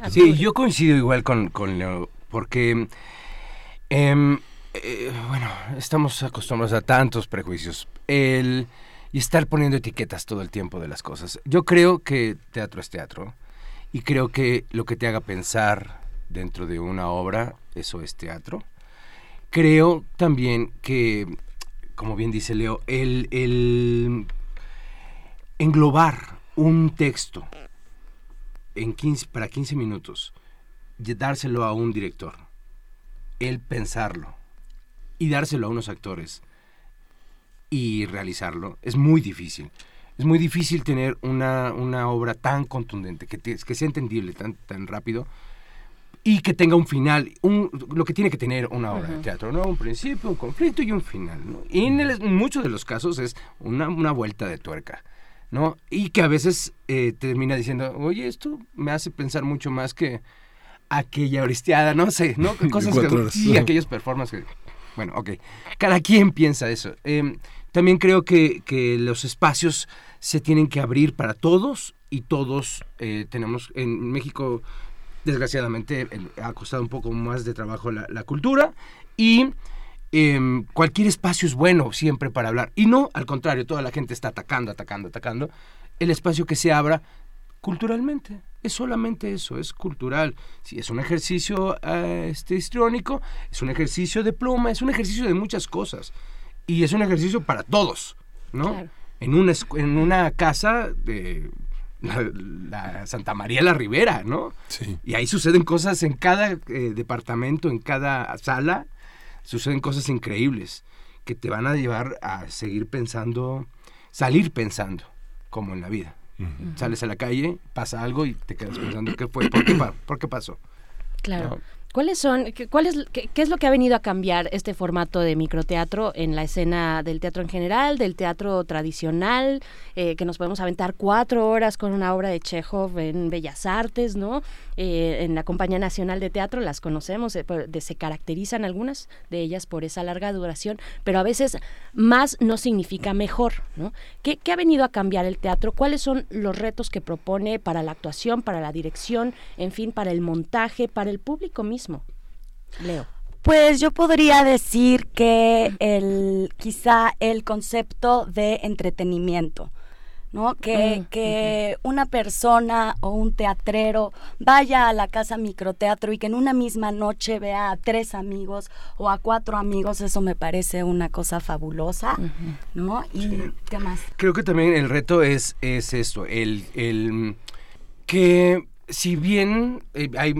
Sí, yo coincido igual con, con Leo, porque, em, eh, bueno, estamos acostumbrados a tantos prejuicios. El, y estar poniendo etiquetas todo el tiempo de las cosas. Yo creo que teatro es teatro y creo que lo que te haga pensar dentro de una obra, eso es teatro. Creo también que, como bien dice Leo, el, el englobar un texto en 15, para 15 minutos, dárselo a un director, él pensarlo y dárselo a unos actores y realizarlo, es muy difícil. Es muy difícil tener una, una obra tan contundente, que, que sea entendible tan, tan rápido y que tenga un final, un, lo que tiene que tener una obra de teatro, ¿no? Un principio, un conflicto y un final, ¿no? Y en, muchos de los casos es una, una vuelta de tuerca. ¿No? Y que a veces eh, termina diciendo, oye, esto me hace pensar mucho más que aquella oristiada, no sé, ¿no? Cosas que... Sí, aquellos performances Bueno, ok. Cada quien piensa eso. Em, también creo que, que, los espacios se tienen que abrir para todos y todos eh, tenemos en México, desgraciadamente, ha costado un poco más de trabajo la, la cultura y Em, cualquier espacio es bueno siempre para hablar. Y no, al contrario, toda la gente está atacando, atacando, atacando. El espacio que se abra culturalmente. Es solamente eso, es cultural. Si es un ejercicio eh, este, histriónico, es un ejercicio de pluma, es un ejercicio de muchas cosas. Y es un ejercicio para todos, ¿no? En, una, en una casa de la, Santa María la Ribera, ¿no? Sí. Y ahí suceden cosas en cada eh, departamento, en cada sala, suceden cosas increíbles que te van a llevar a seguir pensando, salir pensando, como en la vida. Sales a la calle, pasa algo y te quedas pensando qué fue, por qué, por qué pasó. Claro. ¿Cuáles son, qué, cuál es, qué, es lo que ha venido a cambiar este formato de microteatro en la escena del teatro en general, del teatro tradicional, eh, que nos podemos aventar cuatro horas con una obra de Chekhov en Bellas Artes, ¿no? Eh, en la Compañía Nacional de Teatro las conocemos, eh, se caracterizan algunas de ellas por esa larga duración, pero a veces más no significa mejor, ¿no? ¿Qué, ¿Qué ha venido a cambiar el teatro? ¿Cuáles son los retos que propone para la actuación, para la dirección, en fin, para el montaje, para el público mismo? Leo. Pues yo podría decir que el, quizá el concepto de entretenimiento, ¿no? Que, Mm, que una persona o un teatrero vaya a la casa microteatro y que en una misma noche vea a tres amigos o a cuatro amigos, eso me parece una cosa fabulosa, ¿no? Y qué más. Creo que también el reto es, es esto, el, el que si bien eh, hay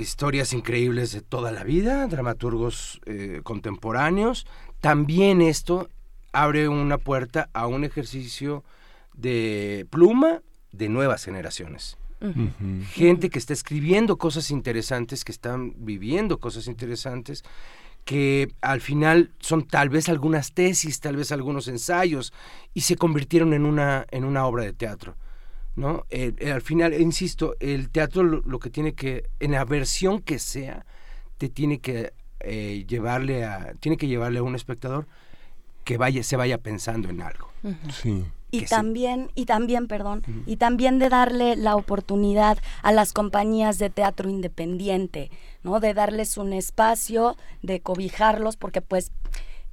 historias increíbles de toda la vida, dramaturgos eh, contemporáneos, también esto abre una puerta a un ejercicio de pluma de nuevas generaciones. Gente que está escribiendo cosas interesantes, que están viviendo cosas interesantes, que al final son tal vez algunas tesis, tal vez algunos ensayos, y se convirtieron en una, en una obra de teatro. ¿No? Eh, eh, al final, insisto, el teatro lo, lo que tiene que, en la versión que sea, te tiene que eh, llevarle a, tiene que llevarle a un espectador que vaya, se vaya pensando en algo. Sí. Y también, y también, perdón, y también de darle la oportunidad a las compañías de teatro independiente, ¿no? De darles un espacio, de cobijarlos, porque pues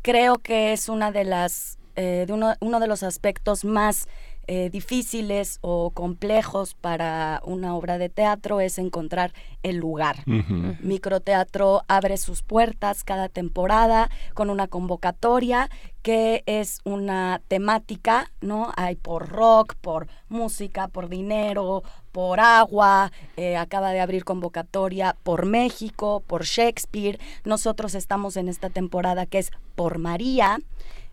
creo que es una de las, eh, de uno, uno de los aspectos más eh, difíciles o complejos para una obra de teatro es encontrar el lugar. Microteatro abre sus puertas cada temporada con una convocatoria que es una temática, ¿no? Hay por rock, por música, por dinero, por agua, eh, acaba de abrir convocatoria por México, por Shakespeare. Nosotros estamos en esta temporada que es por María.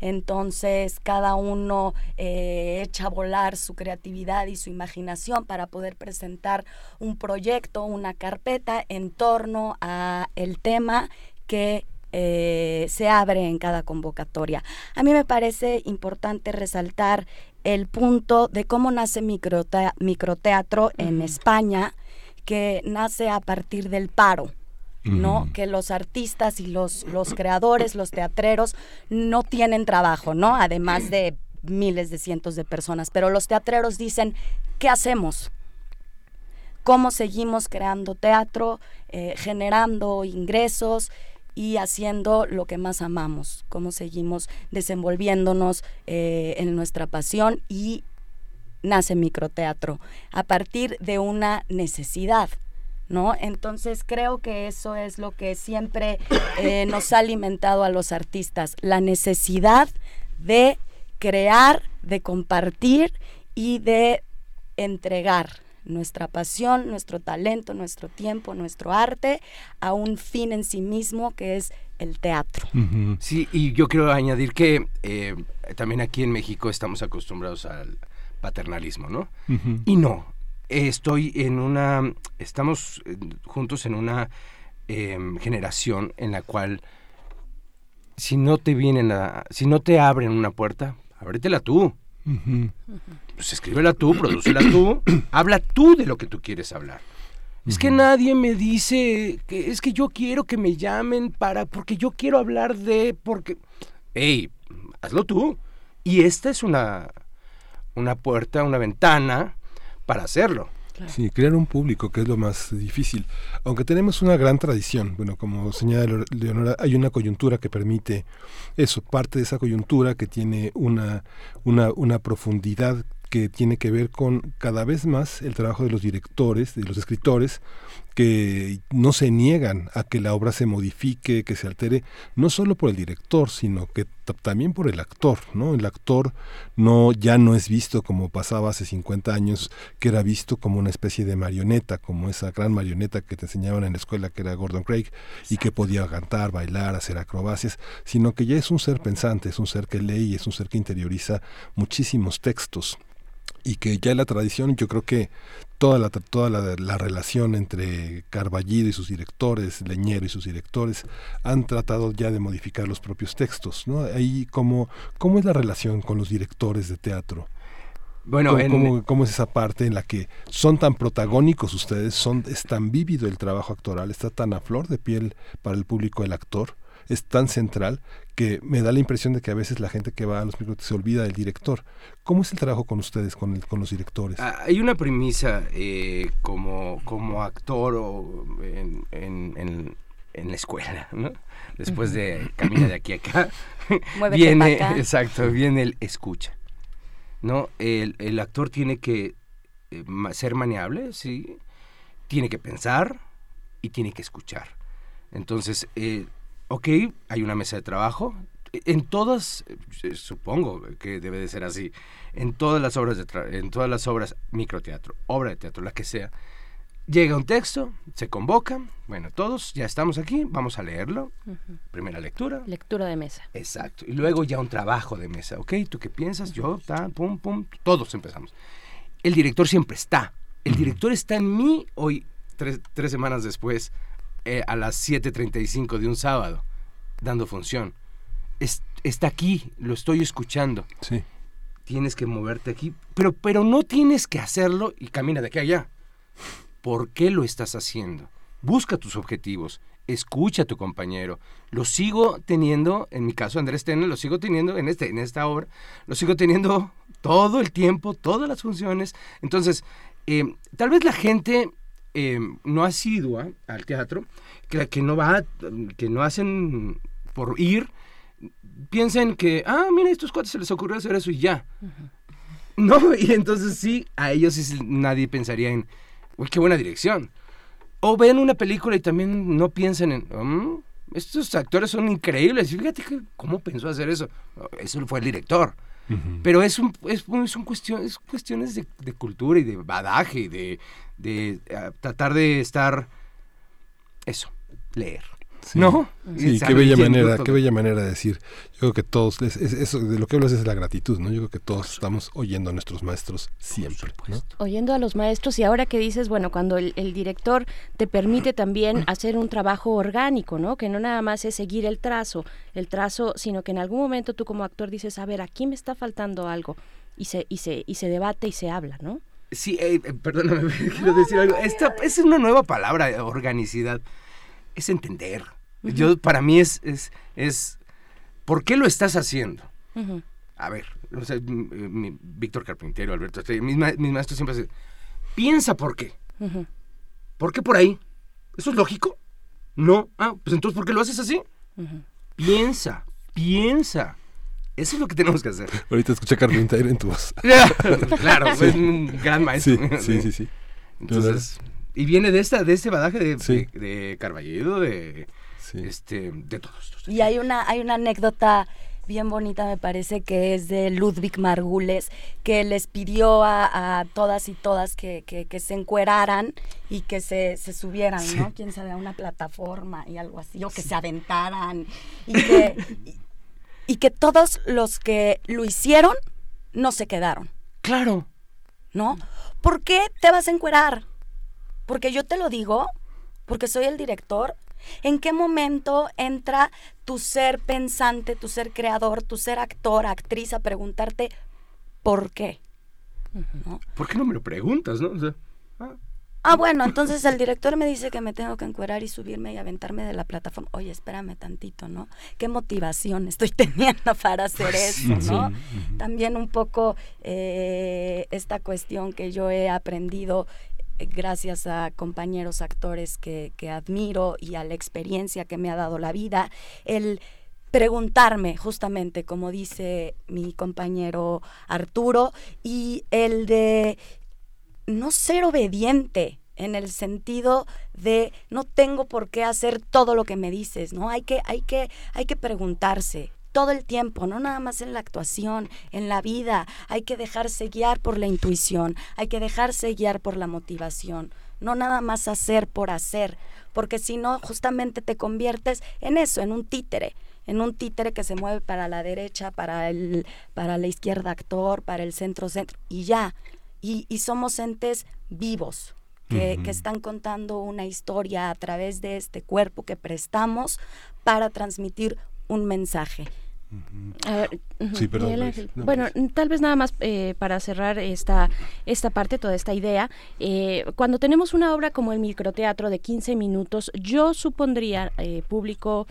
Entonces cada uno eh, echa a volar su creatividad y su imaginación para poder presentar un proyecto, una carpeta en torno a el tema que eh, se abre en cada convocatoria. A mí me parece importante resaltar el punto de cómo nace microtea- microteatro en España, que nace a partir del paro. ¿No? Que los artistas y los, los creadores, los teatreros, no tienen trabajo, ¿no? Además de miles de cientos de personas. Pero los teatreros dicen, ¿qué hacemos? ¿Cómo seguimos creando teatro, eh, generando ingresos y haciendo lo que más amamos? ¿Cómo seguimos desenvolviéndonos eh, en nuestra pasión? Y nace microteatro a partir de una necesidad. ¿No? Entonces creo que eso es lo que siempre eh, nos ha alimentado a los artistas, la necesidad de crear, de compartir y de entregar nuestra pasión, nuestro talento, nuestro tiempo, nuestro arte a un fin en sí mismo que es el teatro. Sí, y yo quiero añadir que eh, también aquí en México estamos acostumbrados al paternalismo, ¿no? Y no, estoy en una, estamos eh, juntos en una em, generación en la cual si no te vienen a, si no te abren una puerta, ábretela tú. Pues escríbela tú, prodúcela tú, habla tú de lo que tú quieres hablar. Es que nadie me dice que es que yo quiero que me llamen para porque yo quiero hablar de porque hey, hazlo tú. Y esta es una una puerta, una ventana para hacerlo. Sí, crear un público, que es lo más difícil. Aunque tenemos una gran tradición, bueno, como señala Leo- Leonora, hay una coyuntura que permite eso, parte de esa coyuntura que tiene una, una, una profundidad que tiene que ver con cada vez más el trabajo de los directores, de los escritores, que no se niegan a que la obra se modifique, que se altere, no solo por el director, sino que también por el actor, ¿no? El actor no ya no es visto como pasaba hace 50 años, que era visto como una especie de marioneta, como esa gran marioneta que te enseñaban en la escuela que era Gordon Craig y que podía cantar, bailar, hacer acrobacias, sino que ya es un ser pensante, es un ser que lee y es un ser que interioriza muchísimos textos y que ya la tradición, yo creo que toda la toda la, relación entre Carballido y sus directores, Leñero y sus directores, han tratado ya de modificar los propios textos, ¿no? Ahí cómo, cómo es la relación con los directores de teatro. Bueno, ¿Cómo, cómo, es esa parte en la que son tan protagónicos ustedes, son, es tan vívido el trabajo actoral, está tan a flor de piel para el público el actor, es tan central que me da la impresión de que a veces la gente que va a los micros se olvida del director. ¿Cómo es el trabajo con ustedes, con, con los directores? Ah, hay una premisa eh, como, como actor o en, en, en, la escuela, ¿no? Después de camina de aquí a acá, viene, exacto, viene el escucha. ¿no? El, el actor tiene que eh, ser maneable, sí, tiene que pensar y tiene que escuchar. Entonces, eh, ok, hay una mesa de trabajo. En todas, eh, supongo que debe de ser así, en todas las obras de en todas las obras microteatro, obra de teatro, la que sea, llega un texto, se convoca, bueno, todos ya estamos aquí, vamos a leerlo. Primera lectura. Lectura de mesa. Exacto. Y luego ya un trabajo de mesa. Ok, ¿tú qué piensas? Yo, ta, pum, pum, todos empezamos. El director siempre está. El director está en mí hoy, tres, tres semanas después, eh, a las 7.35 de un sábado, dando función. está aquí, lo estoy escuchando. Sí. Tienes que moverte aquí, pero, pero no tienes que hacerlo y camina de aquí a allá. ¿Por qué lo estás haciendo? Busca tus objetivos, escucha a tu compañero. Lo sigo teniendo, en mi caso Andrés Tene, lo sigo teniendo en, este, en esta obra, lo sigo teniendo todo el tiempo, todas las funciones. Entonces, eh, tal vez la gente eh, no asidua al teatro, que, que no va, que no hacen por ir, piensen que, ah, mira, a estos cuates se les ocurrió hacer eso y ya. No, y entonces sí, a ellos nadie pensaría en, uy, qué buena dirección. O ven una película y también no piensan en, mm, estos actores son increíbles. Fíjate que, cómo pensó hacer eso. Eso fue el director. Pero es, un, es, son cuestiones, de, cultura y de badaje de, de eh, tratar de estar, eso, leer. ¿No? Sí, qué bella manera, qué bella manera de decir. Yo creo que todos, eso de lo que hablas es la gratitud, ¿no? Yo creo que todos estamos oyendo a nuestros maestros siempre, Oyendo a los maestros y ahora que dices, bueno, cuando el, director te permite también hacer un trabajo orgánico, ¿no? Que no nada más es seguir el trazo, el trazo, sino que en algún momento tú como actor dices, a ver, aquí me está faltando algo y se, y se, y se debate y se habla, ¿no? Sí, eh, eh, perdóname, quiero decir algo. Esta es una nueva palabra, organicidad. Es entender. Yo, para mí es, es, es, ¿por qué lo estás haciendo? A ver, Víctor Carpintero, Alberto, mis, mis, maestros siempre dicen, piensa por qué. ¿Por qué por ahí? ¿Eso es lógico? No. Ah, pues entonces, ¿por qué lo haces así? Piensa, piensa. Eso es lo que tenemos que hacer. Ahorita escuché Carpintero en tu voz. claro, es un gran maestro. Sí, sí, sí. Entonces, y viene de esta, de este badaje de, de, de Carballedo, de, este, de todos. Y hay una, hay una anécdota bien bonita, me parece, que es de Ludwig Margules, que les pidió a, todas y todas que, que, se encueraran y que se, se subieran, ¿no? Quién sabe, a una plataforma y algo así, o que se aventaran. Y que, y que todos los que lo hicieron no se quedaron. Claro. ¿No? ¿Por qué te vas a encuerar? Porque yo te lo digo, porque soy el director. ¿En qué momento entra tu ser pensante, tu ser creador, tu ser actor, actriz a preguntarte por qué? ¿Por qué no me lo preguntas, no? O sea, ah, Ah, bueno, entonces el director me dice que me tengo que encuerar y subirme y aventarme de la plataforma. Oye, espérame tantito, ¿no? ¿Qué motivación estoy teniendo para hacer pues eso, no? También un poco eh, esta cuestión que yo he aprendido gracias a compañeros actores que, que admiro y a la experiencia que me ha dado la vida, el preguntarme justamente, como dice mi compañero Arturo, y el de no ser obediente en el sentido de no tengo por qué hacer todo lo que me dices, ¿no? Hay que, hay que, hay que preguntarse todo el tiempo, no nada más en la actuación, en la vida. Hay que dejarse guiar por la intuición, hay que dejarse guiar por la motivación, no nada más hacer por hacer, porque si no, justamente te conviertes en eso, en un títere en un títere que se mueve para la derecha, para el, para la izquierda actor, para el centro centro, y ya. Y, y somos entes vivos, que, que, están contando una historia a través de este cuerpo que prestamos para transmitir un mensaje. Sí, perdón, bueno, tal vez nada más eh, para cerrar esta, esta parte, toda esta idea. Eh, cuando tenemos una obra como el microteatro de 15 minutos, yo supondría, eh, público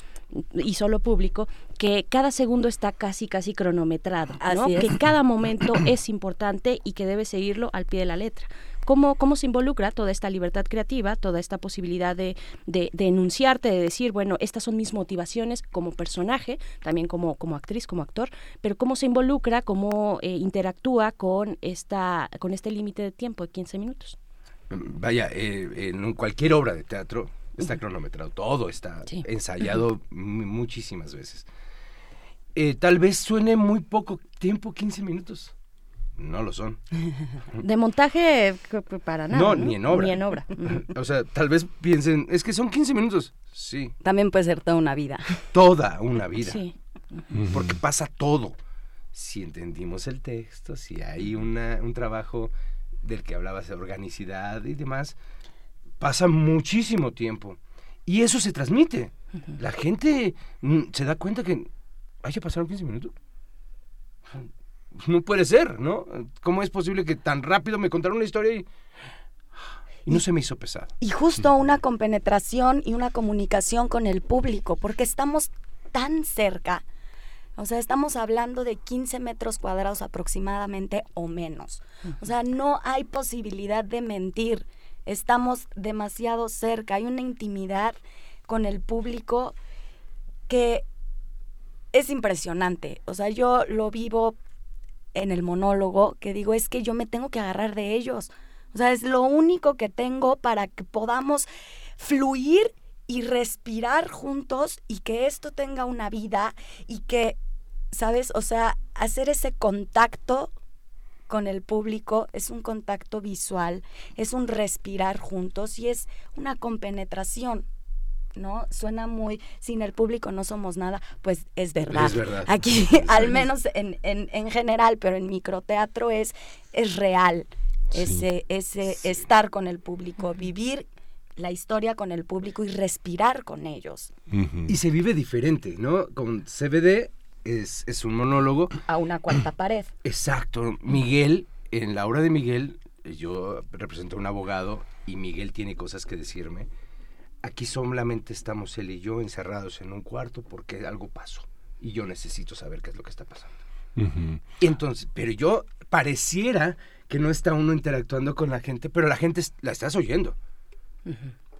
y solo público, que cada segundo está casi, casi cronometrado, ¿no? que cada momento es importante y que debe seguirlo al pie de la letra cómo, cómo se involucra toda esta libertad creativa, toda esta posibilidad de, de, enunciarte, de decir, bueno, estas son mis motivaciones como personaje, también como, como actriz, como actor, pero cómo se involucra, cómo eh, interactúa con, esta, con este límite de tiempo de 15 minutos. Vaya, eh, en cualquier obra de teatro está cronometrado, todo está ensayado muchísimas veces. Eh, tal vez suene muy poco tiempo, 15 minutos no lo son. De montaje para nada. No, ni en obra. Ni en obra. o sea, tal vez piensen, es que son 15 minutos. Sí. También puede ser toda una vida. Toda una vida. Sí. Porque pasa todo. Si entendimos el texto, si hay una, un trabajo del que hablabas de organicidad y demás, pasa muchísimo tiempo. Y eso se transmite. La gente mm, se da cuenta que, ay, ya pasaron 15 minutos no puede ser, ¿no? ¿Cómo es posible que tan rápido me contaron una historia y, no se me hizo pesado? Y justo una compenetración y una comunicación con el público, porque estamos tan cerca. O sea, estamos hablando de 15 metros cuadrados aproximadamente o menos. O sea, no hay posibilidad de mentir. Estamos demasiado cerca. Hay una intimidad con el público que es impresionante. O sea, yo lo vivo en el monólogo que digo es que yo me tengo que agarrar de ellos. O sea, es lo único que tengo para que podamos fluir y respirar juntos y que esto tenga una vida y que, ¿sabes? O sea, hacer ese contacto con el público es un contacto visual, es un respirar juntos y es una compenetración. ¿No? Suena muy, sin el público no somos nada, pues es verdad. Es verdad. Aquí, al menos en, en, en, general, pero en microteatro es, es real ese, ese estar con el público, vivir la historia con el público y respirar con ellos. Y se vive diferente, ¿no? Con CBD es, es un monólogo. A una cuarta pared. Exacto. Miguel, en la obra de Miguel, yo represento a un abogado y Miguel tiene cosas que decirme Aquí solamente estamos él y yo encerrados en un cuarto porque algo pasó y yo necesito saber qué es lo que está pasando. Entonces, pero yo pareciera que no está uno interactuando con la gente, pero la gente la estás oyendo.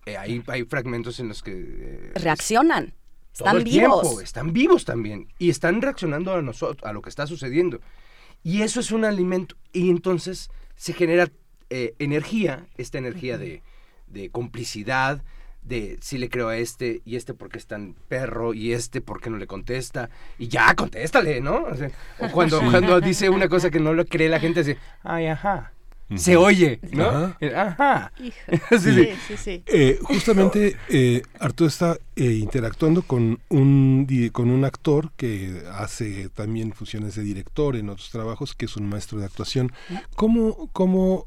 Eh, hay, fragmentos en los que... Eh, Reaccionan. Están vivos. están vivos también. Y están reaccionando a, nosotros, a lo que está sucediendo. Y eso es un alimento. Y entonces se genera eh, energía, esta energía de, de complicidad, de si le creo a este y este porque es tan perro y este porque no le contesta y ya contéstale, ¿no? O, cuando, cuando dice una cosa que no lo cree la gente dice, ay, ajá se oye, ¿no? Ajá. sí, sí, sí. Eh, justamente eh, Arturo está eh, interactuando con un, con un actor que hace también funciones de director en otros trabajos, que es un maestro de actuación. ¿Cómo, cómo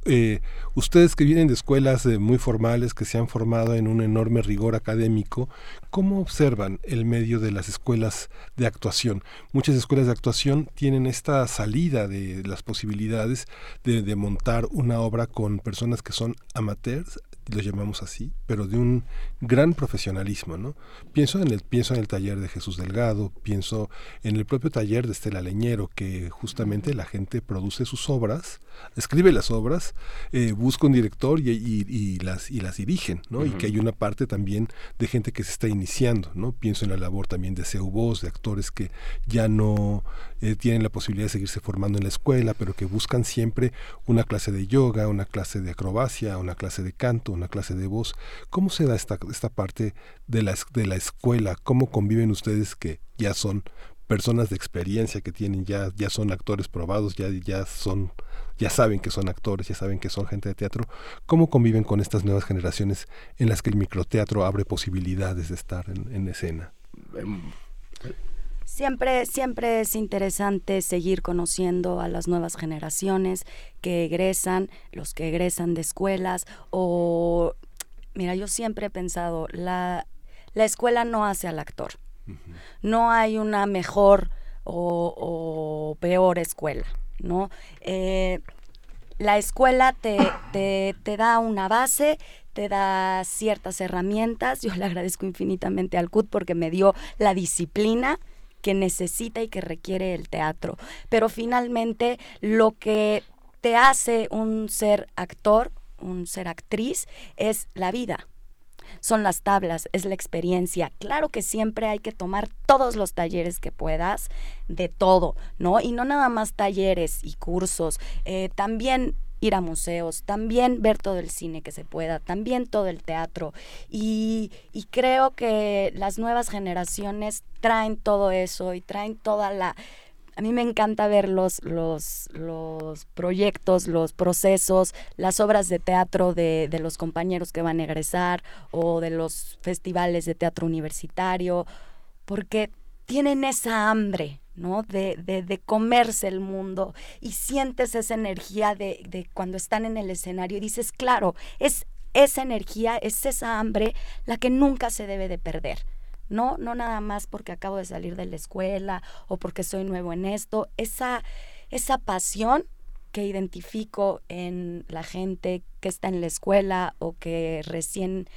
ustedes que vienen de escuelas muy formales, que se han formado en un enorme rigor académico, cómo observan el medio de las escuelas de actuación? Muchas escuelas de actuación tienen esta salida de las posibilidades de, de montar una obra con personas que son amateurs, lo llamamos así, pero de un gran profesionalismo, ¿no? Pienso en el pienso en el taller de Jesús Delgado, pienso en el propio taller de Estela Leñero que justamente la gente produce sus obras escribe las obras, eh, busca un director y, las, y las dirigen, ¿no? Y que hay una parte también de gente que se está iniciando, ¿no? Pienso en la labor también de CEUBOS, de actores que ya no eh, tienen la posibilidad de seguirse formando en la escuela, pero que buscan siempre una clase de yoga, una clase de acrobacia, una clase de canto, una clase de voz. ¿Cómo se da esta, esta parte de la, de la escuela? ¿Cómo conviven ustedes que ya son personas de experiencia que tienen ya ya son actores probados ya ya son ya saben que son actores ya saben que son gente de teatro cómo conviven con estas nuevas generaciones en las que el microteatro abre posibilidades de estar en, escena em, Siempre, siempre es interesante seguir conociendo a las nuevas generaciones que egresan, los que egresan de escuelas o, mira, yo siempre he pensado, la, la escuela no hace al actor. No hay una mejor o, peor escuela, ¿no? Eh, la escuela te, te, da una base, te da ciertas herramientas. Yo le agradezco infinitamente al CUT porque me dio la disciplina que necesita y que requiere el teatro. Pero finalmente lo que te hace un ser actor, un ser actriz, es la vida son las tablas, es la experiencia. Claro que siempre hay que tomar todos los talleres que puedas de todo, ¿no? Y no nada más talleres y cursos, eh, también ir a museos, también ver todo el cine que se pueda, también todo el teatro. Y, y, creo que las nuevas generaciones traen todo eso y traen toda la, a mí me encanta ver los, los, proyectos, los procesos, las obras de teatro de, los compañeros que van a egresar o de los festivales de teatro universitario, porque tienen esa hambre, ¿no? De, de, comerse el mundo y sientes esa energía de, de, cuando están en el escenario y dices, claro, es esa energía, es esa hambre la que nunca se debe de perder. No, no nada más porque acabo de salir de la escuela o porque soy nuevo en esto. Esa, esa pasión que identifico en la gente que está en la escuela o que recién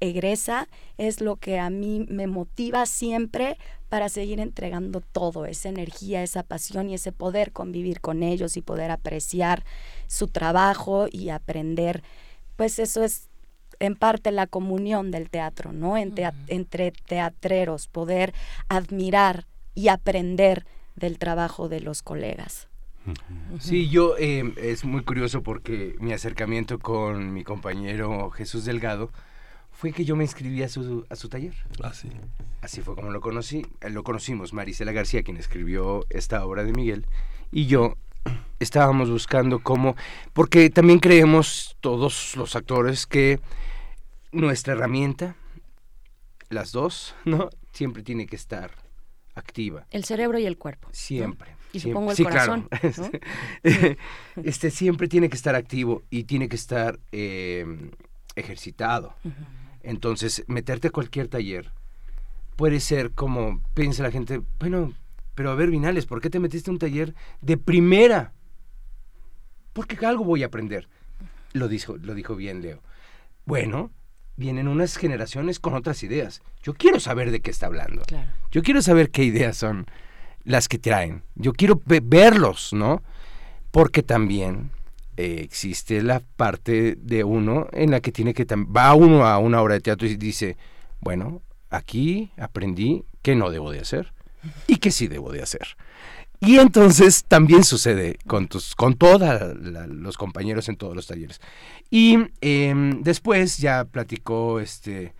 egresa es lo que a mí me motiva siempre para seguir entregando todo, esa energía, esa pasión y ese poder convivir con ellos y poder apreciar su trabajo y aprender. Pues eso es en parte la comunión del teatro, ¿no? Entre teatreros, poder admirar y aprender del trabajo de los colegas. Sí, yo em, es muy curioso porque mi acercamiento con mi compañero Jesús Delgado fue que yo me inscribí a su, a su taller. Así. Ah, Así fue como lo conocí. Eh, lo conocimos, Marisela García, quien escribió esta obra de Miguel, y yo estábamos buscando cómo, porque también creemos todos los actores que nuestra herramienta, las dos, ¿no? Siempre tiene que estar activa. El cerebro y el cuerpo. Siempre. Y supongo el corazón. este siempre tiene que estar activo y tiene que estar eh, ejercitado. Entonces, meterte a cualquier taller puede ser como piensa la gente, bueno, pero a ver, Vinales, ¿por qué te metiste a un taller de primera? Porque algo voy a aprender. Lo dijo, lo dijo bien Leo. Bueno, vienen unas generaciones con otras ideas. Yo quiero saber de qué está hablando. Yo quiero saber qué ideas son las que traen. Yo quiero verlos, ¿no? Porque también eh, existe la parte de uno en la que tiene que... Va uno a una obra de teatro y dice, bueno, aquí aprendí qué no debo de hacer y qué sí debo de hacer. Y entonces también sucede con, tus, con todos los compañeros en todos los talleres. Y em, después ya platicó este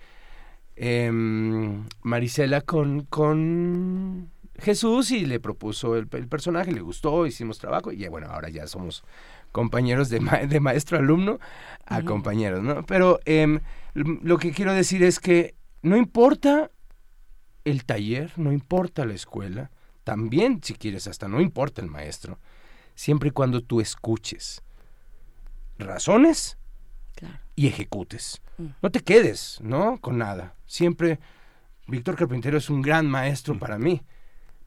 em, Marisela con, con Jesús y le propuso el, personaje, le gustó, hicimos trabajo y bueno, ahora ya somos compañeros de, de maestro-alumno a compañeros, ¿no? Pero em, lo que quiero decir es que no importa el taller, no importa la escuela, también, si quieres, hasta no importa el maestro, siempre y cuando tú escuches razones y ejecutes. Mm. No te quedes, ¿no? Con nada. Siempre, Víctor Carpintero es un gran maestro para mí,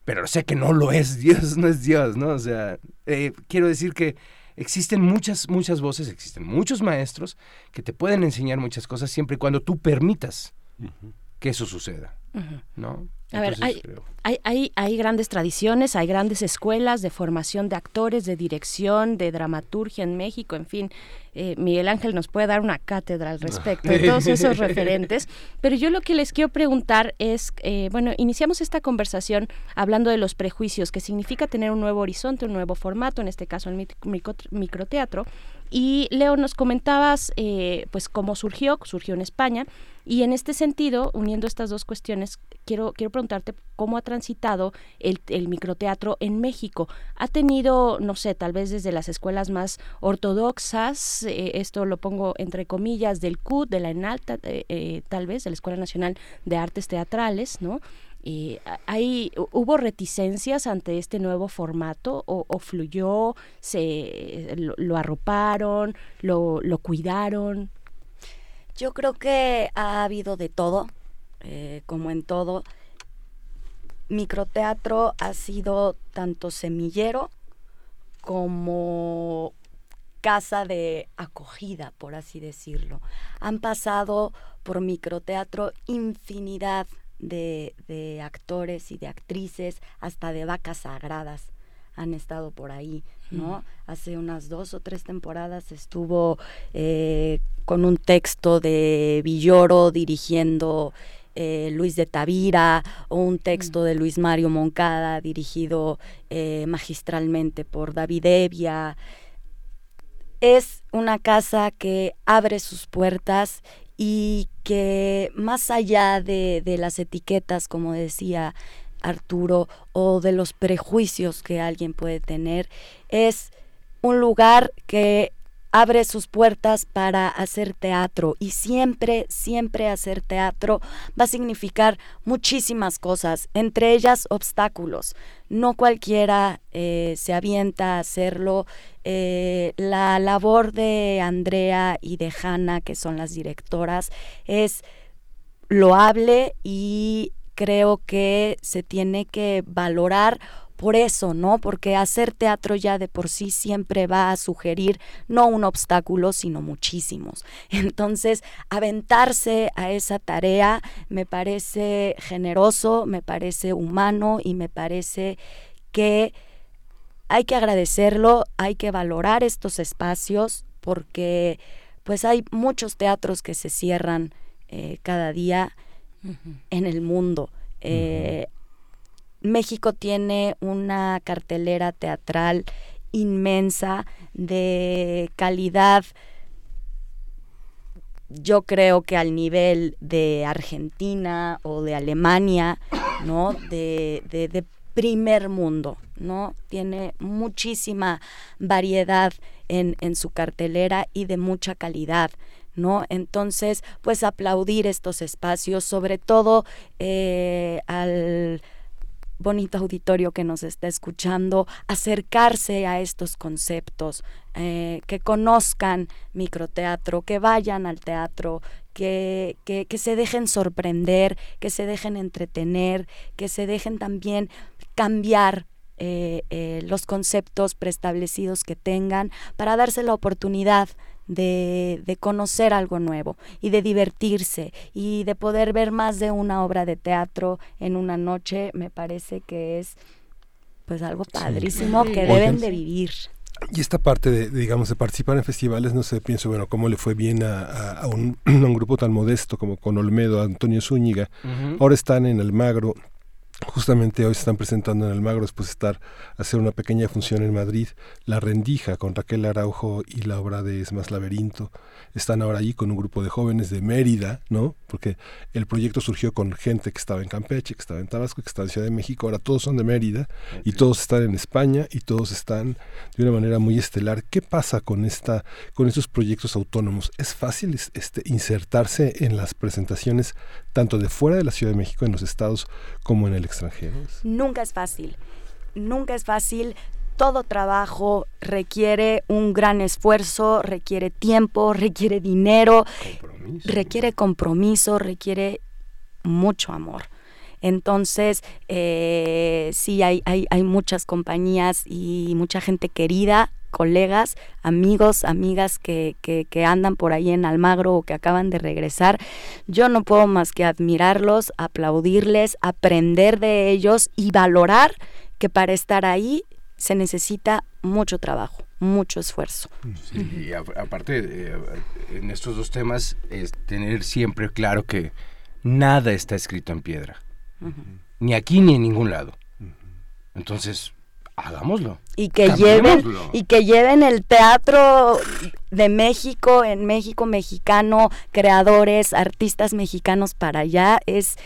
pero sé que no lo es, Dios no es Dios, ¿no? O sea, eh, quiero decir que existen muchas, muchas voces, existen muchos maestros que te pueden enseñar muchas cosas siempre y cuando tú permitas que eso suceda, ¿no? A ver, hay, hay, hay, grandes tradiciones, hay grandes escuelas de formación de actores, de dirección, de dramaturgia en México, en fin. Eh, Miguel Ángel nos puede dar una cátedra al respecto de todos esos referentes. Pero yo lo que les quiero preguntar es, eh, bueno, iniciamos esta conversación hablando de los prejuicios, que significa tener un nuevo horizonte, un nuevo formato, en este caso el microteatro. Y Leo, nos comentabas eh, pues cómo surgió, surgió en España, y en este sentido, uniendo estas dos cuestiones, quiero, quiero preguntarte cómo ha transitado el, microteatro en México. ¿Ha tenido, no sé, tal vez desde las escuelas más ortodoxas, eh, esto lo pongo entre comillas, del CUT, de la ENALTA, eh, tal vez, de la Escuela Nacional de Artes Teatrales, ¿no? Hay, ¿Hubo reticencias ante este nuevo formato o, fluyó, se, lo, arroparon, lo, lo, cuidaron? Yo creo que ha habido de todo, eh, como en todo. Microteatro ha sido tanto semillero como casa de acogida, por así decirlo. Han pasado por microteatro infinidad de, actores y de actrices, hasta de vacas sagradas han estado por ahí, ¿no? Hace unas dos o tres temporadas estuvo eh, con un texto de Villoro dirigiendo eh, Luis de Tavira o un texto de Luis Mario Moncada dirigido eh, magistralmente por David Evia. Es una casa que abre sus puertas y que más allá de, las etiquetas, como decía Arturo, o de los prejuicios que alguien puede tener, es un lugar que abre sus puertas para hacer teatro y siempre, siempre hacer teatro va a significar muchísimas cosas, entre ellas obstáculos. No cualquiera eh, se avienta a hacerlo. Eh, la labor de Andrea y de Hanna, que son las directoras, es loable y creo que se tiene que valorar por eso, ¿no? Porque hacer teatro ya de por sí siempre va a sugerir no un obstáculo, sino muchísimos. Entonces, aventarse a esa tarea me parece generoso, me parece humano y me parece que hay que agradecerlo, hay que valorar estos espacios porque pues hay muchos teatros que se cierran eh, cada día en el mundo. Eh, México tiene una cartelera teatral inmensa de calidad yo creo que al nivel de Argentina o de Alemania, ¿no? De, de, primer mundo, ¿no? Tiene muchísima variedad en, en, su cartelera y de mucha calidad. ¿No? Entonces, pues aplaudir estos espacios, sobre todo eh, al, bonito auditorio que nos está escuchando, acercarse a estos conceptos, eh, que conozcan microteatro, que vayan al teatro, que, que, se dejen sorprender, que se dejen entretener, que se dejen también cambiar eh, eh, los conceptos preestablecidos que tengan para darse la oportunidad de, conocer algo nuevo y de divertirse y de poder ver más de una obra de teatro en una noche, me parece que es pues algo padrísimo que deben de vivir. Y esta parte de, digamos, de participar en festivales, no sé, pienso, bueno, cómo le fue bien a, un, grupo tan modesto como con Olmedo, Antonio Zúñiga. Ahora están en Almagro, Justamente hoy se están presentando en el Magro, después de estar hacer una pequeña función en Madrid, La Rendija con Raquel Araujo y la obra de Es más laberinto. Están ahora ahí con un grupo de jóvenes de Mérida, ¿no? Porque el proyecto surgió con gente que estaba en Campeche, que estaba en Tabasco, que estaba en Ciudad de México. Ahora todos son de Mérida y todos están en España y todos están de una manera muy estelar. ¿Qué pasa con esta, con estos proyectos autónomos? ¿Es fácil este, insertarse en las presentaciones tanto de fuera de la Ciudad de México, en los estados, como en el extranjero? Nunca es fácil. Nunca es fácil todo trabajo requiere un gran esfuerzo, requiere tiempo, requiere dinero, requiere compromiso, requiere mucho amor. Entonces, eh, sí, hay, hay, hay muchas compañías y mucha gente querida colegas, amigos, amigas que, que, que andan por ahí en Almagro o que acaban de regresar. Yo no puedo más que admirarlos, aplaudirles, aprender de ellos y valorar que para estar ahí se necesita mucho trabajo, mucho esfuerzo. y aparte, eh, en estos dos temas, es tener siempre claro que nada está escrito en piedra. Ni aquí ni en ningún lado. Entonces, hagámoslo. Y que lleven y que lleven el teatro de México en México mexicano, creadores, artistas mexicanos para allá es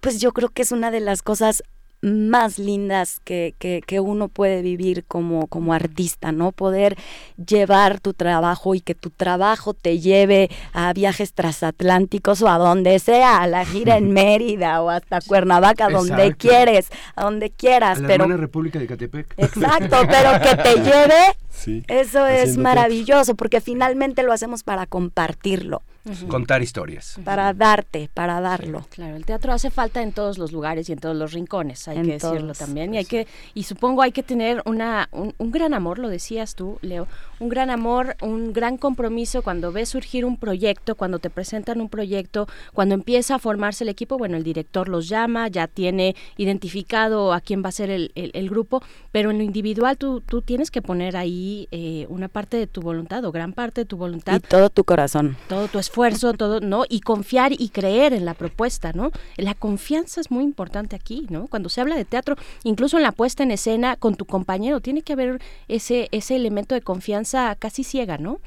pues yo creo que es una de las cosas más lindas que, que, uno puede vivir como, como artista, ¿no? Poder llevar tu trabajo y que tu trabajo te lleve a viajes transatlánticos o a donde sea, a la gira en Mérida o hasta Cuernavaca, donde quieres, a donde quieras. A la pero República de Catepec. Exacto, pero que te lleve, eso es maravilloso, porque finalmente lo hacemos para compartirlo. Contar historias. Para darte, para darlo. Claro, el teatro hace falta en todos los lugares y en todos los rincones, hay que decirlo también. Y hay que, y supongo hay que tener una, un, gran amor, lo decías tú, Leo, un gran amor, un gran compromiso cuando ves surgir un proyecto, cuando te presentan un proyecto, cuando empieza a formarse el equipo, bueno, el director los llama, ya tiene identificado a quién va a ser el, el, grupo, pero en lo individual tú, tú tienes que poner ahí eh, una parte de tu voluntad o gran parte de tu voluntad. Y todo tu corazón. Todo tu esfuerzo esfuerzo, todo, ¿no? Y confiar y creer en la propuesta, ¿no? La confianza es muy importante aquí, ¿no? Cuando se habla de teatro, incluso en la puesta en escena con tu compañero, tiene que haber ese, ese elemento de confianza casi ciega, ¿no?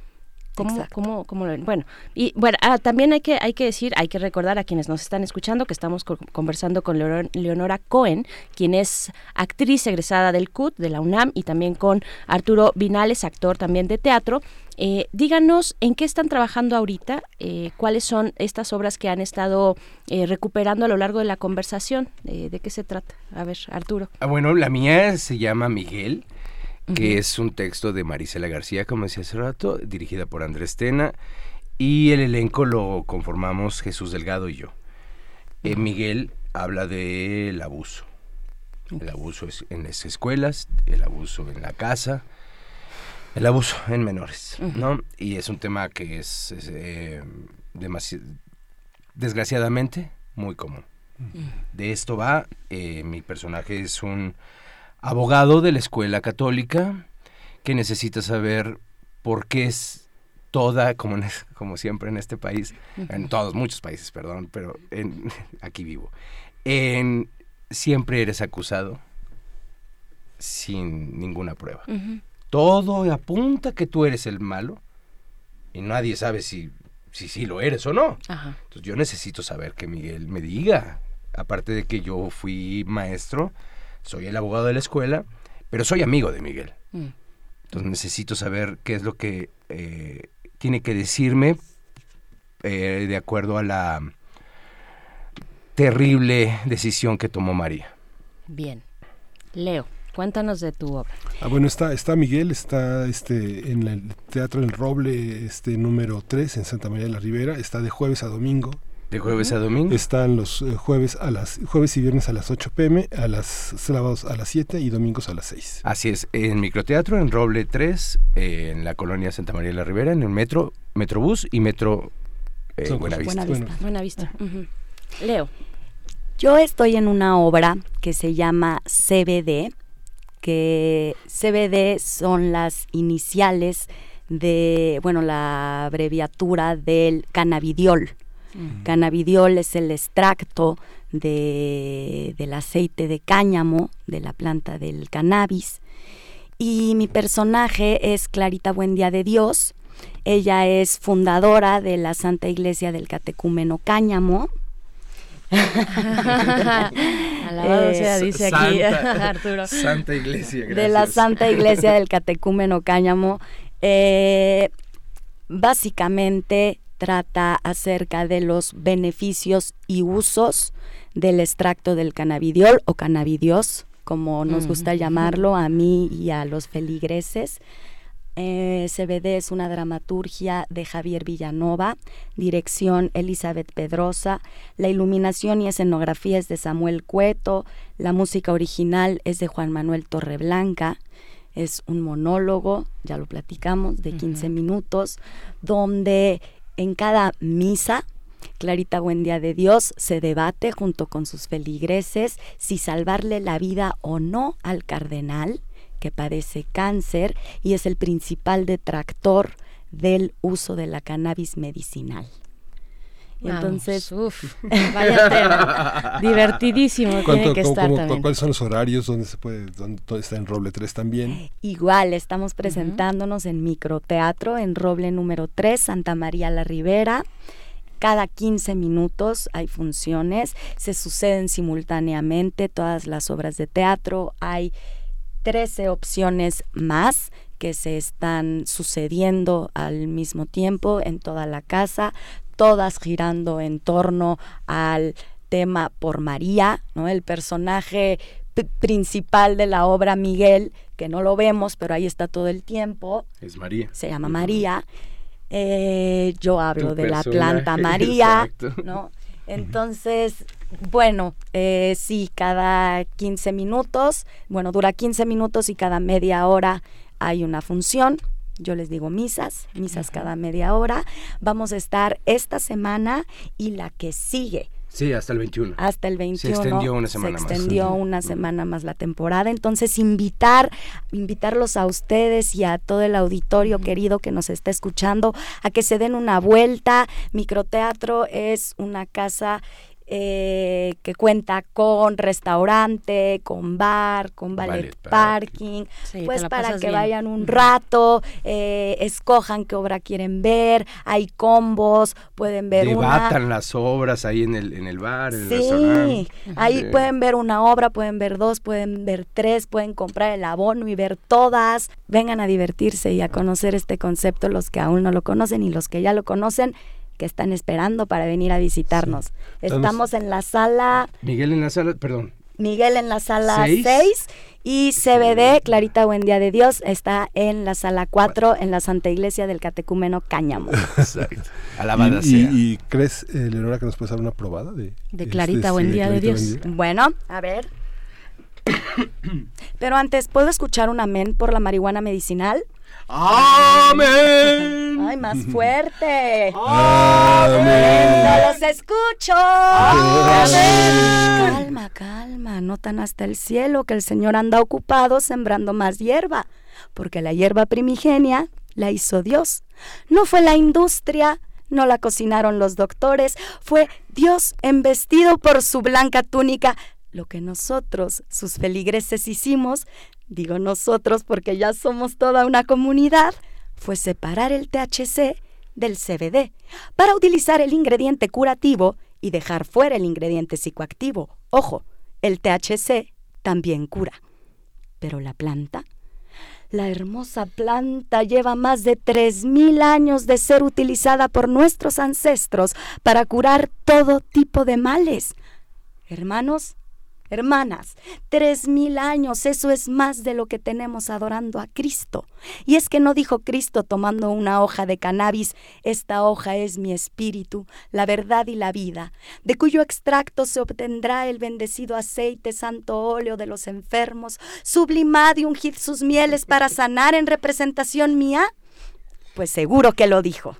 ¿Cómo, cómo, cómo lo ven? Bueno, y bueno, ah, también hay que, hay que decir, hay que recordar a quienes nos están escuchando que estamos conversando con Leonora Cohen, quien es actriz egresada del CUT, de la UNAM, y también con Arturo Vinales, actor también de teatro. Eh, díganos en qué están trabajando ahorita, eh, cuáles son estas obras que han estado eh, recuperando a lo largo de la conversación, de qué se trata. A ver, Arturo. Ah, bueno, la mía se llama Miguel que es un texto de Marisela García, como decía hace rato, dirigida por Andrés Tena, y el elenco lo conformamos Jesús Delgado y yo. Eh, Miguel habla del abuso. El abuso es en las escuelas, el abuso en la casa, el abuso en menores, ¿no? Y es un tema que es, eh, desgraciadamente muy común. De esto va, eh, mi personaje es un abogado de la escuela católica que necesita saber por qué es toda, como, como siempre en este país, en todos, muchos países, perdón, pero en, aquí vivo, en, siempre eres acusado sin ninguna prueba. Todo apunta que tú eres el malo y nadie sabe si si sí lo eres o no. Entonces yo necesito saber que Miguel me diga, aparte de que yo fui maestro, soy el abogado de la escuela, pero soy amigo de Miguel. Mm. Entonces necesito saber qué es lo que eh, tiene que decirme eh, de acuerdo a la terrible decisión que tomó María. Bien. Leo. Cuéntanos de tu obra. Ah, bueno, está, está Miguel, está este en el Teatro del Roble, este número 3 en Santa María de la Ribera, está de jueves a domingo, de jueves a domingo. Están los eh, jueves a las jueves y viernes a las 8 pm, a las sábados a las 7 y domingos a las 6. Así es, en microteatro en Roble 3, en la colonia Santa María de la Ribera, en el metro, Metrobús y Metro eh, Buenavista. Buenavista. Leo. Yo estoy en una obra que se llama CBD, que CBD son las iniciales de, bueno, la abreviatura del cannabidiol. Cannabidiol es el extracto de, del aceite de cáñamo, de la planta del cannabis. Y mi personaje es Clarita Buendía de Dios. Ella es fundadora de la Santa Iglesia del Catecúmeno Cáñamo. Alabado sea, dice aquí Arturo. Santa Iglesia, De la Santa Iglesia del Catecúmeno Cáñamo. Eh, básicamente trata acerca de los beneficios y usos del extracto del cannabidiol o cannabidios, como nos gusta llamarlo a mí y a los feligreses. Eh, CBD es una dramaturgia de Javier Villanova, dirección Elizabeth Pedrosa, la iluminación y escenografía es de Samuel Cueto, la música original es de Juan Manuel Torreblanca, Es un monólogo, ya lo platicamos, de 15 minutos, donde en cada misa Clarita Buendía de Dios se debate junto con sus feligreses si salvarle la vida o no al cardenal que padece cáncer y es el principal detractor del uso de la cannabis medicinal. Entonces, vaya tema. Divertidísimo, tiene que estar también. ¿Cuáles son los horarios? ¿Dónde se puede, dónde, está en Roble 3 también? Igual, estamos presentándonos en microteatro, en Roble número 3, Santa María la Ribera. Cada 15 minutos hay funciones, se suceden simultáneamente todas las obras de teatro, hay 13 opciones más que se están sucediendo al mismo tiempo en toda la casa, todas girando en torno al tema por María, ¿no? El personaje principal de la obra Miguel, que no lo vemos, pero ahí está todo el tiempo. Es María. Se llama María. Eh, yo hablo de la planta María, ¿no? Entonces, bueno, eh, sí, cada 15 minutos, bueno, dura 15 minutos y cada media hora hay una función. Yo les digo misas, misas cada media hora. Vamos a estar esta semana y la que sigue. Sí, hasta el 21. Hasta el 21. Se extendió una semana más. Se extendió una semana más la temporada. Entonces, invitar, invitarlos a ustedes y a todo el auditorio querido que nos está escuchando a que se den una vuelta. Microteatro es una casa eh, que cuenta con restaurante, con bar, con ballet, parking, pues para que vayan un rato, eh, escojan qué obra quieren ver, hay combos, pueden ver Debatan las obras ahí en el, en el bar, en sí, el restaurante. ahí pueden ver una obra, pueden ver dos, pueden ver tres, pueden comprar el abono y ver todas. Vengan a divertirse y a conocer este concepto los que aún no lo conocen y los que ya lo conocen que están esperando para venir a visitarnos. Estamos en la sala... Miguel en la sala, perdón. Miguel en la sala 6 y CBD, Clarita Buendía de Dios, está en la sala 4 en la Santa Iglesia del Catecúmeno Cáñamo. Exacto. Alabada ¿Y, sea. y, crees, eh, Leonora, que nos puedes dar una probada de, de Clarita este, Buendía de Dios? Bueno, a ver. Pero antes, ¿puedo escuchar un amén por la marihuana medicinal? Amén. Ay, más fuerte. Amén. No los escucho. Amén. Calma, calma. No tan hasta el cielo que el Señor anda ocupado sembrando más hierba. Porque la hierba primigenia la hizo Dios. No fue la industria, no la cocinaron los doctores, fue Dios embestido por su blanca túnica. Lo que nosotros, sus feligreses, hicimos digo nosotros porque ya somos toda una comunidad, fue separar el THC del CBD para utilizar el ingrediente curativo y dejar fuera el ingrediente psicoactivo. Ojo, el THC también cura. Pero la planta, la hermosa planta lleva más de 3.000 años de ser utilizada por nuestros ancestros para curar todo tipo de males. Hermanos, Hermanas, tres mil años, eso es más de lo que tenemos adorando a Cristo. Y es que no dijo Cristo tomando una hoja de cannabis, esta hoja es mi espíritu, la verdad y la vida, de cuyo extracto se obtendrá el bendecido aceite santo óleo de los enfermos, sublimad y ungid sus mieles para sanar en representación mía. Pues seguro que lo dijo.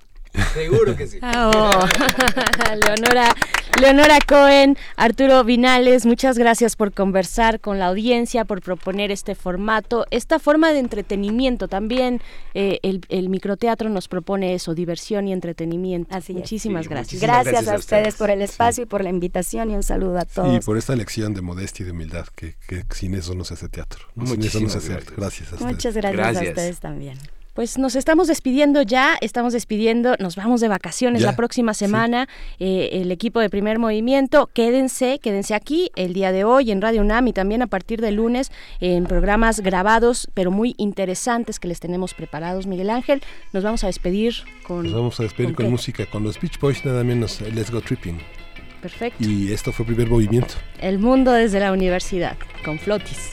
Seguro que sí. Oh. Leonora, Leonora Cohen, Arturo Vinales, muchas gracias por conversar con la audiencia, por proponer este formato, esta forma de entretenimiento. También eh, el, microteatro nos propone eso, diversión y entretenimiento. Así Muchísimas gracias. gracias. a ustedes por el espacio y por la invitación y un saludo a todos. Y por esta lección de modestia y de humildad, que, sin eso no se hace teatro. Sin eso no se hace Gracias a ustedes. Muchas gracias. a ustedes también. Pues nos estamos despidiendo ya, estamos despidiendo, nos vamos de vacaciones la próxima semana, eh, el equipo de primer movimiento, quédense, quédense aquí el día de hoy en Radio UNAM y también a partir de lunes en programas grabados, pero muy interesantes que les tenemos preparados, Miguel Ángel. Nos vamos a despedir con... Nos vamos a despedir con, música, con los Beach Boys, nada menos, Let's Go Tripping. Perfecto. Y esto fue primer movimiento. El mundo desde la universidad, con Flotis.